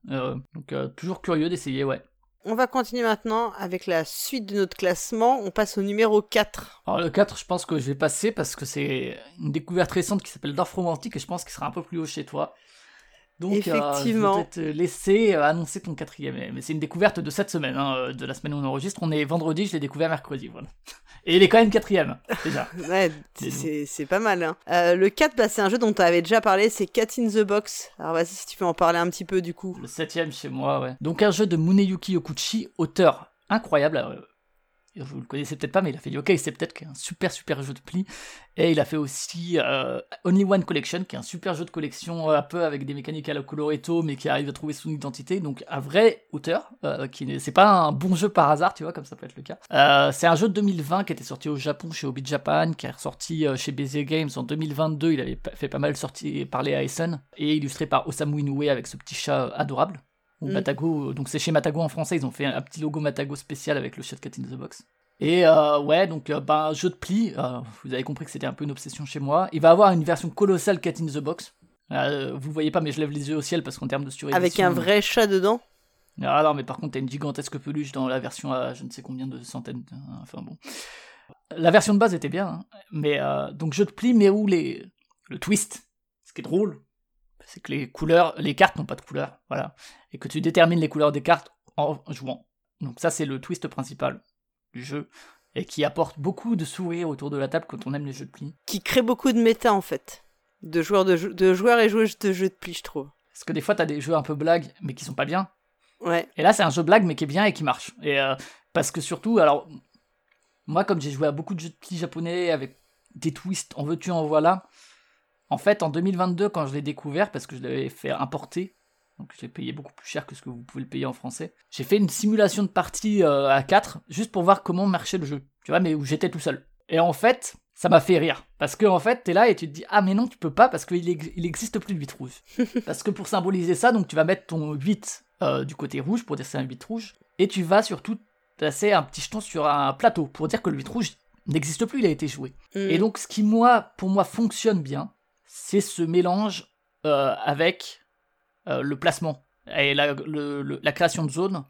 donc toujours curieux d'essayer, ouais. On va continuer maintenant avec la suite de notre classement. On passe au numéro 4. Alors le 4, je pense que je vais passer parce que c'est une découverte récente qui s'appelle Dorf Romantique et je pense qu'il sera un peu plus haut chez toi. Donc, Effectivement. Euh, je vais te laisser euh, annoncer ton quatrième. Mais c'est une découverte de cette semaine, hein, euh, de la semaine où on enregistre. On est vendredi, je l'ai découvert mercredi. Voilà. *laughs* Et il est quand même quatrième, déjà. *laughs* ouais, c'est pas mal. Hein. le 4, bah, c'est un jeu dont tu avais déjà parlé, c'est Cat in the Box. Alors vas-y, si tu peux en parler un petit peu du coup. Le septième chez moi, ouais. Donc un jeu de Muneyuki Okuchi, auteur incroyable vous le connaissez peut-être pas, mais il a fait Yokai peut-être qui est un super super jeu de pli. Et il a fait aussi euh, Only One Collection, qui est un super jeu de collection euh, un peu avec des mécaniques à la Coloretto, mais qui arrive à trouver son identité. Donc un vrai auteur, euh, qui c'est pas un bon jeu par hasard, tu vois, comme ça peut être le cas. c'est un jeu de 2020 qui était sorti au Japon chez Obi Japan, qui est ressorti chez BZ Games en 2022. Il avait fait pas mal sorti parler à Essen et illustré par Osamu Inoue avec ce petit chat adorable. Mm. Matago, donc c'est chez Matago en français, ils ont fait un, petit logo Matago spécial avec le chat Cat in the Box. Et euh, ouais, donc euh, bah, jeu de pli, euh, vous avez compris que c'était un peu une obsession chez moi. Il va avoir une version colossale Cat in the Box. vous voyez pas, mais je lève les yeux au ciel parce qu'en termes de surédition... Avec un vrai chat dedans Ah non, mais par contre, t'as une gigantesque peluche dans la version à je ne sais combien de centaines. Enfin bon. La version de base était bien, hein. mais donc jeu de pli, mais où les, le twist, ce qui est drôle, c'est que les couleurs, les cartes n'ont pas de couleur, voilà, et que tu détermines les couleurs des cartes en jouant. Donc ça c'est le twist principal du jeu et qui apporte beaucoup de sourires autour de la table quand on aime les jeux de pli. Qui crée beaucoup de méta en fait, de joueurs de, de joueurs et joueuses de jeux de pli, je trouve. Parce que des fois t'as des jeux un peu blagues mais qui sont pas bien. Ouais. Et là c'est un jeu blague mais qui est bien et qui marche. Et euh, parce que surtout, alors moi comme j'ai joué à beaucoup de jeux de pli japonais avec des twists en veux-tu en voilà. En fait, en 2022, quand je l'ai découvert, parce que je l'avais fait importer, donc j'ai payé beaucoup plus cher que ce que vous pouvez le payer en français. J'ai fait une simulation de partie euh, à 4 juste pour voir comment marchait le jeu, tu vois, mais où j'étais tout seul. Et en fait, ça m'a fait rire parce que en fait, t'es là et tu te dis ah mais non, tu peux pas parce qu'il il existe plus de 8 rouge. *laughs* parce que pour symboliser ça, donc tu vas mettre ton 8 euh, du côté rouge pour dire c'est un 8 rouge et tu vas surtout placer un petit jeton sur un plateau pour dire que le 8 rouge n'existe plus, il a été joué. Mm. Et donc ce qui moi pour moi fonctionne bien, c'est ce mélange euh, avec euh, le placement et la, création de zone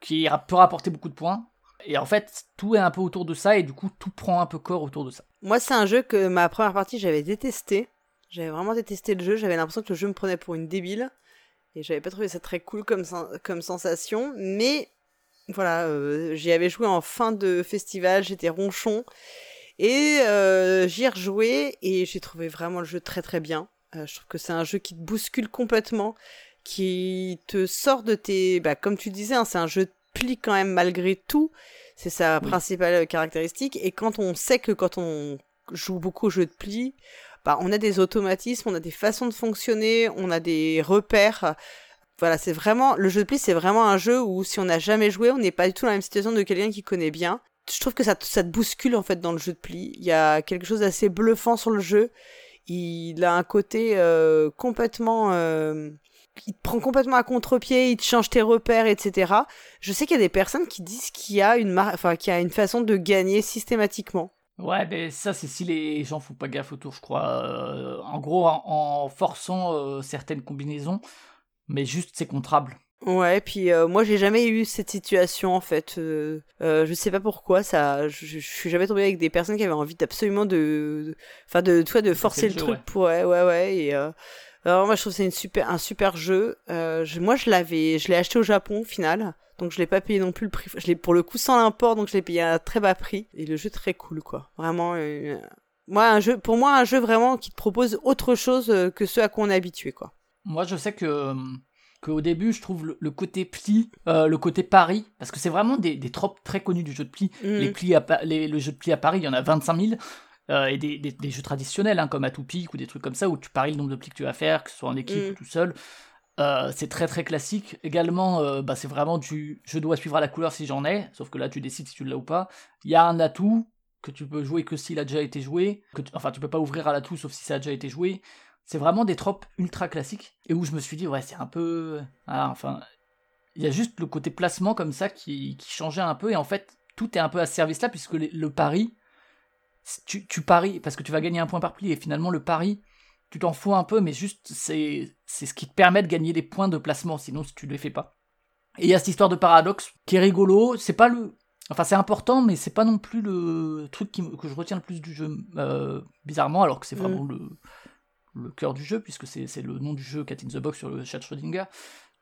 qui peut rapporter beaucoup de points. Et en fait, tout est un peu autour de ça et du coup, tout prend un peu corps autour de ça. Moi, c'est un jeu que ma première partie, j'avais détesté. J'avais vraiment détesté le jeu. J'avais l'impression que le jeu me prenait pour une débile. Et j'avais pas trouvé ça très cool comme, sensation. Mais voilà, euh, j'y avais joué en fin de festival. J'étais ronchon. Et euh, j'y ai rejoué et j'ai trouvé vraiment le jeu très très bien. Euh, je trouve que c'est un jeu qui te bouscule complètement, qui te sort de tes... Bah, comme tu disais, hein, c'est un jeu de pli quand même malgré tout. C'est sa principale caractéristique. Et quand on sait que quand on joue beaucoup au jeu de pli, bah, on a des automatismes, on a des façons de fonctionner, on a des repères. Voilà, c'est vraiment le jeu de pli, c'est vraiment un jeu où si on n'a jamais joué, on n'est pas du tout dans la même situation de quelqu'un qui connaît bien. Je trouve que ça, te bouscule en fait dans le jeu de pli. Il y a quelque chose d'assez bluffant sur le jeu il a un côté euh, complètement euh, il te prend complètement à contre-pied, il te change tes repères, etc. Je sais qu'il y a des personnes qui disent qu'il y a une enfin qu'il y a une façon de gagner systématiquement. Ouais, mais ça c'est si les gens font pas gaffe autour, je crois. Euh, en gros, en, forçant certaines combinaisons, mais juste c'est contrable. Ouais, puis euh, moi j'ai jamais eu cette situation en fait. Euh, euh, je sais pas pourquoi ça. Je, suis jamais tombée avec des personnes qui avaient envie absolument de, enfin de, toi de forcer le, truc pour ouais ouais ouais. Et alors moi je trouve c'est une super un super jeu. Je, moi je l'avais, je l'ai acheté au Japon au final, donc je l'ai pas payé non plus le prix. Je l'ai pour le coup sans l'import, donc je l'ai payé à très bas prix. Et le jeu très cool quoi. Vraiment. moi un jeu, pour moi un jeu vraiment qui te propose autre chose que ce à quoi on est habitué quoi. Moi je sais que qu'au début, je trouve le, côté pli, euh, le côté Paris, parce que c'est vraiment des, des, tropes très connus du jeu de pli. Mm. Les plis à, les, le jeu de pli à Paris, il y en a 25 000. Euh, et des, des, jeux traditionnels, hein, comme à tout pique ou des trucs comme ça, où tu paries le nombre de plis que tu vas faire, que ce soit en équipe mm. ou tout seul. Euh, c'est très très classique. Également, bah, c'est vraiment du je dois suivre à la couleur si j'en ai, sauf que là tu décides si tu l'as ou pas. Il y a un atout que tu peux jouer que s'il a déjà été joué. Que enfin, tu peux pas ouvrir à l'atout sauf si ça a déjà été joué. C'est vraiment des tropes ultra classiques et où je me suis dit, ouais, c'est un peu. Ah, enfin, il y a juste le côté placement comme ça qui, qui, changeait un peu et en fait, tout est un peu à ce service-là puisque le, pari, tu, tu paries parce que tu vas gagner un point par pli et finalement, le pari, tu t'en fous un peu, mais juste c'est ce qui te permet de gagner des points de placement, sinon si tu ne les fais pas. Et il y a cette histoire de paradoxe qui est rigolo, c'est pas le. Enfin, c'est important, mais c'est pas non plus le truc qui, que je retiens le plus du jeu, euh, bizarrement, alors que c'est vraiment mm. le, le cœur du jeu, puisque c'est le nom du jeu Cat in the Box sur le chat Schrödinger.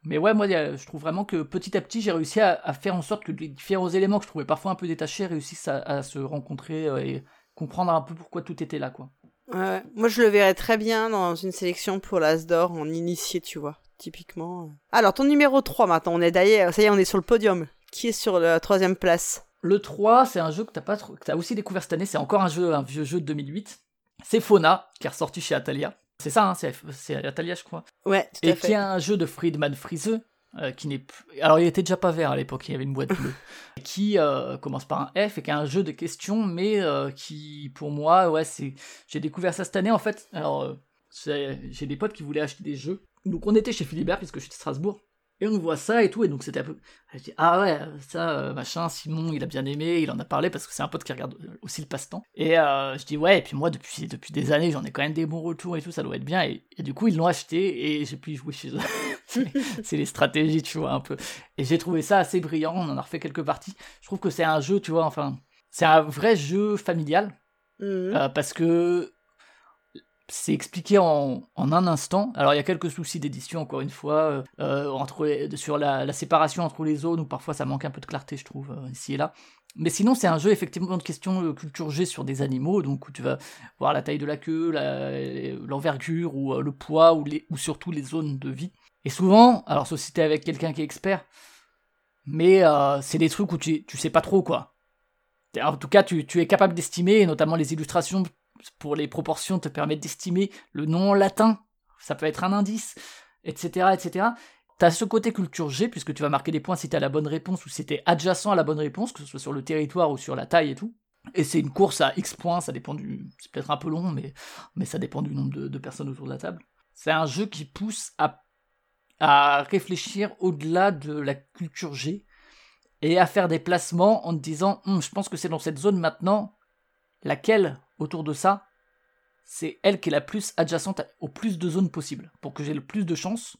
Mais ouais, moi, je trouve vraiment que petit à petit, j'ai réussi à, faire en sorte que les différents éléments que je trouvais parfois un peu détachés réussissent à, se rencontrer euh, et comprendre un peu pourquoi tout était là, quoi. Ouais, moi, je le verrais très bien dans une sélection pour l'Asdor en initié, tu vois, typiquement. Alors, ton numéro 3 maintenant, on est d'ailleurs, ça y est, on est sur le podium. Qui est sur la troisième place? Le 3, c'est un jeu que t'as pas trop... as aussi découvert cette année, c'est encore un jeu, un vieux jeu de 2008. C'est Fauna, qui est ressorti chez Atalia. C'est ça, hein, c'est Atalia, je crois. Ouais, tout Et qui est un jeu de Friedman Friese, euh, qui n'est alors il était déjà pas vert à l'époque, il y avait une boîte bleue, *laughs* qui euh, commence par un F et qui est un jeu de questions, mais euh, qui pour moi, ouais, c'est, j'ai découvert ça cette année en fait. Alors j'ai des potes qui voulaient acheter des jeux, donc on était chez Philibert puisque je suis de Strasbourg, et on voit ça et tout, et donc c'était un peu. Je dis, ah ouais, ça, euh, machin, Simon, il a bien aimé, il en a parlé parce que c'est un pote qui regarde aussi le passe-temps. Et euh, je dis, ouais, et puis moi, depuis, depuis des années, j'en ai quand même des bons retours et tout, ça doit être bien. Et, du coup, ils l'ont acheté et j'ai pu y jouer chez eux. *laughs* c'est les stratégies, tu vois, un peu. Et j'ai trouvé ça assez brillant, on en a refait quelques parties. Je trouve que c'est un jeu, tu vois, enfin, c'est un vrai jeu familial. Mmh. Euh, parce que c'est expliqué en, un instant. Alors il y a quelques soucis d'édition, encore une fois, entre, sur la, séparation entre les zones, où parfois ça manque un peu de clarté, je trouve, ici et là. Mais sinon, c'est un jeu effectivement de questions de culture G sur des animaux, donc où tu vas voir la taille de la queue, l'envergure, ou le poids, ou, les, ou surtout les zones de vie. Et souvent, alors sauf si t'es avec quelqu'un qui est expert, mais euh, c'est des trucs où tu, tu sais pas trop quoi. En tout cas, tu, tu es capable d'estimer, notamment les illustrations pour les proportions te permettent d'estimer le nom latin, ça peut être un indice, etc. etc. T'as ce côté culture G, puisque tu vas marquer des points si t'as la bonne réponse ou si t'es adjacent à la bonne réponse, que ce soit sur le territoire ou sur la taille et tout. Et c'est une course à X points, ça dépend du. C'est peut-être un peu long, mais, mais ça dépend du nombre de, de personnes autour de la table. C'est un jeu qui pousse à à réfléchir au-delà de la culture G et à faire des placements en te disant hum, je pense que c'est dans cette zone maintenant laquelle autour de ça c'est elle qui est la plus adjacente au plus de zones possibles pour que j'ai le plus de chances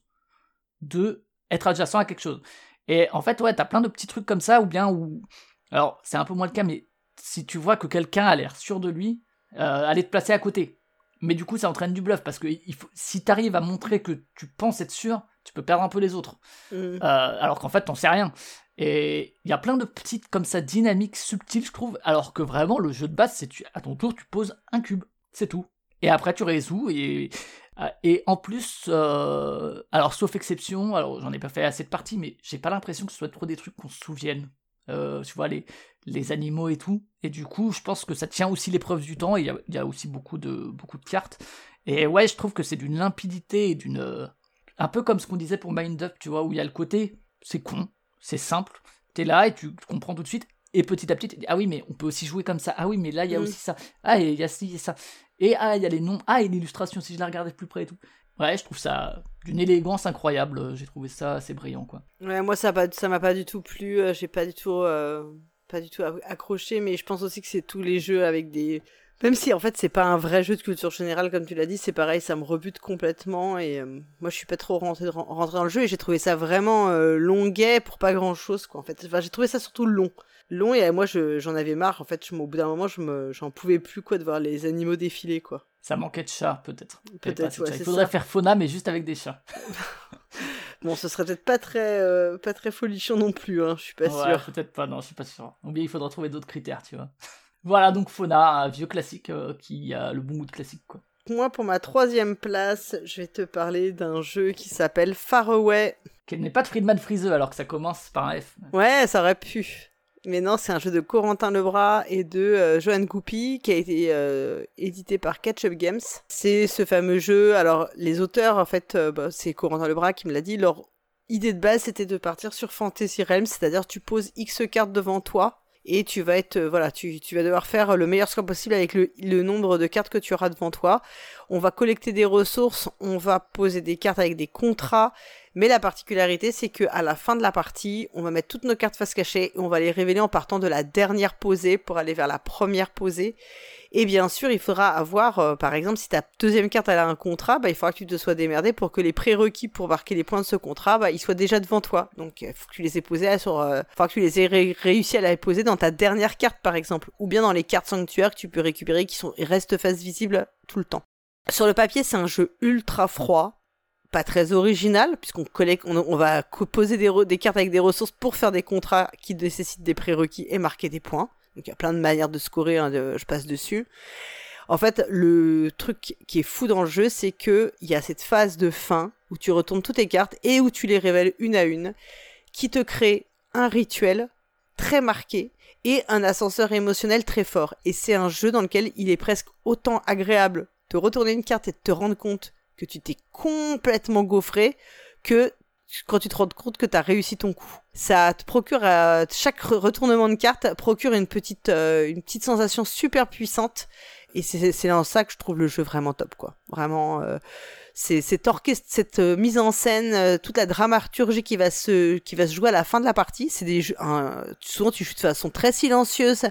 de être adjacent à quelque chose. Et en fait ouais t'as plein de petits trucs comme ça ou bien où alors c'est un peu moins le cas mais si tu vois que quelqu'un a l'air sûr de lui euh, allez te placer à côté. Mais du coup, ça entraîne du bluff parce que il faut, si t'arrives à montrer que tu penses être sûr, tu peux perdre un peu les autres. Mm. Euh, alors qu'en fait, t'en sais rien. Et il y a plein de petites comme ça dynamiques subtiles, je trouve. Alors que vraiment, le jeu de base, c'est à ton tour, tu poses un cube, c'est tout. Et après, tu résous et euh, et en plus, euh, alors sauf exception, alors j'en ai pas fait assez de parties, mais j'ai pas l'impression que ce soit trop des trucs qu'on se souvienne. tu vois les les animaux et tout. Et du coup, je pense que ça tient aussi l'épreuve du temps. Il y, y a, aussi beaucoup de beaucoup de cartes. Et ouais, je trouve que c'est d'une limpidité et d'une un peu comme ce qu'on disait pour Mind Up, tu vois, où il y a le côté, c'est con, c'est simple, t'es là et tu comprends tout de suite, et petit à petit, dis, ah oui, mais on peut aussi jouer comme ça, ah oui, mais là, il y a mm. aussi ça, ah, il y a ci et ça, et ah, il y a les noms, ah, et l'illustration, si je la regardais de plus près et tout. Ouais, je trouve ça d'une élégance incroyable, j'ai trouvé ça assez brillant, quoi. Ouais, moi, ça m'a pas du tout plu, euh, j'ai pas du tout... Euh, pas du tout accroché, mais je pense aussi que c'est tous les jeux avec des même si en fait c'est pas un vrai jeu de culture générale comme tu l'as dit, c'est pareil, ça me rebute complètement et euh, moi je suis pas trop rentré, dans le jeu et j'ai trouvé ça vraiment euh, longuet pour pas grand chose quoi en fait. Enfin, j'ai trouvé ça surtout long. Long et moi j'en avais marre en fait, je, au bout d'un moment je me j'en pouvais plus quoi de voir les animaux défiler quoi. Ça manquait de chats peut-être. Peut-être Il faudrait faire fauna mais juste avec des chats. *laughs* bon, ce serait peut-être pas très euh, pas très folichon non plus hein, je suis pas ouais, sûr. peut-être pas non, je suis pas sûr. Ou bien il faudra trouver d'autres critères, tu vois. Voilà donc Fauna, un vieux classique euh, qui a le bon goût de classique quoi. Moi pour ma troisième place, je vais te parler d'un jeu qui s'appelle Faraway. Qui n'est pas de Friedman Freeze alors que ça commence par un F. Ouais, ça aurait pu. Mais non, c'est un jeu de Corentin Lebras et de euh, Johan Goupy qui a été euh, édité par Catch-Up Games. C'est ce fameux jeu. Alors, les auteurs, en fait, bah, c'est Corentin Lebras qui me l'a dit. Leur idée de base, c'était de partir sur Fantasy Realms, c'est-à-dire tu poses X cartes devant toi et tu vas être euh, voilà tu, vas devoir faire le meilleur score possible avec le, le, nombre de cartes que tu auras devant toi. On va collecter des ressources on va poser des cartes avec des contrats. Mais la particularité c'est que à la fin de la partie on va mettre toutes nos cartes face cachée et on va les révéler en partant de la dernière posée pour aller vers la première posée et bien sûr, il faudra avoir, euh, par exemple, si ta deuxième carte a un contrat, bah, il faudra que tu te sois démerdé pour que les prérequis pour marquer les points de ce contrat, bah, ils soient déjà devant toi. Donc, il faut que tu les aies posés euh, que tu les aies réussi à les poser dans ta dernière carte, par exemple, ou bien dans les cartes sanctuaires que tu peux récupérer qui sont restent face visible tout le temps. Sur le papier, c'est un jeu ultra froid, pas très original, puisqu'on on, va poser des, cartes avec des ressources pour faire des contrats qui nécessitent des prérequis et marquer des points. Donc il y a plein de manières de scorer, hein, je passe dessus. En fait, le truc qui est fou dans le jeu, c'est que il y a cette phase de fin où tu retournes toutes tes cartes et où tu les révèles une à une, qui te crée un rituel très marqué et un ascenseur émotionnel très fort. Et c'est un jeu dans lequel il est presque autant agréable de retourner une carte et de te rendre compte que tu t'es complètement gaufré que quand tu te rends compte que tu as réussi ton coup. Ça te procure, euh, chaque retournement de carte procure une petite, euh, une petite sensation super puissante. Et c'est dans ça que je trouve le jeu vraiment top, quoi. Vraiment, euh, c'est cet orchestre, cette mise en scène, toute la dramaturgie qui va se, qui va se jouer à la fin de la partie. C'est des jeux, souvent tu joues de façon très silencieuse,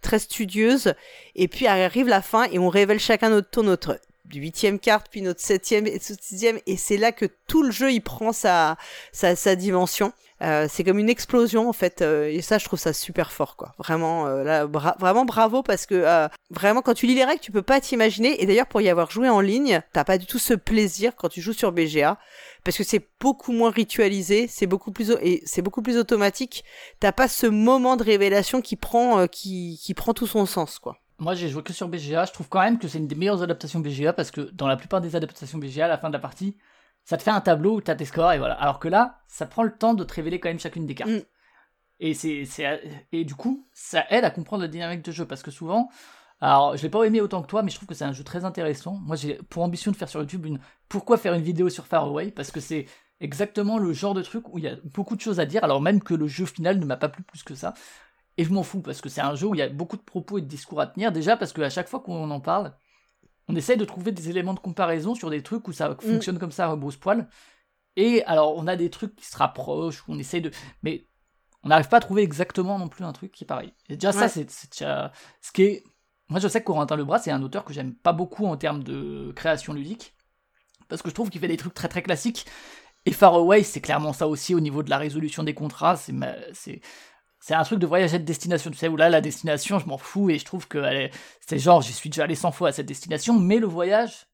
très studieuse. Et puis arrive la fin et on révèle chacun notre tour notre huitième carte, puis notre septième et sixième, et c'est là que tout le jeu il prend sa, sa, sa dimension. Euh, c'est comme une explosion en fait, euh, et ça je trouve ça super fort quoi. Vraiment, euh, là, vraiment bravo parce que vraiment quand tu lis les règles, tu peux pas t'imaginer. Et d'ailleurs pour y avoir joué en ligne, t'as pas du tout ce plaisir quand tu joues sur BGA parce que c'est beaucoup moins ritualisé, c'est beaucoup plus et c'est beaucoup plus automatique. T'as pas ce moment de révélation qui prend qui, qui prend tout son sens quoi. Moi, j'ai joué que sur BGA. Je trouve quand même que c'est une des meilleures adaptations BGA parce que dans la plupart des adaptations BGA, à la fin de la partie, ça te fait un tableau où tu as tes scores et voilà. Alors que là, ça prend le temps de te révéler quand même chacune des cartes. Mm. Et, c'est, et du coup, ça aide à comprendre la dynamique de jeu parce que souvent, alors je l'ai pas aimé autant que toi, mais je trouve que c'est un jeu très intéressant. Moi, j'ai pour ambition de faire sur YouTube une pourquoi faire une vidéo sur Far Away parce que c'est exactement le genre de truc où il y a beaucoup de choses à dire, alors même que le jeu final ne m'a pas plu plus que ça. Et je m'en fous parce que c'est un jeu où il y a beaucoup de propos et de discours à tenir. Déjà parce qu'à chaque fois qu'on en parle, on essaye de trouver des éléments de comparaison sur des trucs où ça mm. fonctionne comme ça à rebrousse-poil. Et alors, on a des trucs qui se rapprochent, où on essaye de. Mais on n'arrive pas à trouver exactement non plus un truc qui est pareil. Et déjà, ça, c'est déjà. Ce qui est. Moi, je sais que Corentin Lebras, c'est un auteur que j'aime pas beaucoup en termes de création ludique. Parce que je trouve qu'il fait des trucs très très classiques. Et Far Away, c'est clairement ça aussi au niveau de la résolution des contrats. C'est c'est un truc de voyage à destination, tu sais, où là, la destination, je m'en fous et je trouve que c'est genre, j'y suis déjà allé 100 fois à cette destination, mais le voyage,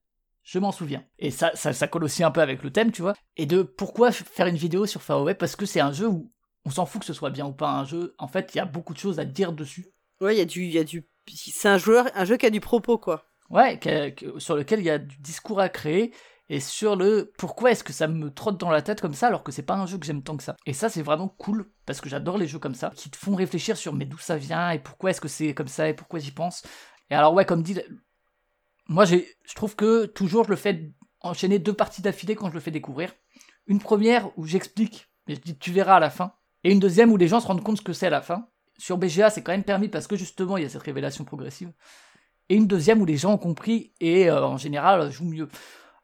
je m'en souviens. Et ça, ça, colle aussi un peu avec le thème, tu vois. Et de pourquoi faire une vidéo sur Far Away? Parce que c'est un jeu où on s'en fout que ce soit bien ou pas un jeu. En fait, il y a beaucoup de choses à dire dessus. Ouais, il y a du, il y a du, c'est un joueur, un jeu qui a du propos, quoi. Ouais, sur lequel il y a du discours à créer et sur le pourquoi est-ce que ça me trotte dans la tête comme ça alors que c'est pas un jeu que j'aime tant que ça. Et ça c'est vraiment cool parce que j'adore les jeux comme ça qui te font réfléchir sur mais d'où ça vient et pourquoi est-ce que c'est comme ça et pourquoi j'y pense. Et alors ouais comme dit moi je trouve que toujours je le fais enchaîner deux parties d'affilée quand je le fais découvrir. Une première où j'explique mais je dis tu verras à la fin et une deuxième où les gens se rendent compte ce que c'est à la fin. Sur BGA c'est quand même permis parce que justement il y a cette révélation progressive. Et une deuxième où les gens ont compris et euh, en général jouent mieux.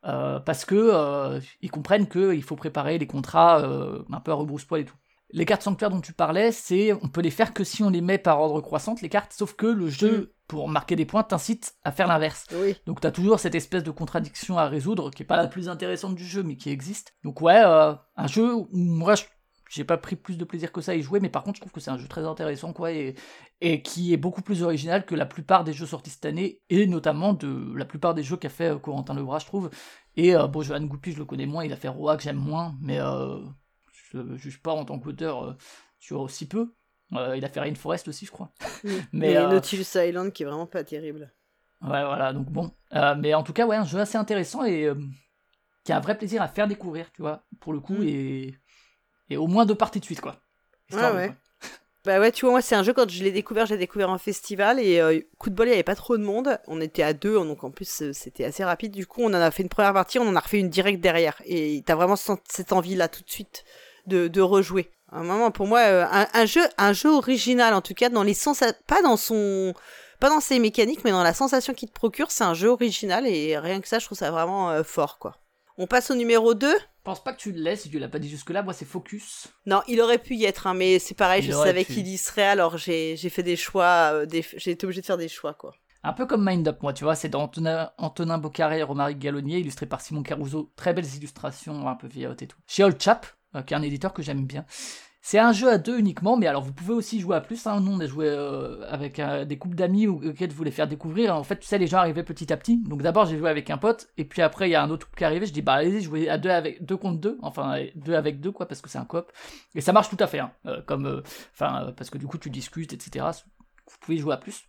Euh, parce que euh, ils comprennent qu'il faut préparer les contrats euh, un peu à rebrousse-poil et tout. Les cartes sanctuaires dont tu parlais, c'est on peut les faire que si on les met par ordre croissante, les cartes, sauf que le jeu, mm. pour marquer des points, t'incite à faire l'inverse. Donc tu as toujours cette espèce de contradiction à résoudre, qui est pas la plus intéressante du jeu, mais qui existe. Donc ouais, un jeu où moi je j'ai pas pris plus de plaisir que ça à y jouer, mais par contre, je trouve que c'est un jeu très intéressant, quoi, et, et qui est beaucoup plus original que la plupart des jeux sortis cette année, et notamment de la plupart des jeux qu'a fait euh, Corentin Lebras, je trouve. Et euh, bon, Johan Goupy, je le connais moins, il a fait Roa que j'aime moins, mais euh, je juge pas en tant qu'auteur euh, sur aussi peu. il a fait Rainforest aussi, je crois. *laughs* mais et Nautilus Island qui est vraiment pas terrible. Ouais, voilà, donc bon. mais en tout cas, ouais, un jeu assez intéressant et qui a un vrai plaisir à faire découvrir, tu vois, pour le coup, mm. et et au moins deux parties de suite, quoi. ouais, ouais. *laughs* Bah ouais, tu vois, moi, c'est un jeu, quand je l'ai découvert, j'ai découvert en festival, et euh, coup de bol, il n'y avait pas trop de monde. On était à deux, donc en plus, euh, c'était assez rapide. Du coup, on en a fait une première partie, on en a refait une directe derrière. Et t'as vraiment cette envie-là, tout de suite, de, de rejouer. Un moment, pour moi, euh, un, jeu, un jeu original, en tout cas, dans les sens, pas dans son, pas dans ses mécaniques, mais dans la sensation qu'il te procure, c'est un jeu original, et rien que ça, je trouve ça vraiment fort, quoi. On passe au numéro 2 pense pas que tu le laisses si tu l'as pas dit jusque-là. Moi, c'est Focus. Non, il aurait pu y être, hein, mais c'est pareil, je savais qu'il y serait, alors j'ai fait des choix, euh, j'ai été obligé de faire des choix, quoi. Un peu comme Mind Up, moi, tu vois, c'est d'Antonin Antonin Bocaré et Romaric Gallonnier, illustré par Simon Caruso. Très belles illustrations, un peu vieillottes et tout. Chez Old Chap, euh, qui est un éditeur que j'aime bien. C'est un jeu à deux uniquement, mais alors vous pouvez aussi jouer à plus. Hein. Nous, on a joué euh, avec euh, des couples d'amis auxquels vous voulez faire découvrir. En fait, tu sais, les gens arrivaient petit à petit. Donc d'abord, j'ai joué avec un pote, et puis après, il y a un autre couple qui arrivé. Je dis, bah allez-y, jouez à deux avec deux contre deux, enfin deux avec deux, quoi, parce que c'est un coop. Et ça marche tout à fait, hein. euh, comme, enfin, parce que du coup, tu discutes, etc. Vous pouvez jouer à plus.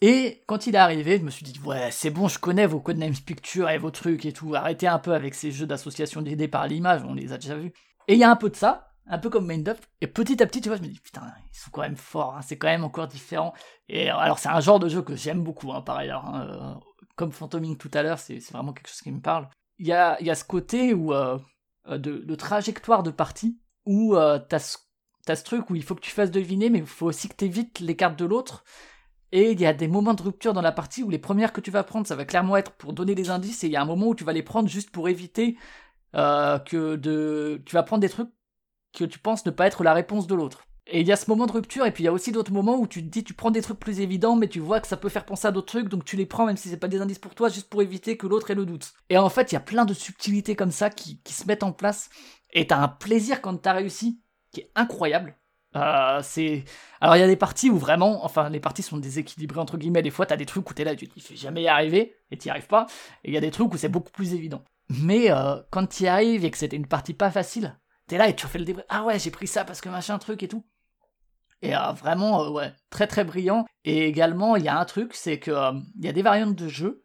Et quand il est arrivé, je me suis dit, ouais, c'est bon, je connais vos codenames pictures et vos trucs et tout. Arrêtez un peu avec ces jeux d'association d'idées par l'image, on les a déjà vus. Et il y a un peu de ça, un peu comme Mind Up. Et petit à petit, tu vois, je me dis, putain, ils sont quand même forts, hein, c'est quand même encore différent. Et euh, alors, c'est un genre de jeu que j'aime beaucoup, hein, par ailleurs. Hein, euh, comme Phantoming tout à l'heure, c'est vraiment quelque chose qui me parle. Il y a, y a ce côté où, euh, de, trajectoire de partie, où t'as ce, as ce truc où il faut que tu fasses deviner, mais il faut aussi que tu évites les cartes de l'autre. Et il y a des moments de rupture dans la partie où les premières que tu vas prendre, ça va clairement être pour donner des indices, et il y a un moment où tu vas les prendre juste pour éviter que de... Tu vas prendre des trucs que tu penses ne pas être la réponse de l'autre. Et il y a ce moment de rupture, et puis il y a aussi d'autres moments où tu te dis, tu prends des trucs plus évidents, mais tu vois que ça peut faire penser à d'autres trucs, donc tu les prends même si c'est pas des indices pour toi, juste pour éviter que l'autre ait le doute. Et en fait, il y a plein de subtilités comme ça qui, se mettent en place, et t'as un plaisir quand t'as réussi, qui est incroyable. Euh, c'est alors il y a des parties où vraiment enfin les parties sont déséquilibrées entre guillemets des fois t'as des trucs où t'es là tu te dis jamais y arriver et t'y arrives pas et il y a des trucs où c'est beaucoup plus évident mais euh, quand t'y arrives et que c'était une partie pas facile t'es là et tu refais le débrief ah ouais j'ai pris ça parce que machin truc et tout et euh, vraiment ouais très très brillant et également il y a un truc c'est que il y a des variantes de jeu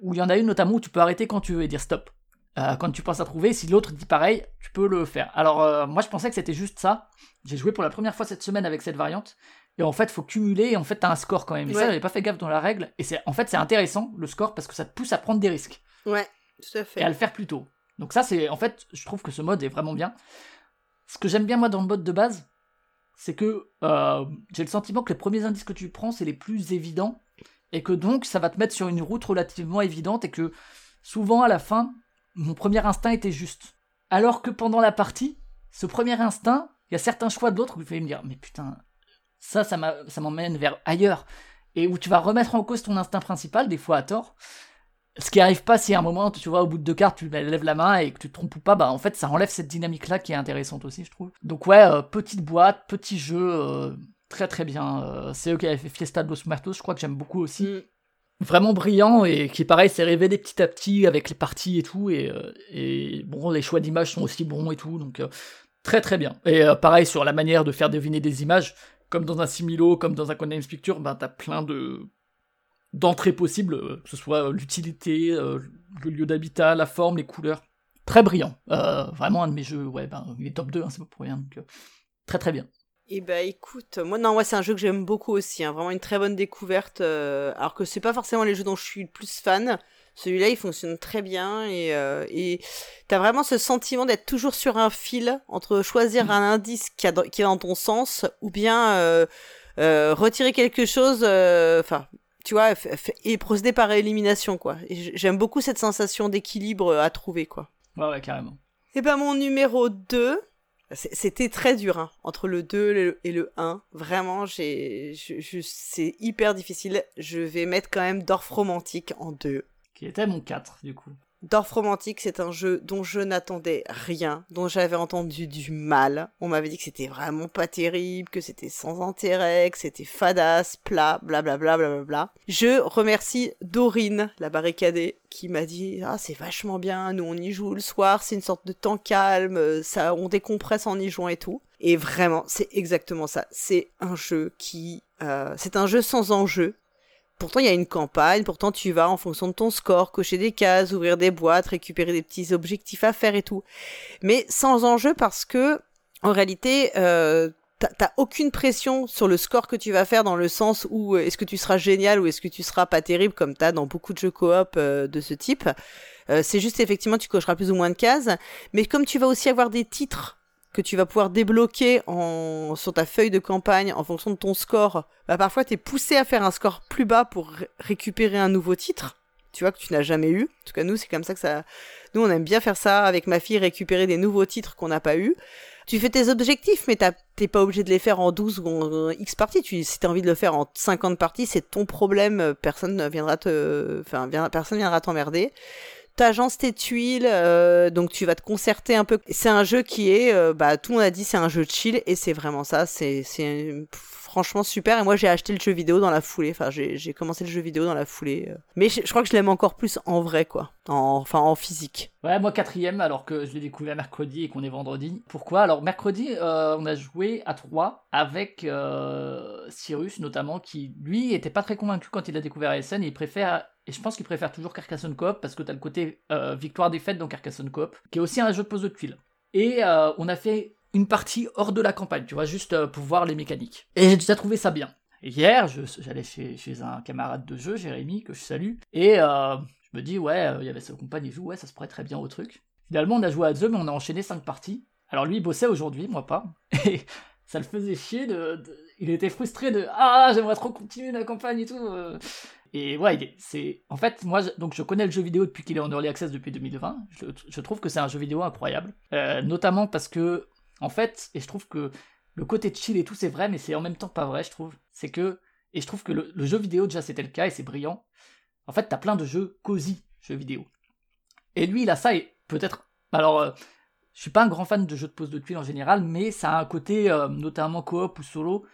où il y en a une notamment où tu peux arrêter quand tu veux et dire stop euh, quand tu penses à trouver, si l'autre dit pareil, tu peux le faire. Alors euh, moi je pensais que c'était juste ça. J'ai joué pour la première fois cette semaine avec cette variante. Et en fait, faut cumuler et en fait, t'as un score quand même. Et ça, j'avais pas fait gaffe dans la règle. Et c'est, en fait, c'est intéressant le score parce que ça te pousse à prendre des risques. Ouais, tout à fait. Et à le faire plus tôt. Donc ça, c'est, en fait, je trouve que ce mode est vraiment bien. Ce que j'aime bien moi dans le mode de base, c'est que euh, j'ai le sentiment que les premiers indices que tu prends, c'est les plus évidents. Et que donc, ça va te mettre sur une route relativement évidente et que souvent à la fin, mon premier instinct était juste. Alors que pendant la partie, ce premier instinct, il y a certains choix de l'autre où je vais me dire, mais putain, ça, ça m'emmène vers ailleurs. Et où tu vas remettre en cause ton instinct principal, des fois à tort. Ce qui arrive pas si à un moment, tu vois, au bout de deux cartes, tu lèves la main et que tu te trompes ou pas, bah en fait, ça enlève cette dynamique-là qui est intéressante aussi, je trouve. Donc ouais, euh, petite boîte, petit jeu, euh, très très bien. Euh, c'est eux qui avaient fait Fiesta de los Muertos, je crois que j'aime beaucoup aussi. Mm vraiment brillant et qui pareil s'est révélé petit à petit avec les parties et tout et, et bon les choix d'images sont aussi bons et tout donc très très bien et pareil sur la manière de faire deviner des images comme dans un similo comme dans un Codenames Picture ben t'as plein de d'entrées possibles que ce soit l'utilité le lieu d'habitat la forme les couleurs très brillant vraiment un de mes jeux ouais ben il est top 2 hein, c'est pas pour rien donc très très bien eh bah écoute, moi non, moi c'est un jeu que j'aime beaucoup aussi, hein, vraiment une très bonne découverte. Euh, alors que c'est pas forcément les jeux dont je suis le plus fan. Celui-là, il fonctionne très bien et euh, et t'as vraiment ce sentiment d'être toujours sur un fil entre choisir un indice qui, a, qui est dans ton sens ou bien euh, euh retirer quelque chose. Euh, enfin, tu vois, et procéder par élimination quoi. J'aime beaucoup cette sensation d'équilibre à trouver quoi. Ouais, ouais, carrément. Et eh ben mon numéro 2, c'était très dur hein, entre le 2 et le 1. Vraiment, j'ai, c'est hyper difficile. Je vais mettre quand même Dorf Romantique en 2. Qui était mon 4 du coup. Dorf Romantique, c'est un jeu dont je n'attendais rien, dont j'avais entendu du mal. On m'avait dit que c'était vraiment pas terrible, que c'était sans intérêt, que c'était fadasse, plat, blablabla, blablabla. Je remercie Dorine, la barricadée, qui m'a dit ah c'est vachement bien, nous on y joue le soir, c'est une sorte de temps calme, ça on décompresse en y jouant et tout. Et vraiment, c'est exactement ça. C'est un jeu qui, euh, c'est un jeu sans enjeu, Pourtant, il y a une campagne, pourtant tu vas en fonction de ton score, cocher des cases, ouvrir des boîtes, récupérer des petits objectifs à faire et tout. Mais sans enjeu parce que, en réalité, euh, t'as aucune pression sur le score que tu vas faire dans le sens où euh, est-ce que tu seras génial ou est-ce que tu seras pas terrible comme t'as dans beaucoup de jeux coop euh, de ce type. Euh, c'est juste effectivement tu cocheras plus ou moins de cases, mais comme tu vas aussi avoir des titres que tu vas pouvoir débloquer en, sur ta feuille de campagne en fonction de ton score, bah parfois tu es poussé à faire un score plus bas pour récupérer un nouveau titre, tu vois, que tu n'as jamais eu. En tout cas, nous, c'est comme ça que ça... Nous, on aime bien faire ça avec ma fille, récupérer des nouveaux titres qu'on n'a pas eu. Tu fais tes objectifs, mais t'es pas obligé de les faire en 12 ou en X parties. Tu, si t'as envie de le faire en 50 parties, c'est ton problème. Personne viendra te, enfin, personne viendra t'emmerder t'agences tes tuiles, euh, donc tu vas te concerter un peu. C'est un jeu qui est, euh, bah tout le monde a dit, c'est un jeu de chill et c'est vraiment ça. C'est franchement super. Et moi j'ai acheté le jeu vidéo dans la foulée. Enfin j'ai commencé le jeu vidéo dans la foulée. Euh. Mais je, crois que je l'aime encore plus en vrai quoi, en, enfin en physique. Ouais moi quatrième alors que je l'ai découvert mercredi et qu'on est vendredi. Pourquoi? Alors mercredi on a joué à trois avec Cyrus notamment qui lui était pas très convaincu quand il a découvert ASN. Il préfère et je pense qu'il préfère toujours Carcassonne Coop parce que t'as le côté euh, victoire-défaite dans Carcassonne Coop, qui est aussi un jeu de pose de tuiles. Et euh, on a fait une partie hors de la campagne, tu vois, juste euh, pour voir les mécaniques. Et j'ai déjà trouvé ça bien. hier, j'allais chez, un camarade de jeu, Jérémy, que je salue, et je me dis, ouais, il y avait sa compagne, il joue, ouais, ça se pourrait très bien au truc. Finalement, on a joué à deux, mais on a enchaîné cinq parties. Alors lui, il bossait aujourd'hui, moi pas. *laughs* Et ça le faisait chier de, Il était frustré de Ah, j'aimerais trop continuer la campagne et tout. Et ouais, c'est en fait moi donc je connais le jeu vidéo depuis qu'il est en early access depuis 2020. Je, trouve que c'est un jeu vidéo incroyable, euh, notamment parce que en fait et je trouve que le côté chill et tout, c'est vrai, mais c'est en même temps pas vrai, je trouve. C'est que, et je trouve que le, jeu vidéo, déjà, c'était le cas et c'est brillant. En fait, t'as plein de jeux cosy, jeux vidéo. Et lui, il a ça et peut-être. Alors, euh, je suis pas un grand fan de jeux de pose de tuiles en général, mais ça a un côté, euh, notamment coop ou solo,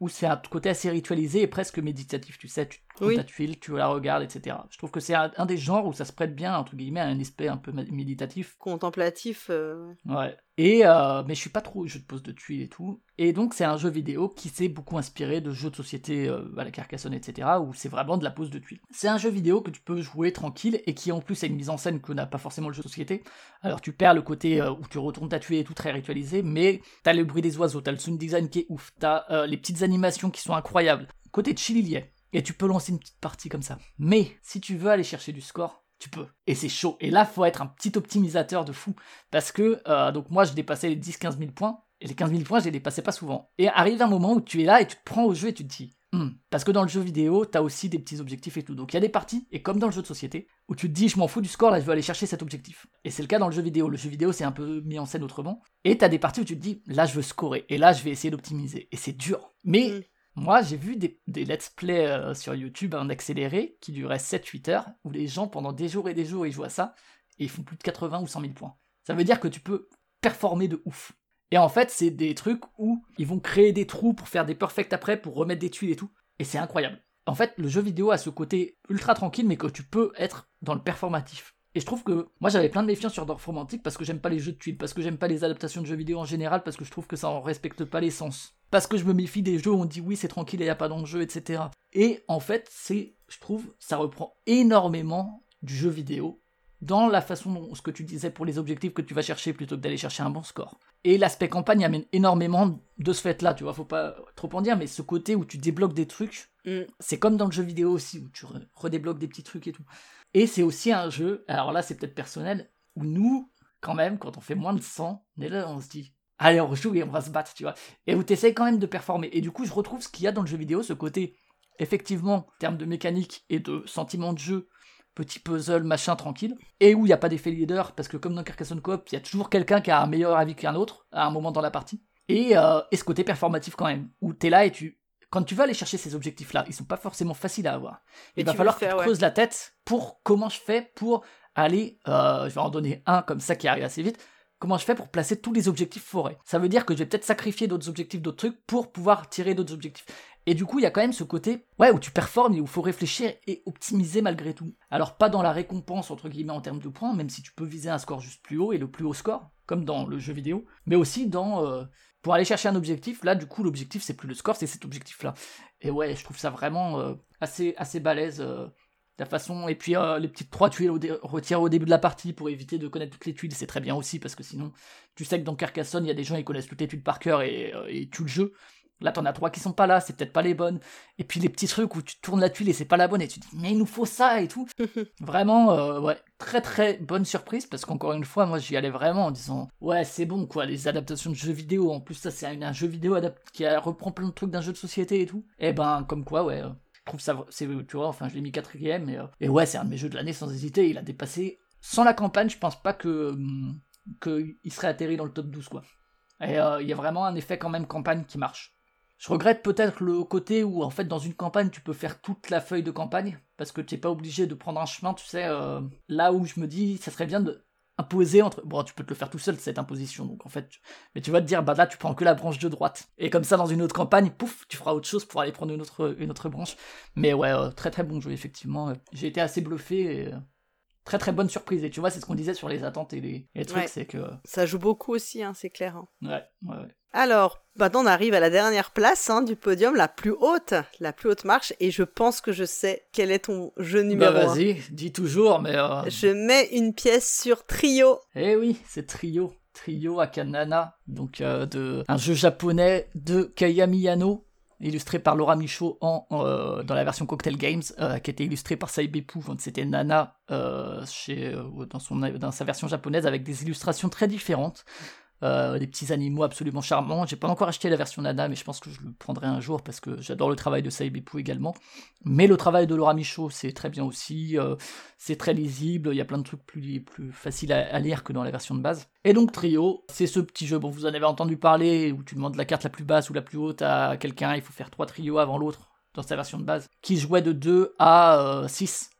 où c'est un côté assez ritualisé et presque méditatif, tu sais, te ta tuile, tu la regardes, etc. Je trouve que c'est un, des genres où ça se prête bien, entre guillemets, à un aspect un peu méditatif. Contemplatif. Euh, ouais. Et, euh, mais je suis pas trop jeu de pose de tuiles et tout. Et donc, c'est un jeu vidéo qui s'est beaucoup inspiré de jeux de société euh, à la Carcassonne, etc., où c'est vraiment de la pose de tuiles. C'est un jeu vidéo que tu peux jouer tranquille et qui en plus a une mise en scène que n'a pas forcément le jeu de société. Alors, tu perds le côté où tu retournes ta tuile et tout très ritualisé, mais t'as le bruit des oiseaux, t'as le sound design qui est ouf, t'as les petites animations qui sont incroyables. Côté chill, il y est. Et tu peux lancer une petite partie comme ça. Mais si tu veux aller chercher du score, tu peux. Et c'est chaud. Et là, faut être un petit optimisateur de fou. Parce que, euh, donc moi, je dépassais les 10-15 000 points. Et les 15 000 points, je les dépassais pas souvent. Et arrive un moment où tu es là et tu te prends au jeu et tu te dis, hmm. parce que dans le jeu vidéo, t'as aussi des petits objectifs et tout. Donc il y a des parties, et comme dans le jeu de société, où tu te dis, je m'en fous du score, là, je veux aller chercher cet objectif. Et c'est le cas dans le jeu vidéo. Le jeu vidéo, c'est un peu mis en scène autrement. Et t'as des parties où tu te dis, là, je veux scorer. Et là, je vais essayer d'optimiser. Et c'est dur. Mais hmm. Moi, j'ai vu des, let's play euh, sur YouTube en accéléré qui duraient 7-8 heures, où les gens, pendant des jours et des jours, ils jouent à ça, et ils font plus de 80 ou 100 000 points. Ça veut dire que tu peux performer de ouf. Et en fait, c'est des trucs où ils vont créer des trous pour faire des perfects après, pour remettre des tuiles et tout. Et c'est incroyable. En fait, le jeu vidéo a ce côté ultra tranquille, mais que tu peux être dans le performatif. Et je trouve que moi j'avais plein de méfiance sur Dorf Romantique parce que j'aime pas les jeux de tuiles, parce que j'aime pas les adaptations de jeux vidéo en général, parce que je trouve que ça en respecte pas l'essence. Parce que je me méfie des jeux où on dit oui c'est tranquille et y a pas d'enjeu, etc. Et en fait, c'est, je trouve, ça reprend énormément du jeu vidéo dans la façon dont ce que tu disais pour les objectifs que tu vas chercher plutôt que d'aller chercher un bon score. Et l'aspect campagne amène énormément de ce fait-là, tu vois, faut pas trop en dire, mais ce côté où tu débloques des trucs, mm. c'est comme dans le jeu vidéo aussi, où tu redébloques des petits trucs et tout. Et c'est aussi un jeu, alors là c'est peut-être personnel, où nous, quand même, quand on fait moins de 100, on est là, on se dit, allez, on joue et on va se battre, tu vois. Et où tu essaies quand même de performer. Et du coup, je retrouve ce qu'il y a dans le jeu vidéo, ce côté, effectivement, en termes de mécanique et de sentiment de jeu, petit puzzle, machin, tranquille, et où il n'y a pas d'effet leader, parce que comme dans Carcassonne Coop, il y a toujours quelqu'un qui a un meilleur avis qu'un autre, à un moment dans la partie. Et, euh, et ce côté performatif quand même, où tu es là et tu... Quand tu vas aller chercher ces objectifs-là, ils sont pas forcément faciles à avoir. il va falloir que tu creuses la tête pour comment je fais pour aller, euh, je vais en donner un comme ça qui arrive assez vite, comment je fais pour placer tous les objectifs forêt. Ça veut dire que je vais peut-être sacrifier d'autres objectifs, d'autres trucs pour pouvoir tirer d'autres objectifs. Et du coup, il y a quand même ce côté, ouais, où tu performes et où il faut réfléchir et optimiser malgré tout. Alors pas dans la récompense entre guillemets en termes de points, même si tu peux viser un score juste plus haut et le plus haut score, comme dans le jeu vidéo, mais aussi dans euh, pour aller chercher un objectif. Là, du coup, l'objectif c'est plus le score, c'est cet objectif-là. Et ouais, je trouve ça vraiment euh, assez assez balèze. Euh, la façon et puis euh, les petites trois tuiles retirées au début de la partie pour éviter de connaître toutes les tuiles c'est très bien aussi parce que sinon tu sais que dans Carcassonne il y a des gens qui connaissent toutes les tuiles par cœur et, et le jeu là t'en as trois qui sont pas là c'est peut-être pas les bonnes et puis les petits trucs où tu tournes la tuile et c'est pas la bonne et tu te dis mais il nous faut ça et tout *laughs* vraiment euh, ouais très très bonne surprise parce qu'encore une fois moi j'y allais vraiment en disant ouais c'est bon quoi les adaptations de jeux vidéo en plus ça c'est un, jeu vidéo qui reprend plein de trucs d'un jeu de société et tout et eh ben comme quoi ouais trouve ça, c'est, tu vois, enfin, je l'ai mis quatrième, et, euh, et ouais, c'est un de mes jeux de l'année sans hésiter. Il a dépassé. Sans la campagne, je pense pas que hum, qu'il serait atterri dans le top 12, quoi. Et euh, il y a vraiment un effet quand même campagne qui marche. Je regrette peut-être le côté où, en fait, dans une campagne, tu peux faire toute la feuille de campagne, parce que tu n'es pas obligé de prendre un chemin, tu sais, euh, là où je me dis, ça serait bien de imposer entre. Bon, tu peux te le faire tout seul, cette imposition. Donc en fait, mais tu vas te dire, bah là, tu prends que la branche de droite. Et comme ça, dans une autre campagne, pouf, tu feras autre chose pour aller prendre une autre, branche. Mais ouais, euh, très très bon jeu, effectivement. J'ai été assez bluffé et. Très très bonne surprise. Et tu vois, c'est ce qu'on disait sur les attentes et les, trucs, c'est que. Ça joue beaucoup aussi, hein, c'est clair. Hein. Ouais, ouais, ouais. Alors, maintenant on arrive à la dernière place hein, du podium, la plus haute, la plus haute marche, et je pense que je sais quel est ton jeu bah, numéro bah, vas-y, dis toujours, mais... Euh, je mets une pièce sur Trio. Eh oui, c'est Trio. Trio Akanana, donc euh, de un jeu japonais de Kayami Yano, illustré par Laura Michaud euh, dans la version Cocktail Games, qui a été illustré par Saibepu, c'était Nana chez, dans, son, dans sa version japonaise avec des illustrations très différentes. Euh, des petits animaux absolument charmants. J'ai pas encore acheté la version Nana, mais je pense que je le prendrai un jour parce que j'adore le travail de Saibipu également. Mais le travail de Laura Michaud, c'est très bien aussi. Euh, c'est très lisible. Il y a plein de trucs plus, plus faciles à, lire que dans la version de base. Et donc Trio, c'est ce petit jeu. Bon, vous en avez entendu parler où tu demandes la carte la plus basse ou la plus haute à quelqu'un. Il faut faire trois trios avant l'autre dans sa version de base, qui jouait de 2 à 6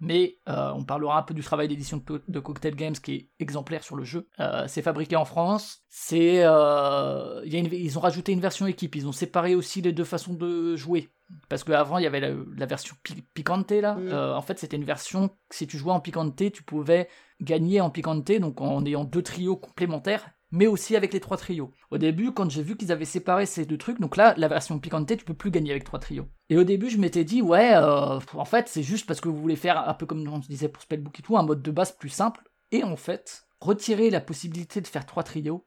mais euh, on parlera un peu du travail d'édition de, Cocktail Games qui est exemplaire sur le jeu. Euh, c'est fabriqué en France. C'est, euh, ils ont rajouté une version équipe. Ils ont séparé aussi les deux façons de jouer. Parce qu'avant, il y avait la, version picante là. Mm. en fait, c'était une version, si tu jouais en picante, tu pouvais gagner en picante, donc en ayant deux trios complémentaires mais aussi avec les trois trios. Au début, quand j'ai vu qu'ils avaient séparé ces deux trucs, donc là, la version Picante, tu peux plus gagner avec trois trios. Et au début, je m'étais dit, ouais, euh, en fait, c'est juste parce que vous voulez faire un peu comme on se disait pour Spellbook et tout, un mode de base plus simple. Et en fait, retirer la possibilité de faire trois trios,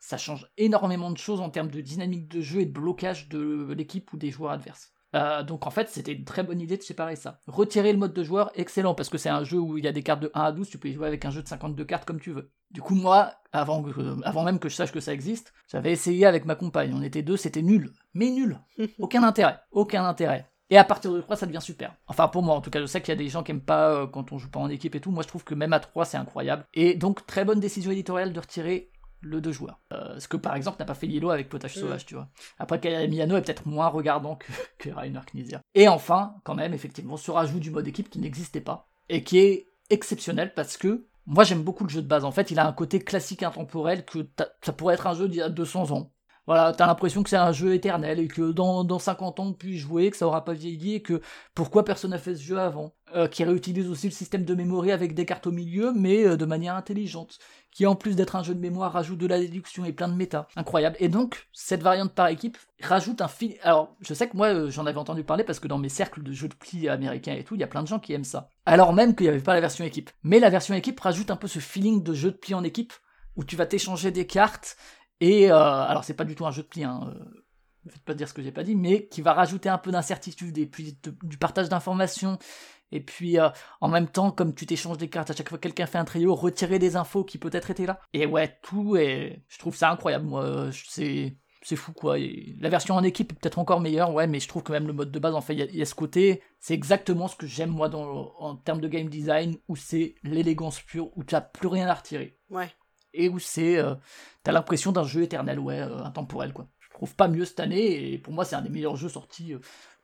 ça change énormément de choses en termes de dynamique de jeu et de blocage de l'équipe ou des joueurs adverses. Euh, donc en fait, c'était une très bonne idée de séparer ça. Retirer le mode de joueur, excellent, parce que c'est un jeu où il y a des cartes de 1 à 12, tu peux y jouer avec un jeu de 52 cartes comme tu veux. Du coup, moi, avant, avant même que je sache que ça existe, j'avais essayé avec ma compagne. On était deux, c'était nul. Mais nul. *laughs* Aucun intérêt. Aucun intérêt. Et à partir de 3, ça devient super. Enfin, pour moi, en tout cas, je sais qu'il y a des gens qui aiment pas euh, quand on joue pas en équipe et tout. Moi, je trouve que même à 3, c'est incroyable. Et donc, très bonne décision éditoriale de retirer le deux joueurs. Euh, ce que par exemple n'a pas fait Yellow avec Potage. Sauvage, tu vois. Après, Miano est peut-être moins regardant que, *laughs* que Rainer Knizia. Et enfin, quand même, effectivement, ce rajout du mode équipe qui n'existait pas et qui est exceptionnel parce que moi j'aime beaucoup le jeu de base. En fait, il a un côté classique intemporel que ça pourrait être un jeu d'il y a 200 ans voilà, t'as l'impression que c'est un jeu éternel et que dans, dans 50 ans on puisse jouer, que ça aura pas vieilli et que pourquoi personne n'a fait ce jeu avant? Euh, qui réutilise aussi le système de mémoire avec des cartes au milieu, mais euh, de manière intelligente. Qui en plus d'être un jeu de mémoire rajoute de la déduction et plein de méta. Incroyable. Et donc, cette variante par équipe rajoute un fil. Alors, je sais que moi euh, j'en avais entendu parler parce que dans mes cercles de jeux de pli américains et tout, il y a plein de gens qui aiment ça. Alors même qu'il n'y avait pas la version équipe. Mais la version équipe rajoute un peu ce feeling de jeu de pli en équipe où tu vas t'échanger des cartes et euh, alors c'est pas du tout un jeu de pli, hein, euh, ne faites pas dire ce que j'ai pas dit, mais qui va rajouter un peu d'incertitude et puis du partage d'informations. Et puis euh, en même temps, comme tu t'échanges des cartes à chaque fois que quelqu'un fait un trio, retirer des infos qui peut-être étaient là. Et ouais, tout et je trouve ça incroyable. Moi, c'est c'est fou quoi. la version en équipe est peut-être encore meilleure, ouais, mais je trouve que même le mode de base, en fait, il y, a ce côté, c'est exactement ce que j'aime moi dans, en termes de game design, où c'est l'élégance pure, où tu n'as plus rien à retirer. Ouais et où c'est euh, t'as l'impression d'un jeu éternel, ouais, euh, intemporel quoi. Je trouve pas mieux cette année et pour moi c'est un des meilleurs jeux sortis.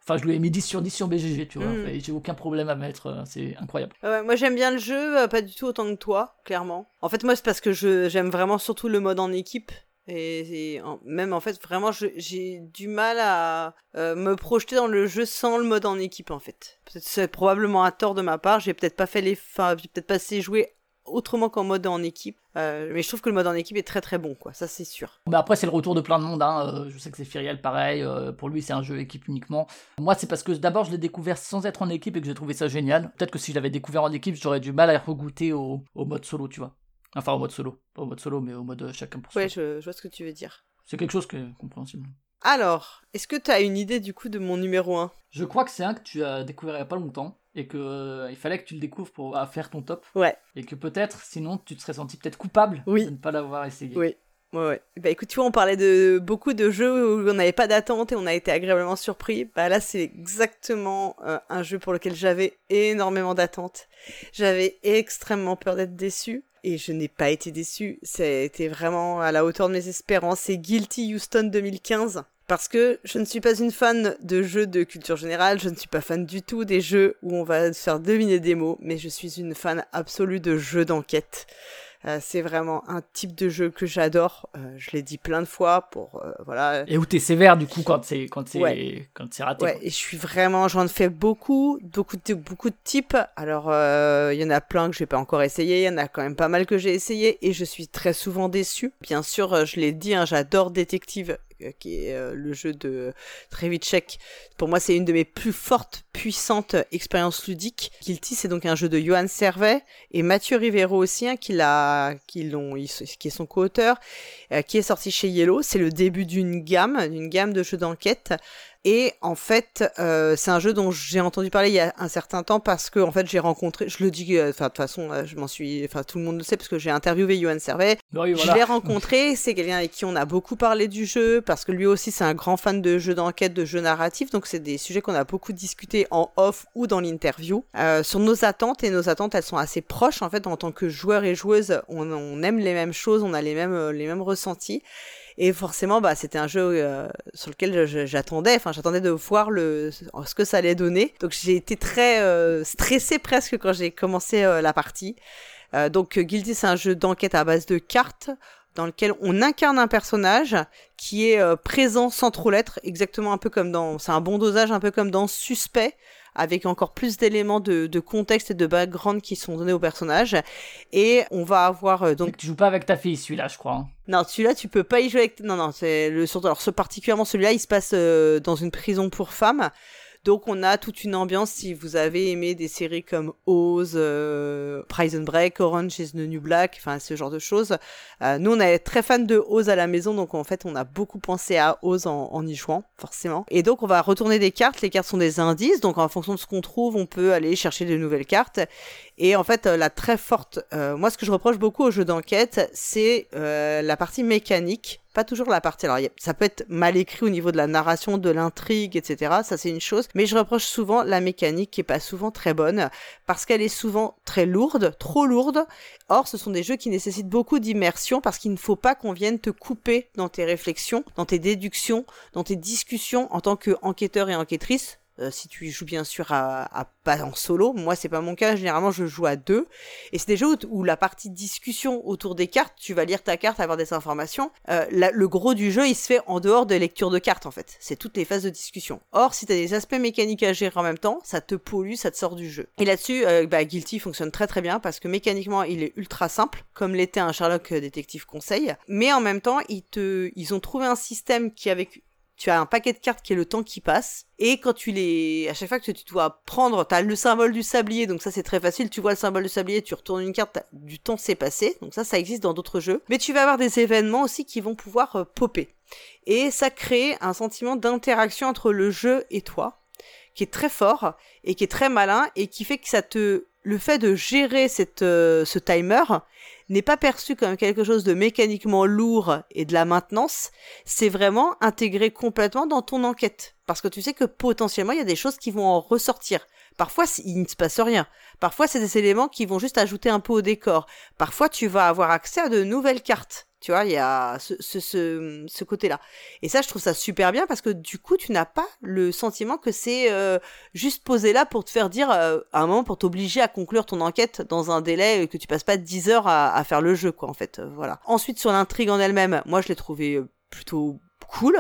Euh, enfin, je lui ai mis 10 sur 10 sur BGG, tu vois. Mm. J'ai aucun problème à mettre, c'est incroyable. moi j'aime bien le jeu, pas du tout autant que toi, clairement. En fait, moi c'est parce que j'aime vraiment surtout le mode en équipe. Et, même en fait, vraiment, j'ai du mal à me projeter dans le jeu sans le mode en équipe en fait. C'est probablement à tort de ma part. J'ai peut-être pas fait les, enfin, j'ai peut-être pas assez joué autrement qu'en mode en équipe. Euh, mais je trouve que le mode en équipe est très très bon, quoi. Ça, c'est sûr. Mais après, c'est le retour de plein de monde. Hein. Euh, je sais que c'est Firiel, pareil. Euh, pour lui, c'est un jeu équipe uniquement. Moi, c'est parce que d'abord, je l'ai découvert sans être en équipe et que j'ai trouvé ça génial. Peut-être que si je l'avais découvert en équipe, j'aurais du mal à regoûter au, au mode solo, tu vois. Enfin, au mode solo. Pas au mode solo, mais au mode chacun pour soi. Ouais, je, je vois ce que tu veux dire. C'est quelque chose qui est compréhensible. Alors, est-ce que tu as une idée du coup de mon numéro 1 Je crois que c'est un que tu as découvert il n'y a pas longtemps et que euh, il fallait que tu le découvres pour faire ton top. Ouais. Et que peut-être, sinon, tu te serais senti peut-être coupable de ne pas l'avoir essayé. Oui. Ouais, ouais. Bah écoute, tu vois, on parlait de beaucoup de jeux où on n'avait pas d'attente et on a été agréablement surpris. Bah là, c'est exactement euh, un jeu pour lequel j'avais énormément d'attente. J'avais extrêmement peur d'être déçu et je n'ai pas été déçu. C'était vraiment à la hauteur de mes espérances. C'est Guilty Houston 2015 parce que je ne suis pas une fan de jeux de culture générale, je ne suis pas fan du tout des jeux où on va se faire deviner des mots, mais je suis une fan absolue de jeux d'enquête. Euh, c'est vraiment un type de jeu que j'adore. Euh, je l'ai dit plein de fois pour euh, voilà. Et où t'es sévère du coup quand c'est quand c'est quand c'est raté. Ouais. Et je suis vraiment, j'en fais beaucoup, beaucoup de beaucoup de types. Alors il y en a plein que j'ai pas encore essayé. Il y en a quand même pas mal que j'ai essayé et je suis très souvent déçu. Bien sûr, je l'ai dit, hein, j'adore détective qui est euh, le jeu de Trevicek. Pour moi, c'est une de mes plus fortes, puissantes expériences ludiques. Guilty, c'est donc un jeu de Johan Servet et Mathieu Rivero aussi, hein, qui l'a, qui l'ont, qui est son co-auteur, euh, qui est sorti chez Yellow. C'est le début d'une gamme, d'une gamme de jeux d'enquête. Et en fait, euh, c'est un jeu dont j'ai entendu parler il y a un certain temps parce que en fait j'ai rencontré, je le dis, euh, enfin de toute façon, euh, je m'en suis, enfin tout le monde le sait parce que j'ai interviewé Yohan Servet. Je l'ai rencontré, c'est quelqu'un avec qui on a beaucoup parlé du jeu parce que lui aussi c'est un grand fan de jeux d'enquête, de jeux narratifs, donc c'est des sujets qu'on a beaucoup discuté en off ou dans l'interview euh, sur nos attentes et nos attentes elles sont assez proches en fait en tant que joueurs et joueuses, on, on aime les mêmes choses, on a les mêmes les mêmes ressentis. Et forcément, bah, c'était un jeu euh, sur lequel j'attendais. Enfin, j'attendais de voir le, ce que ça allait donner. Donc, j'ai été très euh, stressée presque quand j'ai commencé euh, la partie. donc, Guilty, c'est un jeu d'enquête à base de cartes dans lequel on incarne un personnage qui est présent sans trop l'être, exactement un peu comme dans, c'est un bon dosage, un peu comme dans Suspect, avec encore plus d'éléments de, de, contexte et de background qui sont donnés au personnage. Et on va avoir euh, donc. Tu joues pas avec ta fille, celui-là, je crois. Hein. Non, celui-là, tu peux pas y jouer avec. Non, non, c'est le surtout. Alors, ce particulièrement celui-là, il se passe euh, dans une prison pour femmes. Donc on a toute une ambiance si vous avez aimé des séries comme Oz, euh, Prison Break, Orange is the New Black, enfin ce genre de choses. Euh, nous on est très fan de Oz à la maison, donc en fait on a beaucoup pensé à Oz en y jouant, forcément. Et donc on va retourner des cartes, les cartes sont des indices, donc en fonction de ce qu'on trouve, on peut aller chercher de nouvelles cartes. Et en fait, euh, la très forte, euh, moi ce que je reproche beaucoup aux jeux d'enquête, c'est euh, la partie mécanique, pas toujours la partie. Alors ça peut être mal écrit au niveau de la narration, de l'intrigue, etc. Ça c'est une chose, mais je reproche souvent la mécanique qui est pas souvent très bonne parce qu'elle est souvent très lourde, trop lourde. Or, ce sont des jeux qui nécessitent beaucoup d'immersion parce qu'il ne faut pas qu'on vienne te couper dans tes réflexions, dans tes déductions, dans tes discussions en tant qu'enquêteur et enquêtrice euh, si tu joues bien sûr à, pas en solo. Moi, c'est pas mon cas. Généralement, je joue à deux. Et c'est des jeux où, la partie discussion autour des cartes, tu vas lire ta carte, avoir des informations. Euh, le gros du jeu, il se fait en dehors de lecture de cartes, en fait. C'est toutes les phases de discussion. Or, si t'as des aspects mécaniques à gérer en même temps, ça te pollue, ça te sort du jeu. Et là-dessus, euh, bah, Guilty fonctionne très très bien parce que mécaniquement, il est ultra simple, comme l'était un Sherlock Détective Conseil. Mais en même temps, ils te, ils ont trouvé un système qui, avec tu as un paquet de cartes qui est le temps qui passe. Et quand tu les, à chaque fois que tu dois prendre, tu as le symbole du sablier, donc ça c'est très facile. Tu vois le symbole du sablier, tu retournes une carte, du temps s'est passé. Donc ça, ça existe dans d'autres jeux. Mais tu vas avoir des événements aussi qui vont pouvoir euh, popper. Et ça crée un sentiment d'interaction entre le jeu et toi, qui est très fort et qui est très malin et qui fait que ça te, le fait de gérer cette, euh, ce timer, n'est pas perçu comme quelque chose de mécaniquement lourd et de la maintenance, c'est vraiment intégré complètement dans ton enquête. Parce que tu sais que potentiellement, il y a des choses qui vont en ressortir. Parfois, il ne se passe rien. Parfois, c'est des éléments qui vont juste ajouter un peu au décor. Parfois, tu vas avoir accès à de nouvelles cartes. Tu vois, il y a ce, ce, ce, côté-là. Et ça, je trouve ça super bien parce que du coup, tu n'as pas le sentiment que c'est euh, juste posé là pour te faire dire, euh, à un moment, pour t'obliger à conclure ton enquête dans un délai que tu passes pas 10 heures à, à faire le jeu, quoi, en fait. Euh, voilà. Ensuite, sur l'intrigue en elle-même, moi, je l'ai trouvé plutôt cool.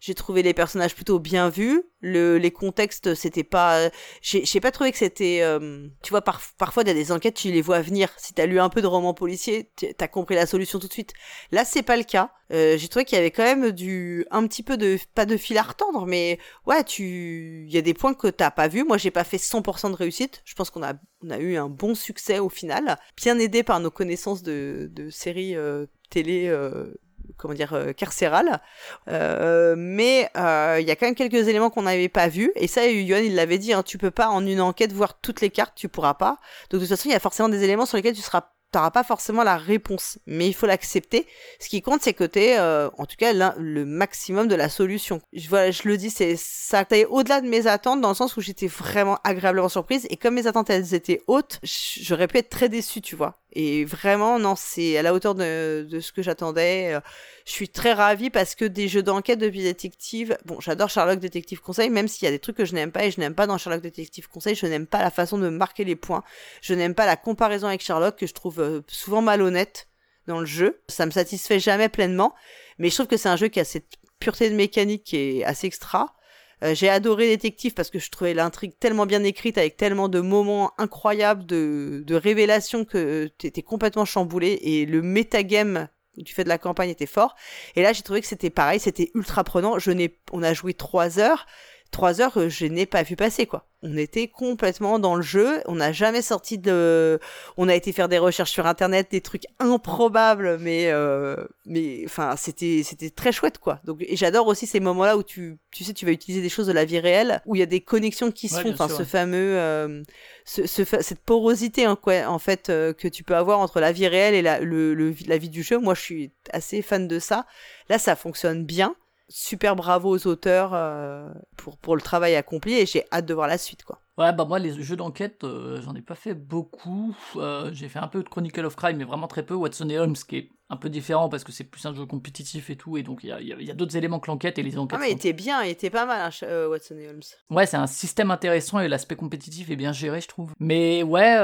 J'ai trouvé les personnages plutôt bien vus. Le, les contextes, c'était pas. J'ai pas trouvé que c'était. Euh, tu vois, parfois, il y a des enquêtes, tu les vois venir. Si t'as lu un peu de romans policiers, t'as compris la solution tout de suite. Là, c'est pas le cas. Euh, J'ai trouvé qu'il y avait quand même du. Un petit peu de. Pas de fil à retendre, mais ouais, tu. Il y a des points que t'as pas vus. Moi, j'ai pas fait 100% de réussite. Je pense qu'on a, on a eu un bon succès au final. Bien aidé par nos connaissances de, de séries euh, télé euh, comment dire euh, carcérale euh, mais euh, il y a quand même quelques éléments qu'on n'avait pas vus et ça Yuan il l'avait dit hein, tu peux pas en une enquête voir toutes les cartes tu pourras pas donc de toute façon il y a forcément des éléments sur lesquels tu seras t'auras pas forcément la réponse, mais il faut l'accepter. Ce qui compte, c'est que t'es, euh, en tout cas, le maximum de la solution. Je, voilà, je le dis, c'est ça été au-delà de mes attentes, dans le sens où j'étais vraiment agréablement surprise, et comme mes attentes, elles étaient hautes, j'aurais pu être très déçue, tu vois. Et vraiment, non, c'est à la hauteur de, ce que j'attendais. Je suis très ravie parce que des jeux d'enquête depuis détective, bon, j'adore Sherlock Détective Conseil, même s'il y a des trucs que je n'aime pas et je n'aime pas dans Sherlock Détective Conseil, je n'aime pas la façon de marquer les points. Je n'aime pas la comparaison avec Sherlock que je trouve euh, souvent malhonnête dans le jeu. Ça me satisfait jamais pleinement, mais je trouve que c'est un jeu qui a cette pureté de mécanique qui est assez extra. Euh, j'ai adoré Détective parce que je trouvais l'intrigue tellement bien écrite avec tellement de moments incroyables de, de révélations que t'étais complètement chamboulé et le metagame du fait de la campagne était fort. Et là, j'ai trouvé que c'était pareil, c'était ultra prenant. Je n'ai, on a joué trois heures trois heures, euh, je n'ai pas vu passer, quoi. On était complètement dans le jeu, on n'a jamais sorti de... On a été faire des recherches sur Internet, des trucs improbables, mais... Euh, mais enfin, c'était c'était très chouette, quoi. Donc, et j'adore aussi ces moments-là où tu, tu sais, tu vas utiliser des choses de la vie réelle, où il y a des connexions qui se font, enfin, ce fameux... Euh, ce, cette porosité, hein, quoi, en fait, que tu peux avoir entre la vie réelle et la, le, la vie du jeu. Moi, je suis assez fan de ça. Là, ça fonctionne bien super bravo aux auteurs euh, pour, le travail accompli et j'ai hâte de voir la suite quoi. Ouais, bah moi, les jeux d'enquête, euh, j'en ai pas fait beaucoup. Euh, j'ai fait un peu de Chronicle of Crime, mais vraiment très peu. Watson et Holmes, qui est un peu différent parce que c'est plus un jeu compétitif et tout, et donc il y a, y a d'autres éléments que l'enquête et les enquêtes. Ah, mais il était bien, il était pas mal, hein, euh, Watson et Holmes. Ouais, c'est un système intéressant et l'aspect compétitif est bien géré, je trouve. Mais ouais,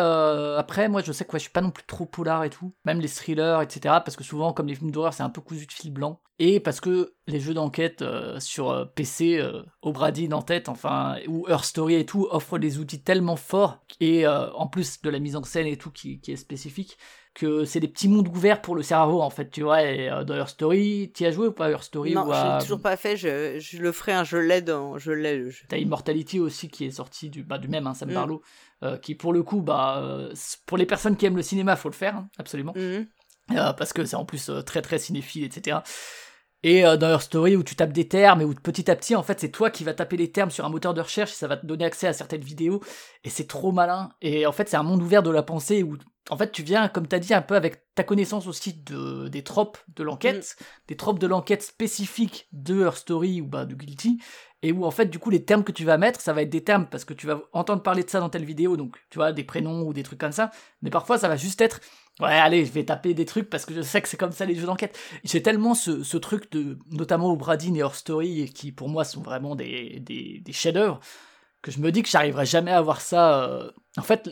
après, moi, je sais que je suis pas non plus trop polar et tout, même les thrillers, etc., parce que souvent, comme les films d'horreur, c'est un peu cousu de fil blanc. Et parce que les jeux d'enquête sur PC, Obradine en tête, enfin, ou Earth Story et tout, offrent des outils tellement forts, et euh, en plus de la mise en scène et tout qui, est spécifique, que c'est des petits mondes ouverts pour le cerveau en fait, tu vois. Et euh, dans Your Story, tu as joué ou pas Your Story Non, ou je l'ai toujours pas fait, je, le ferai, un je l'ai dans. Je l'ai le jeu. T'as Immortality aussi qui est sorti du, bah, du même, hein, Sam mm. Barlow, euh, qui pour le coup, bah, pour les personnes qui aiment le cinéma, faut le faire, hein, absolument. Mm. parce que c'est en plus très très cinéphile, etc. Et euh, dans Your Story où tu tapes des termes et où petit à petit en fait c'est toi qui vas taper les termes sur un moteur de recherche et ça va te donner accès à certaines vidéos et c'est trop malin et en fait c'est un monde ouvert de la pensée où en fait tu viens comme t'as dit un peu avec ta connaissance aussi de des tropes de l'enquête, mm. des tropes de l'enquête spécifiques de Her Story ou bah de Guilty et où en fait du coup les termes que tu vas mettre ça va être des termes parce que tu vas entendre parler de ça dans telle vidéo donc tu vois des prénoms ou des trucs comme ça mais parfois ça va juste être Ouais, allez, je vais taper des trucs parce que je sais que c'est comme ça les jeux d'enquête. J'ai tellement ce, truc de, notamment au Bradin et Her Story, qui pour moi sont vraiment des, des, chefs-d'œuvre, que je me dis que j'arriverai jamais à voir ça. Euh. En fait,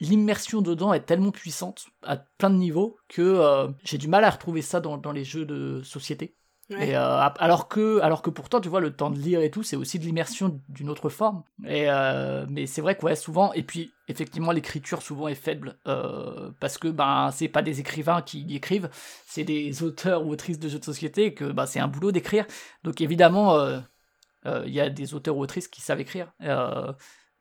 l'immersion dedans est tellement puissante à plein de niveaux que euh, j'ai du mal à retrouver ça dans les jeux de société. Et euh, alors que, alors que pourtant, tu vois, le temps de lire et tout, c'est aussi de l'immersion d'une autre forme. Et euh, mais c'est vrai que souvent, et puis effectivement, l'écriture souvent est faible euh, parce que ben c'est pas des écrivains qui écrivent, c'est des *laughs* auteurs ou autrices de jeux de société que ben, c'est un boulot d'écrire. Donc évidemment, il y a des auteurs ou autrices qui savent écrire.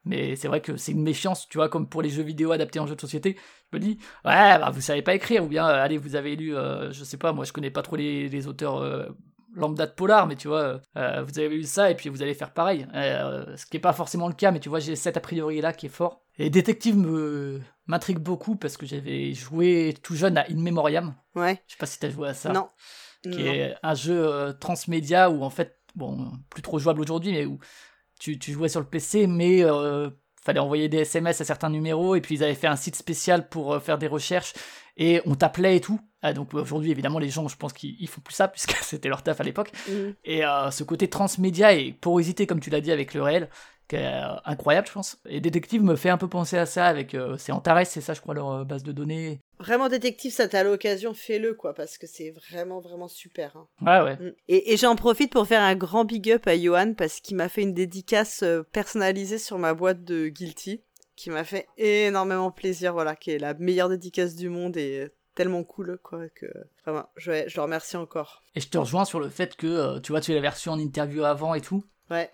Mais c'est vrai que c'est une méfiance, tu vois, comme pour les jeux vidéo adaptés en jeux de société. Je me dis, ouais, bah, vous savez pas écrire, ou bien, euh, allez, vous avez lu, euh, je sais pas, moi je connais pas trop les, auteurs euh, lambda de polar, mais tu vois, vous avez lu ça et puis vous allez faire pareil. ce qui est pas forcément le cas, mais tu vois, j'ai cet a priori là qui est fort. Et Détective me m'intrigue beaucoup parce que j'avais joué tout jeune à In Memoriam. Ouais. Je sais pas si t'as joué à ça. Non. Qui est un jeu transmédia où en fait, bon, plus trop jouable aujourd'hui, mais où tu, jouais sur le PC, mais euh, fallait envoyer des SMS à certains numéros, et puis ils avaient fait un site spécial pour euh, faire des recherches, et on t'appelait et tout. Ah, donc aujourd'hui, évidemment, les gens, je pense qu'ils font plus ça, *laughs* puisque c'était leur taf à l'époque. Mhm. Et euh, ce côté transmédia et porosité, comme tu l'as dit, avec le réel, euh, incroyable, je pense. Et Détective me fait un peu penser à ça avec. Euh, c'est Antares, c'est ça, je crois, leur euh, base de données. Vraiment, Détective, ça t'as l'occasion, fais-le, quoi, parce que c'est vraiment, vraiment super. Hein. Ouais, ouais. Mm. Et, j'en profite pour faire un grand big up à Johan, parce qu'il m'a fait une dédicace personnalisée sur ma boîte de Guilty, qui m'a fait énormément plaisir, voilà, qui est la meilleure dédicace du monde et tellement cool quoi que vraiment je, je le remercie encore. Et je te rejoins sur le fait que tu vois tu l'avais reçu en interview avant et tout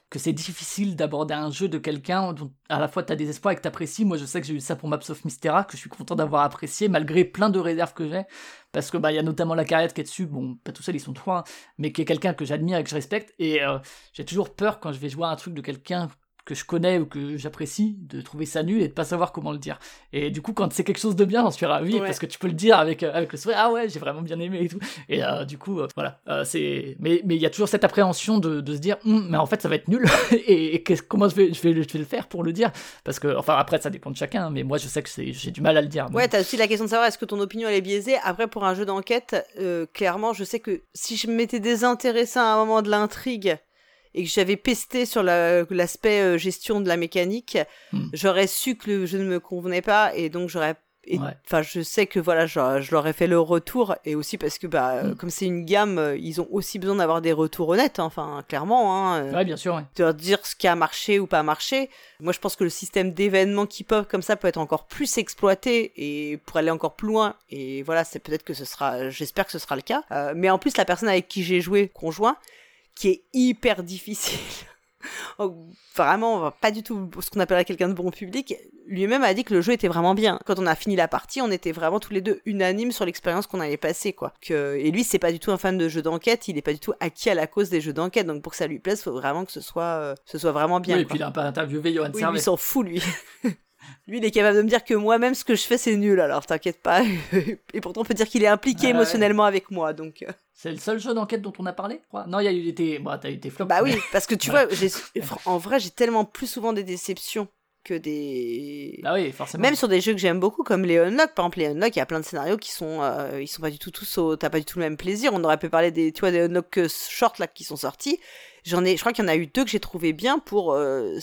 que c'est difficile d'aborder un jeu de quelqu'un dont à la fois tu as des espoirs et que tu apprécies. Moi, je sais que j'ai eu ça pour Maps of Mystera, que je suis content d'avoir apprécié, malgré plein de réserves que j'ai. Parce que bah il y a notamment la carrière qui est dessus, bon, pas tout seul, ils sont trois, hein, mais qui est quelqu'un que j'admire et que je respecte. Et euh, j'ai toujours peur quand je vais jouer un truc de quelqu'un que je connais ou que j'apprécie, de trouver ça nul et de pas savoir comment le dire. Et du coup, quand c'est quelque chose de bien, j'en suis ravi parce que tu peux le dire avec, euh, avec le sourire, ah ouais, j'ai vraiment bien aimé et tout. Et euh, du coup, euh, voilà, c'est. Mais il y a toujours cette appréhension de, de se dire, hum, mais en fait, ça va être nul *laughs* et, comment je vais, je, vais, je vais le faire pour le dire? Parce que, enfin, après, ça dépend de chacun, mais moi, je sais que j'ai du mal à le dire. Ouais, t'as aussi la question de savoir est-ce que ton opinion elle est biaisée? Après, pour un jeu d'enquête, clairement, je sais que si je m'étais désintéressé à un moment de l'intrigue, et que j'avais pesté sur l'aspect euh, gestion de la mécanique, hmm. j'aurais su que le jeu ne me convenait pas et donc j'aurais Enfin, je sais que voilà, je, je, leur ai fait le retour et aussi parce que bah, hmm. comme c'est une gamme, euh, ils ont aussi besoin d'avoir des retours honnêtes. Hein, enfin, clairement. Hein, euh, ouais, bien sûr. Ouais. De leur dire ce qui a marché ou pas marché. Moi, je pense que le système d'événements qui pop comme ça peut être encore plus exploité et pour aller encore plus loin. Et voilà, c'est peut-être que ce sera. J'espère que ce sera le cas. mais en plus, la personne avec qui j'ai joué conjoint, qui est hyper difficile. *laughs* vraiment, pas du tout ce qu'on appellerait quelqu'un de bon public. Lui-même a dit que le jeu était vraiment bien. Quand on a fini la partie, on était vraiment tous les deux unanimes sur l'expérience qu'on avait passée, quoi. Que... Et lui, c'est pas du tout un fan de jeux d'enquête, il est pas du tout acquis à la cause des jeux d'enquête. Donc pour que ça lui plaise, faut vraiment que ce soit, euh, ce soit vraiment bien. Oui, et puis il a pas interviewé Johan oui, lui s'en fout, lui. *laughs* Lui, il est capable de me dire que moi-même, ce que je fais, c'est nul, alors t'inquiète pas. *laughs* Et pourtant, on peut dire qu'il est impliqué émotionnellement avec moi, donc. Euh. C'est le seul jeu d'enquête dont on a parlé Non, il y a eu des, bah, as eu des flops. Bah oui, parce que tu *laughs* vois, en vrai, j'ai tellement plus souvent des déceptions que des. Ah oui, forcément. Même sur des jeux que j'aime beaucoup, comme les Unlock. Par exemple, les Unlock, il y a plein de scénarios qui sont, euh, ils sont pas du tout tous au. T'as pas du tout le même plaisir. On aurait pu parler des, tu vois, des Unlock short là qui sont sortis. J'en ai, je crois qu'il y en a eu deux que j'ai trouvé bien pour euh,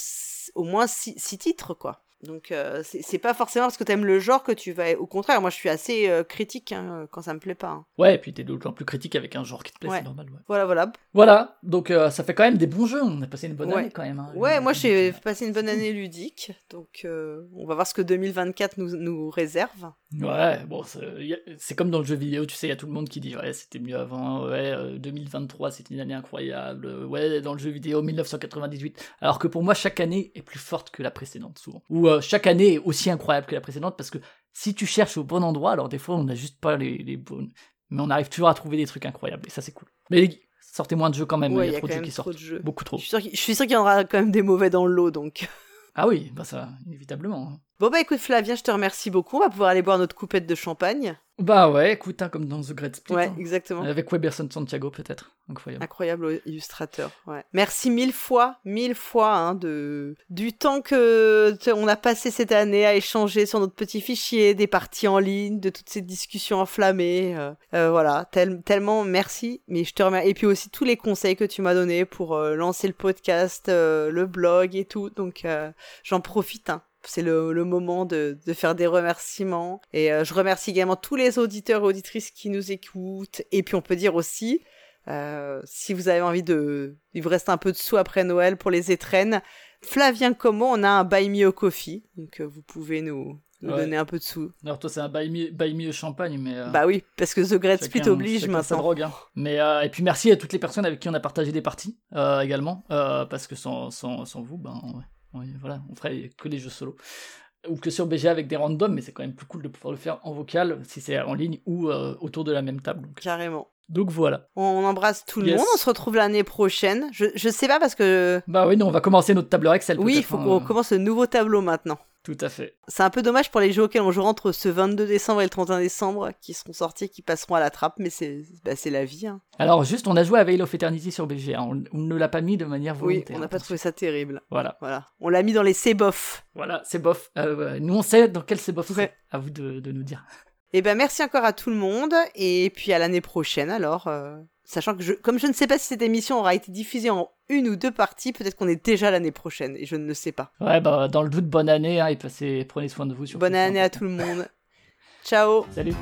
au moins six, six titres, quoi. Donc euh, c'est pas forcément parce que t'aimes le genre que tu vas. Au contraire, moi je suis assez euh, critique hein, quand ça me plaît pas. Hein. Ouais, et puis t'es d'autant plus critique avec un genre qui te plaît, c'est normal. Voilà, voilà. Voilà, donc euh, ça fait quand même des bons jeux. On a passé une bonne année quand même. Hein, ouais, moi j'ai passé une bonne année ludique, donc on va voir ce que 2024 nous, nous réserve. Ouais, bon, c'est comme dans le jeu vidéo, tu sais, il y a tout le monde qui dit ouais, c'était mieux avant, ouais, 2023 c'était une année incroyable, ouais, dans le jeu vidéo 1998. Alors que pour moi, chaque année est plus forte que la précédente, souvent. Ou euh, chaque année est aussi incroyable que la précédente parce que si tu cherches au bon endroit, alors des fois on n'a juste pas les, les bonnes. Mais on arrive toujours à trouver des trucs incroyables et ça c'est cool. Mais sortez moins de jeux quand même, il y a, trop de jeux qui sortent. Beaucoup trop. Je suis sûr qu'il y en aura quand même des mauvais dans le lot donc. Ah oui, bah ça, inévitablement. Bon bah écoute Flavien, je te remercie beaucoup. On va pouvoir aller boire notre coupette de champagne. Bah ouais, écoute, hein, comme dans The Great Split. Ouais, hein. exactement. Avec Weberson Santiago peut-être. Incroyable. Incroyable illustrateur. Ouais. Merci mille fois, mille fois hein, de du temps que on a passé cette année à échanger sur notre petit fichier, des parties en ligne, de toutes ces discussions enflammées. Euh, euh, voilà, tellement merci. Mais je te remercie. Et puis aussi tous les conseils que tu m'as donnés pour euh, lancer le podcast, le blog et tout. Donc j'en profite. Hein c'est le, moment de, faire des remerciements. Et euh, je remercie également tous les auditeurs et auditrices qui nous écoutent. Et puis on peut dire aussi, euh, si vous avez envie de... Il vous reste un peu de sous après Noël pour les étrennes. Flavien Comment, on a un Buy Me a Coffee. Donc euh, vous pouvez nous, donner un peu de sous. Alors toi c'est un Buy Me, champagne, mais... Bah oui, parce que The Great Split oblige maintenant. drogue, hein. Mais, et puis merci à toutes les personnes avec qui on a partagé des parties également. parce que sans, sans, sans vous, ben... Ouais voilà, on ferait que des jeux solo. Ou que sur BGA avec des randoms, mais c'est quand même plus cool de pouvoir le faire en vocal, si c'est en ligne ou euh, autour de la même table. Carrément. Donc voilà. On embrasse tout le monde, on se retrouve l'année prochaine. Je, je sais pas parce que. Bah oui, nous on va commencer notre tableur Excel. Oui, il faut qu'on euh. commence le nouveau tableau maintenant. Tout à fait. C'est un peu dommage pour les jeux auxquels on jouera entre ce 22 décembre et le 31 décembre, qui seront sortis, qui passeront à la trappe, mais c'est bah, la vie. Hein. Alors juste, on a joué à Veil of Eternity sur BGA, on, ne l'a pas mis de manière volontaire. Oui, on n'a pas trouvé ça terrible. Voilà. voilà. On l'a mis dans les C-bof. Voilà, C-bof. Euh, nous on sait dans quel C-bof c'est. À vous de, de, nous dire. Eh ben merci encore à tout le monde, et puis à l'année prochaine alors. Euh, Sachant que, je, comme je ne sais pas si cette émission aura été diffusée en une ou deux parties, peut-être qu'on est déjà l'année prochaine, et je ne le sais pas. Ouais, bah, dans le doute, bonne année, hein, et passez, prenez soin de vous. Bonne année à tout le monde. *laughs* Ciao Salut